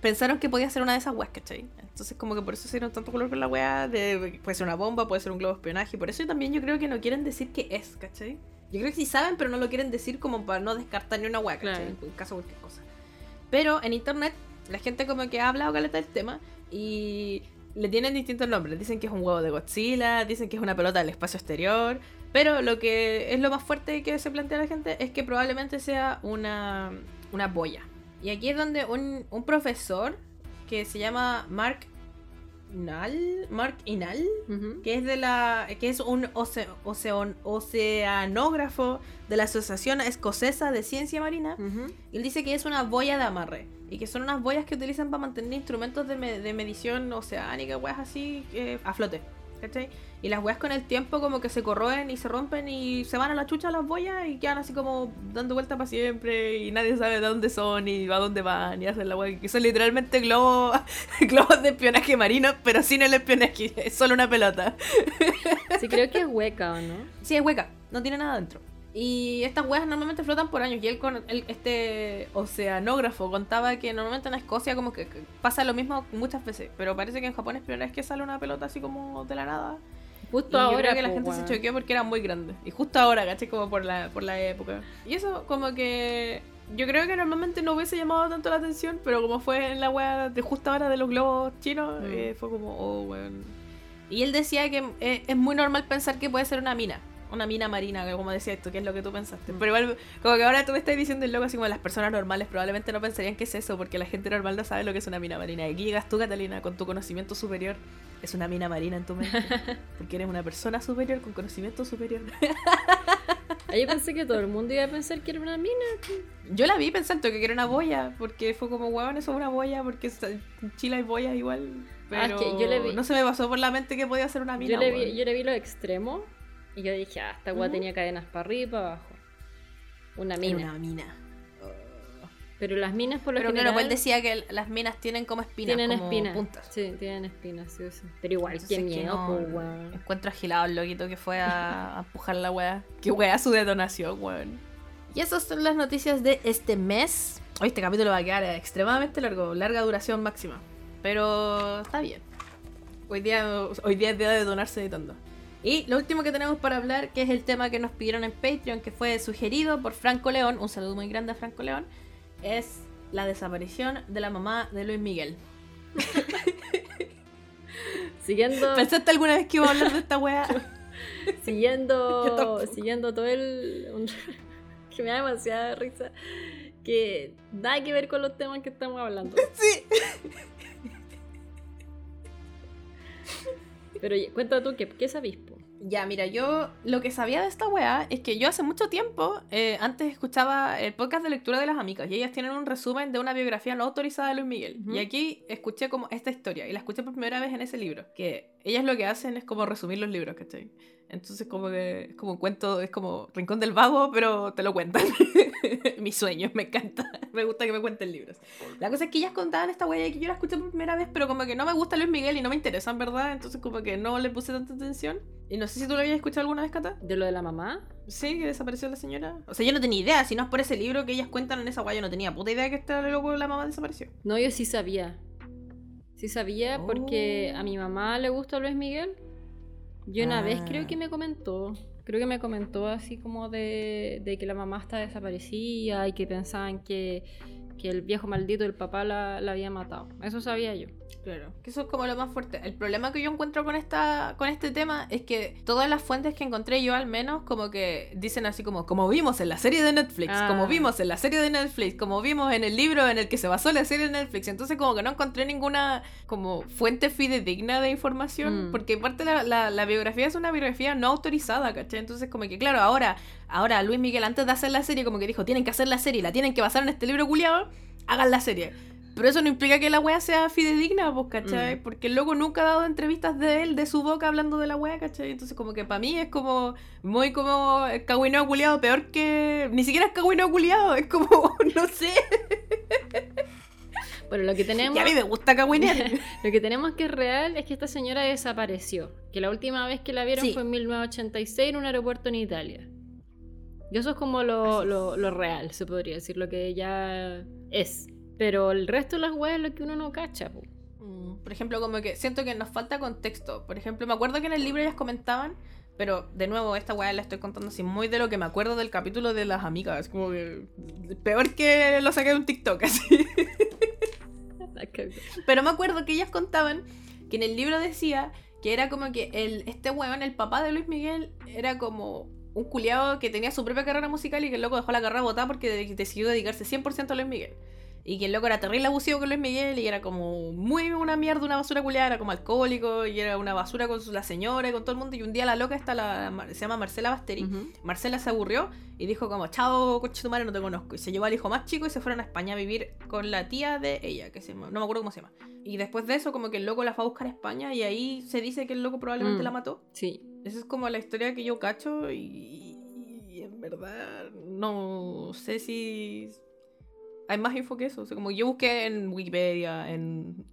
[SPEAKER 1] pensaron que podía ser una de esas weas, ¿cachai? Entonces como que por eso se dieron tanto color con la weá de puede ser una bomba, puede ser un globo de espionaje. Por eso también yo creo que no quieren decir qué es, ¿cachai? Yo creo que sí saben, pero no lo quieren decir como para no descartar ni una weá, ¿cachai?
[SPEAKER 2] Claro.
[SPEAKER 1] En caso de cualquier cosa. Pero en internet la gente como que ha hablado caleta del tema y le tienen distintos nombres. Dicen que es un huevo de Godzilla, dicen que es una pelota del espacio exterior. Pero lo que es lo más fuerte que se plantea la gente es que probablemente sea una, una boya. Y aquí es donde un, un profesor que se llama Mark Inal, Mark Inal, que es de la que es un oce- ocean- oceanógrafo de la Asociación Escocesa de Ciencia Marina.
[SPEAKER 2] Ujú.
[SPEAKER 1] Y él dice que es una boya de amarre. Y que son unas boyas que utilizan para mantener instrumentos de, me- de medición oceánica, weas así, eh, a flote. ¿Cachai? Y las weas con el tiempo como que se corroen y se rompen y se van a la chucha las boyas y quedan así como dando vuelta para siempre y nadie sabe de dónde son y a dónde van y hacen la wea. Que son literalmente globos, globos de espionaje marino, pero sin el espionaje, es solo una pelota.
[SPEAKER 2] Sí, creo que es hueca, ¿o no?
[SPEAKER 1] Sí, es hueca, no tiene nada dentro. Y estas weas normalmente flotan por años. Y él con él- este oceanógrafo contaba que normalmente en Escocia como que que pasa lo mismo muchas veces. Pero parece que en Japón es primera vez que sale una pelota así como de la nada.
[SPEAKER 2] Justo
[SPEAKER 1] y yo
[SPEAKER 2] ahora.
[SPEAKER 1] creo que la gente se choqueó porque era muy grande. Y justo ahora, ¿cachai? Como por la, por la época. Y eso como que yo creo que normalmente no hubiese llamado tanto la atención, pero como fue en la wea de justo ahora de los globos chinos,
[SPEAKER 2] Mm.
[SPEAKER 1] eh, fue como, oh, weón. Y él decía que eh, es muy normal pensar que puede ser una mina. Una mina marina, como decía esto, que es lo que tú pensaste.
[SPEAKER 2] Mm.
[SPEAKER 1] Pero igual, como que ahora tú me estás diciendo el loco así como las personas normales probablemente no pensarían que es eso, porque la gente normal no sabe lo que es una mina marina. Y aquí llegas tú, Catalina, con tu conocimiento superior. Es una mina marina en tu mente. Porque eres una persona superior con conocimiento superior.
[SPEAKER 2] Ah, Yo pensé que todo el mundo iba a pensar que era una mina.
[SPEAKER 1] Yo la vi pensando que era una boya, porque fue como, weón, eso es una boya, porque en Chile hay boyas igual. Pero
[SPEAKER 2] Ah, es que yo le vi-
[SPEAKER 1] no se me pasó por la mente que podía ser una mina.
[SPEAKER 2] Yo le, vi, yo le vi los extremos y yo dije, ah, esta weá tenía cadenas para arriba y para abajo. Una
[SPEAKER 1] Era
[SPEAKER 2] mina.
[SPEAKER 1] una mina.
[SPEAKER 2] Pero las minas por lo
[SPEAKER 1] Pero
[SPEAKER 2] general
[SPEAKER 1] claro, pues él decía que las minas tienen como espinas,
[SPEAKER 2] tienen
[SPEAKER 1] como
[SPEAKER 2] espinas.
[SPEAKER 1] puntas.
[SPEAKER 2] Sí, tienen espinas, sí, sí. Pero igual,
[SPEAKER 1] Entonces,
[SPEAKER 2] qué
[SPEAKER 1] que
[SPEAKER 2] miedo,
[SPEAKER 1] no-
[SPEAKER 2] pues, weón.
[SPEAKER 1] Encuentro agilado el loquito que fue a, a empujar la weá. Que weá su detonación, weón. Y esas son las noticias de este mes. Hoy este capítulo va a quedar extremadamente largo, larga duración máxima. Pero está bien. Hoy día, hoy día es día de detonarse editando. Y lo último que tenemos para hablar, que es el tema que nos pidieron en Patreon, que fue sugerido por Franco León, un saludo muy grande a Franco León, es la desaparición de la mamá de Luis Miguel.
[SPEAKER 2] Siguiendo,
[SPEAKER 1] ¿Pensaste alguna vez que iba a hablar de esta weá?
[SPEAKER 2] Siguiendo, siguiendo todo el... que me da demasiada risa. Que nada que ver con los temas que estamos hablando.
[SPEAKER 1] Sí.
[SPEAKER 2] Pero cuenta tú, ¿qué, qué sabís?
[SPEAKER 1] Ya, mira, yo lo que sabía de esta weá es que yo hace mucho tiempo, eh, antes escuchaba el podcast de lectura de las amigas y ellas tienen un resumen de una biografía no autorizada de Luis Miguel. Y aquí escuché como esta historia y la escuché por primera vez en ese libro, que ellas lo que hacen es como resumir los libros, ¿cachai? Entonces como que es como un cuento, es como Rincón del Vago, pero te lo cuentan. Mis sueños, me encanta. Me gusta que me cuenten libros. La cosa es que ellas contaban esta weá que yo la escuché por primera vez, pero como que no me gusta Luis Miguel y no me interesa, en verdad. Entonces como que no le puse tanta atención. Y no sé si tú lo habías escuchado alguna vez, Cata.
[SPEAKER 2] ¿De lo de la mamá?
[SPEAKER 1] Sí, que desapareció la señora. O sea, yo no tenía idea, si no es por ese libro que ellas cuentan en esa weá, yo no tenía puta idea que este loco la mamá desapareció.
[SPEAKER 2] No, yo sí sabía. Sí sabía porque
[SPEAKER 1] Oh.
[SPEAKER 2] a mi mamá le gusta Luis Miguel. Yo una vez
[SPEAKER 1] Ah.
[SPEAKER 2] creo que me comentó. Creo que me comentó así como de, de que la mamá está desaparecida y que pensaban que, que el viejo maldito del papá la, la había matado. Eso sabía yo.
[SPEAKER 1] Claro. Que eso es como lo más fuerte. El problema que yo encuentro con esta con este tema es que todas las fuentes que encontré yo al menos como que dicen así como como vimos en la serie de Netflix,
[SPEAKER 2] Ah.
[SPEAKER 1] como vimos en la serie de Netflix, como vimos en el libro en el que se basó la serie de Netflix. Entonces como que no encontré ninguna como fuente fidedigna de información
[SPEAKER 2] Mm.
[SPEAKER 1] porque parte la, la, la biografía es una biografía no autorizada, ¿cachai? Entonces como que claro, ahora ahora Luis Miguel antes de hacer la serie como que dijo, tienen que hacer la serie, la tienen que basar en este libro culiado, hagan la serie. Pero eso no implica que la wea sea fidedigna, pues, ¿cachai?
[SPEAKER 2] Mm.
[SPEAKER 1] Porque el loco nunca ha dado entrevistas de él, de su boca, hablando de la wea, ¿cachai? Entonces, como que para mí es como muy como cagüineo culiado, peor que. Ni siquiera es cagüineo culiado, es como, no sé.
[SPEAKER 2] Bueno, lo que tenemos...
[SPEAKER 1] Y a mí me gusta cagüinear.
[SPEAKER 2] Lo que tenemos que es real es que esta señora desapareció. Que la última vez que la vieron
[SPEAKER 1] Sí.
[SPEAKER 2] fue en 1986 en un aeropuerto en Italia. Y eso es como lo- lo real, se podría decir, lo que ella es. Pero el resto de las weas es lo que uno no cacha. po.
[SPEAKER 1] Mm, Por ejemplo, como que siento que nos falta contexto. Por ejemplo, me acuerdo que en el libro ellas comentaban, pero de nuevo, esta weá la estoy contando así muy de lo que me acuerdo del capítulo de las amigas. Como que. Peor que lo saqué de un TikTok, así. Pero me acuerdo que ellas contaban que en el libro decía que era como que el, este weón, el papá de Luis Miguel, era como un culiado que tenía su propia carrera musical y que el loco dejó la carrera botada porque de- decidió dedicarse 100% a Luis Miguel. Y que el loco era terrible abusivo con Luis Miguel y era como muy una mierda, una basura culiada, era como alcohólico y era una basura con la señora y con todo el mundo. Y un día la loca está la, se llama Marcela Basteri. Marcela se aburrió y dijo como, chao, coche tu madre, no te conozco. Y se llevó al hijo más chico y se fueron a España a vivir con la tía de ella, que se no me acuerdo cómo se llama. Y después de eso, como que el loco la fue a buscar a España y ahí se dice que el loco probablemente
[SPEAKER 2] Mm.
[SPEAKER 1] la mató.
[SPEAKER 2] Sí.
[SPEAKER 1] Esa es como la historia que yo cacho y, y en verdad no sé si hay más info que eso. O sea, como yo busqué en Wikipedia, en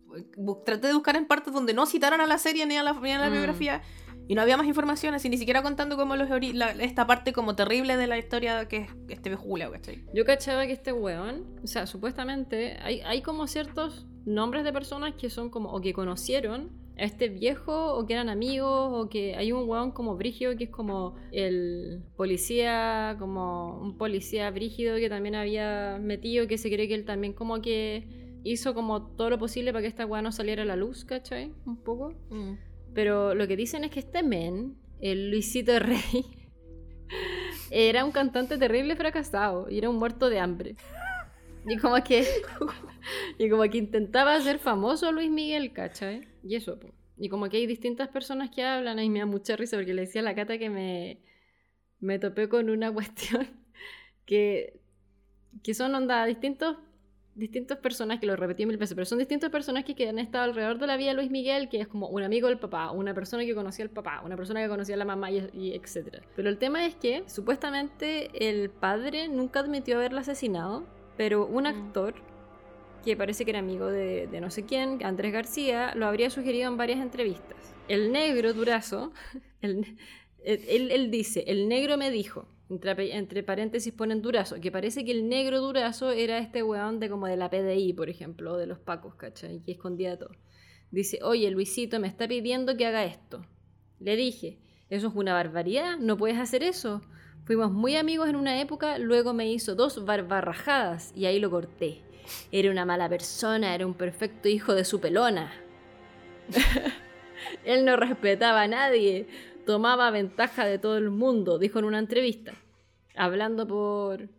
[SPEAKER 1] traté de buscar en partes donde no citaran a la serie ni a la, ni a la
[SPEAKER 2] Mm.
[SPEAKER 1] biografía y no había más información, así ni siquiera contando como los la- esta parte como terrible de la historia que es este culiao, ¿cachai?
[SPEAKER 2] Yo cachaba que este weón, o sea, supuestamente hay, hay como ciertos nombres de personas que son como, o que conocieron a este viejo o que eran amigos o que hay un weón como Brigio que es como el policía, como un policía brígido que también había metido que se cree que él también como que hizo como todo lo posible para que esta weá no saliera a la luz, ¿cachai? Un poco.
[SPEAKER 1] Mm.
[SPEAKER 2] Pero lo que dicen es que este men, el Luisito Rey, era un cantante terrible fracasado y era un muerto de hambre. Y como que. y como que intentaba hacer famoso Luis Miguel, ¿cachai? Y eso, po. Y como que hay distintas personas que hablan, y me da mucha risa porque le decía a la cata que me, me topé con una cuestión que, que son onda distintos distintos personas que lo repetí mil veces, pero son distintos personajes que han estado alrededor de la vida de Luis Miguel, que es como un amigo del papá, una persona que conocía al papá, una persona que conocía a la mamá y, y etc. Pero el tema es que supuestamente el padre nunca admitió haberla asesinado, pero un actor que parece que era amigo de, de no sé quién, Andrés García, lo habría sugerido en varias entrevistas. El negro Durazo, el- él, él dice, el negro me dijo, entre, entre paréntesis ponen Durazo, que parece que el negro Durazo era este weón de como de la PDI, por ejemplo, de los Pacos, ¿cachai? Que escondía todo. Dice, oye, Luisito me está pidiendo que haga esto. Le dije, eso es una barbaridad, no puedes hacer eso. Fuimos muy amigos en una época, luego me hizo dos barbarrajadas y ahí lo corté. Era una mala persona, era un perfecto hijo de su pelona. Él no respetaba a nadie, tomaba ventaja de todo el mundo, dijo en una entrevista, hablando por,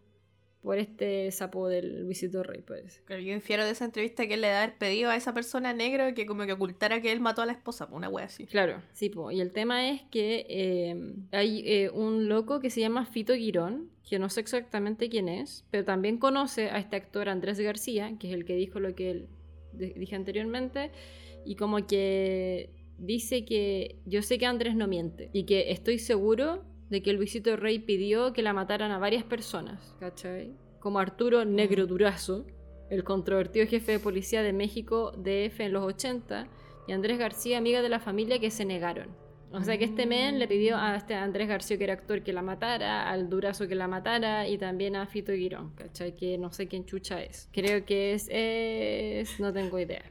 [SPEAKER 2] por este sapo del Luisito Rey, parece.
[SPEAKER 1] Pero yo infiero de esa entrevista que él le da haber pedido a esa persona negro que como que ocultara que él mató a la esposa, po, una wea así.
[SPEAKER 2] Claro, sí, po. y el tema es que eh, hay eh, un loco que se llama Fito Girón, que no sé exactamente quién es, pero también conoce a este actor Andrés García, que es el que dijo lo que él dije anteriormente, y como que dice que yo sé que Andrés no miente, y que estoy seguro de que Luisito Rey pidió que la mataran a varias personas, ¿cachai? Como Arturo Negro Durazo, el controvertido jefe de policía de México DF en los 80, y Andrés García, amiga de la familia, que se negaron. O sea que este men le pidió a este Andrés García, que era actor, que la matara, al Durazo que la matara, y también a Fito Girón, ¿cachai? Que no sé quién chucha es. Creo que es... es... no tengo idea.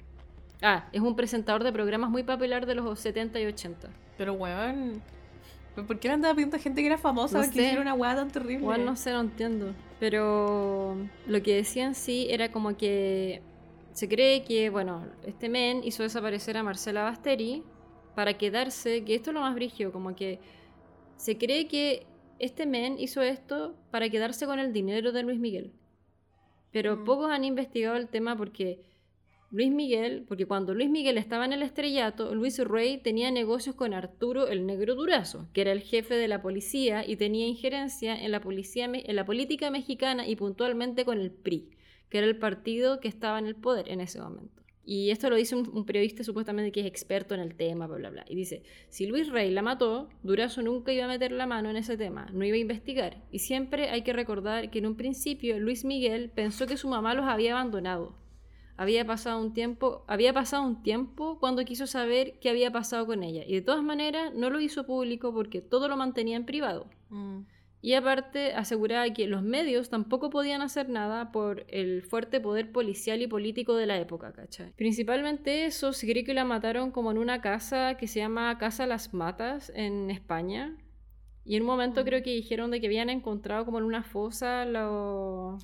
[SPEAKER 2] Ah, es un presentador de programas muy popular de los 70 y 80.
[SPEAKER 1] Pero weón, ¿por qué no andaba pidiendo a gente que era famosa
[SPEAKER 2] No
[SPEAKER 1] que
[SPEAKER 2] sé.
[SPEAKER 1] hiciera una wea tan terrible?
[SPEAKER 2] Igual no sé, no entiendo. Pero lo que decían sí era como que se cree que, bueno, este men hizo desaparecer a Marcela Basteri para quedarse, que esto es lo más brígido, como que se cree que este men hizo esto para quedarse con el dinero de Luis Miguel. Pero
[SPEAKER 1] Mm.
[SPEAKER 2] pocos han investigado el tema porque Luis Miguel, porque cuando Luis Miguel estaba en el estrellato, Luis Rey tenía negocios con Arturo el Negro Durazo, que era el jefe de la policía y tenía injerencia en la, policía, en la política mexicana y puntualmente con el PRI, que era el partido que estaba en el poder en ese momento. Y esto lo dice un, un periodista supuestamente que es experto en el tema, bla, bla, bla. Y dice, si Luis Rey la mató, Durazo nunca iba a meter la mano en ese tema, no iba a investigar. Y siempre hay que recordar que en un principio Luis Miguel pensó que su mamá los había abandonado. Había pasado un tiempo, había pasado un tiempo cuando quiso saber qué había pasado con ella. Y de todas maneras no lo hizo público porque todo lo mantenía en privado.
[SPEAKER 1] Mm.
[SPEAKER 2] Y aparte aseguraba que los medios tampoco podían hacer nada por el fuerte poder policial y político de la época, ¿cachai? Principalmente eso, se cree que la mataron como en una casa que se llama Casa Las Matas en España. Y en un momento
[SPEAKER 1] Mm.
[SPEAKER 2] creo que dijeron de que habían encontrado como en una fosa lo...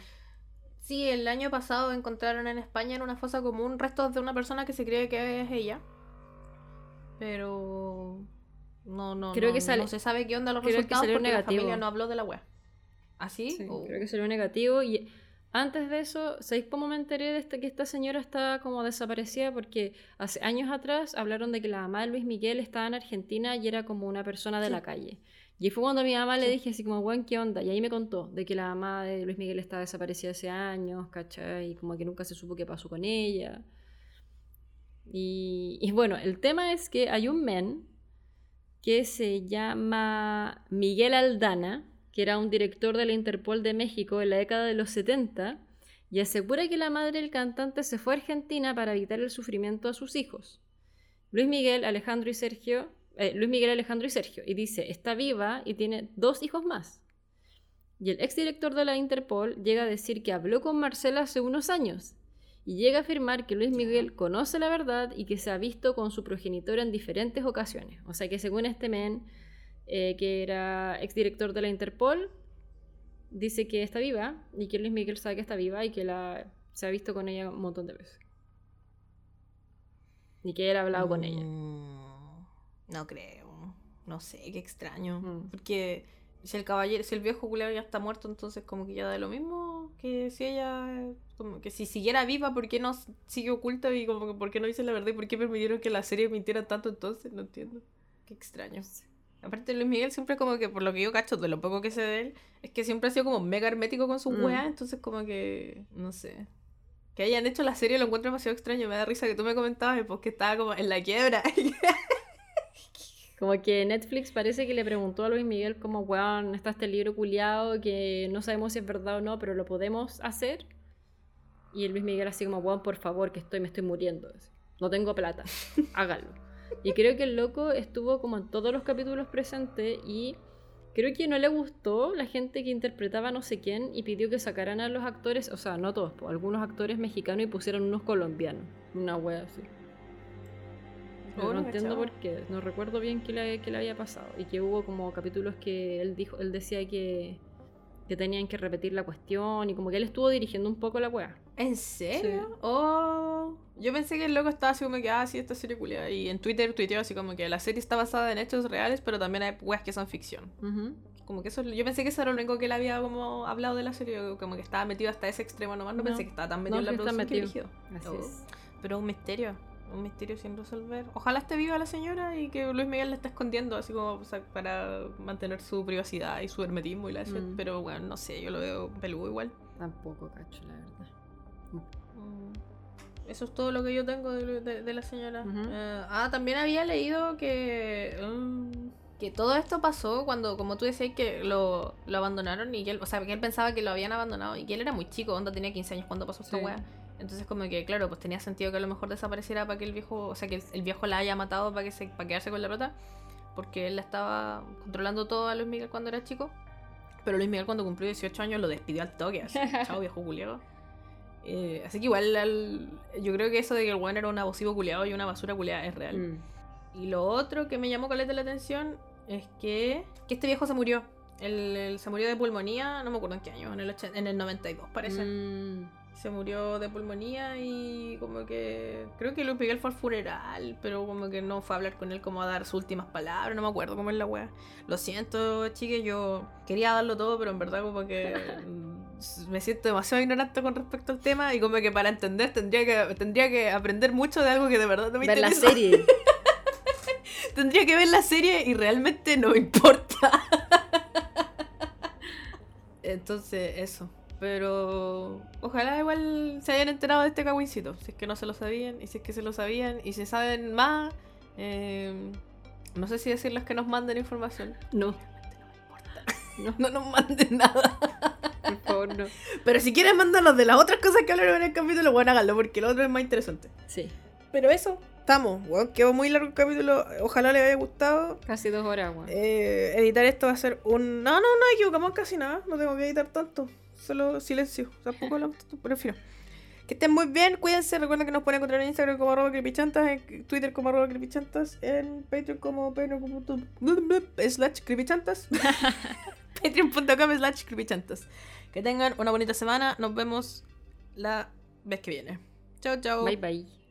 [SPEAKER 1] Sí, el año pasado encontraron en España en una fosa común restos de una persona que se cree que es ella. Pero no, no,
[SPEAKER 2] Creo
[SPEAKER 1] no,
[SPEAKER 2] que sale-
[SPEAKER 1] no se sabe qué onda los
[SPEAKER 2] creo que
[SPEAKER 1] resultados
[SPEAKER 2] salió
[SPEAKER 1] porque la
[SPEAKER 2] negativo.
[SPEAKER 1] familia no habló de la wea. ¿Así?
[SPEAKER 2] Sí,
[SPEAKER 1] Oh.
[SPEAKER 2] creo que salió negativo. Y antes de eso, ¿sabéis cómo me enteré de esta- que esta señora está como desaparecida? Porque hace años atrás hablaron de que la mamá de Luis Miguel estaba en Argentina y era como una persona de
[SPEAKER 1] Sí.
[SPEAKER 2] la calle. Y fue cuando a mi mamá le dije así como, bueno, ¿qué onda? Y ahí me contó de que la mamá de Luis Miguel estaba desaparecida hace años, ¿cachai? Y como que nunca se supo qué pasó con ella. Y, y bueno, el tema es que hay un men que se llama Miguel Aldana, que era un director de la Interpol de México en la década de los 70, y asegura que la madre del cantante se fue a Argentina para evitar el sufrimiento a sus hijos. Luis Miguel, Alejandro y Sergio, eh, Luis Miguel, Alejandro y Sergio, y dice, está viva y tiene dos hijos más. Y el exdirector de la Interpol llega a decir que habló con Marcela hace unos años y llega a afirmar que Luis Miguel conoce la verdad y que se ha visto con su progenitor en diferentes ocasiones. O sea que según este men, eh, que era exdirector de la Interpol, dice que está viva y que Luis Miguel sabe que está viva y que la, se ha visto con ella un montón de veces. Y que él ha hablado con ella.
[SPEAKER 1] No creo. No sé, qué extraño.
[SPEAKER 2] Mm.
[SPEAKER 1] Porque si el caballero, si el viejo culiao ya está muerto, entonces como que ya da lo mismo que si ella, como que si siguiera viva, ¿por qué no sigue oculta y como que por qué no dice la verdad y por qué permitieron que la serie mintiera tanto entonces? No entiendo. Qué extraño. Aparte Luis Miguel siempre como que, por lo que yo cacho, de lo poco que sé de él, es que siempre ha sido como mega hermético con sus
[SPEAKER 2] Mm.
[SPEAKER 1] weas, entonces como que, no sé. Que hayan hecho la serie lo encuentro demasiado extraño, me da risa que tú me comentabas pues que estaba como en la quiebra.
[SPEAKER 2] Como que Netflix parece que le preguntó a Luis Miguel como, weón, está este libro culiado que no sabemos si es verdad o no, pero lo podemos hacer. Y el Luis Miguel así como, weón, por favor, que estoy, me estoy muriendo. No tengo plata, hágalo. Y creo que el loco estuvo como en todos los capítulos presentes y creo que no le gustó la gente que interpretaba no sé quién y pidió que sacaran a los actores, o sea, no todos, algunos actores mexicanos y pusieran unos colombianos. Una wea así. Pero
[SPEAKER 1] Oh,
[SPEAKER 2] no entiendo por qué, no recuerdo bien qué le, qué le había pasado. Y que hubo como capítulos que él dijo, él decía que, que tenían que repetir la cuestión y como que él estuvo dirigiendo un poco la wea.
[SPEAKER 1] ¿En serio? Oh, yo pensé que el loco estaba así como que, ah, sí, esta serie culiada. Y en Twitter tuiteó así como que la serie está basada en hechos reales, pero también hay weas que son ficción. Como que eso, yo pensé que eso era lo único que él había como hablado de la serie, como que estaba metido hasta ese extremo nomás, no,
[SPEAKER 2] No.
[SPEAKER 1] pensé que estaba tan metido
[SPEAKER 2] No,
[SPEAKER 1] en la
[SPEAKER 2] sí
[SPEAKER 1] producción que
[SPEAKER 2] metido.
[SPEAKER 1] brígido.
[SPEAKER 2] Así
[SPEAKER 1] Oh.
[SPEAKER 2] es.
[SPEAKER 1] Pero un misterio, un misterio sin resolver. Ojalá esté viva la señora y que Luis Miguel la está escondiendo, así como o sea, para mantener su privacidad y su hermetismo y la shit.
[SPEAKER 2] Mm.
[SPEAKER 1] Pero bueno, no sé, yo lo veo peludo igual.
[SPEAKER 2] Tampoco cacho, la verdad.
[SPEAKER 1] Mm, Eso es todo lo que yo tengo de, de- de la señora.
[SPEAKER 2] Ujú.
[SPEAKER 1] Eh, ah, también había leído que. mm, que todo esto pasó cuando, como tú decías, que lo, lo abandonaron y que él, o sea, que él pensaba que lo habían abandonado y que él era muy chico, onda tenía 15 años cuando pasó esta
[SPEAKER 2] Sí.
[SPEAKER 1] weá. Entonces como que, claro, pues tenía sentido que a lo mejor desapareciera para que el viejo, o sea, que el, viejo la haya matado para que se, para quedarse con la plata, porque él la estaba controlando todo a Luis Miguel cuando era chico. Pero Luis Miguel cuando cumplió 18 años lo despidió al toque, así, chao viejo culiado. Eh, así que igual al- yo creo que eso de que el weón era un abusivo culiado y una basura culiada es real.
[SPEAKER 2] Mm.
[SPEAKER 1] Y lo otro que me llamó caleta la atención es que, que este viejo se murió. Él, él se murió de pulmonía, no me acuerdo en qué año, en el, en el 92 parece.
[SPEAKER 2] Mm.
[SPEAKER 1] Se murió de pulmonía y como que... Creo que Luis Miguel fue al funeral, pero como que no fue a hablar con él como a dar sus últimas palabras, no me acuerdo cómo es la wea. Lo siento, chiques, yo quería darlo todo, pero en verdad como que... mm, Me siento demasiado ignorante con respecto al tema y como que para entender tendría que, tendría que aprender mucho de algo que de verdad no me
[SPEAKER 2] Ver la serie.
[SPEAKER 1] Tendría que ver la serie y realmente no me importa. Entonces, eso. Pero ojalá igual se hayan enterado de este cagüincito. Si es que no se lo sabían, y si es que se lo sabían, y si saben más, eh, no sé si decirles que nos manden información.
[SPEAKER 2] No,
[SPEAKER 1] No, no nos manden nada.
[SPEAKER 2] por favor, no.
[SPEAKER 1] Pero si quieren mandarnos de las otras cosas que hablaron en el capítulo, bueno, háganlo, porque lo otro es más interesante.
[SPEAKER 2] Sí,
[SPEAKER 1] Pero eso, estamos. Bueno, quedó muy largo el capítulo. Ojalá les haya gustado.
[SPEAKER 2] casi dos horas, weón.
[SPEAKER 1] Eh, editar esto va a ser un. No, no, no equivocamos casi nada. No tengo que editar tanto. Solo silencio. Tampoco hablamos tanto, pero en fin. Que estén muy bien, cuídense. Recuerden que nos pueden encontrar en Instagram como arroba creepychantas, en Twitter como arroba creepychantas, en Patreon como patreon.com slash creepychantas. Patreon.com slash creepychantas. Que tengan una bonita semana. Nos vemos la vez que viene. Chao, chao.
[SPEAKER 2] Bye bye.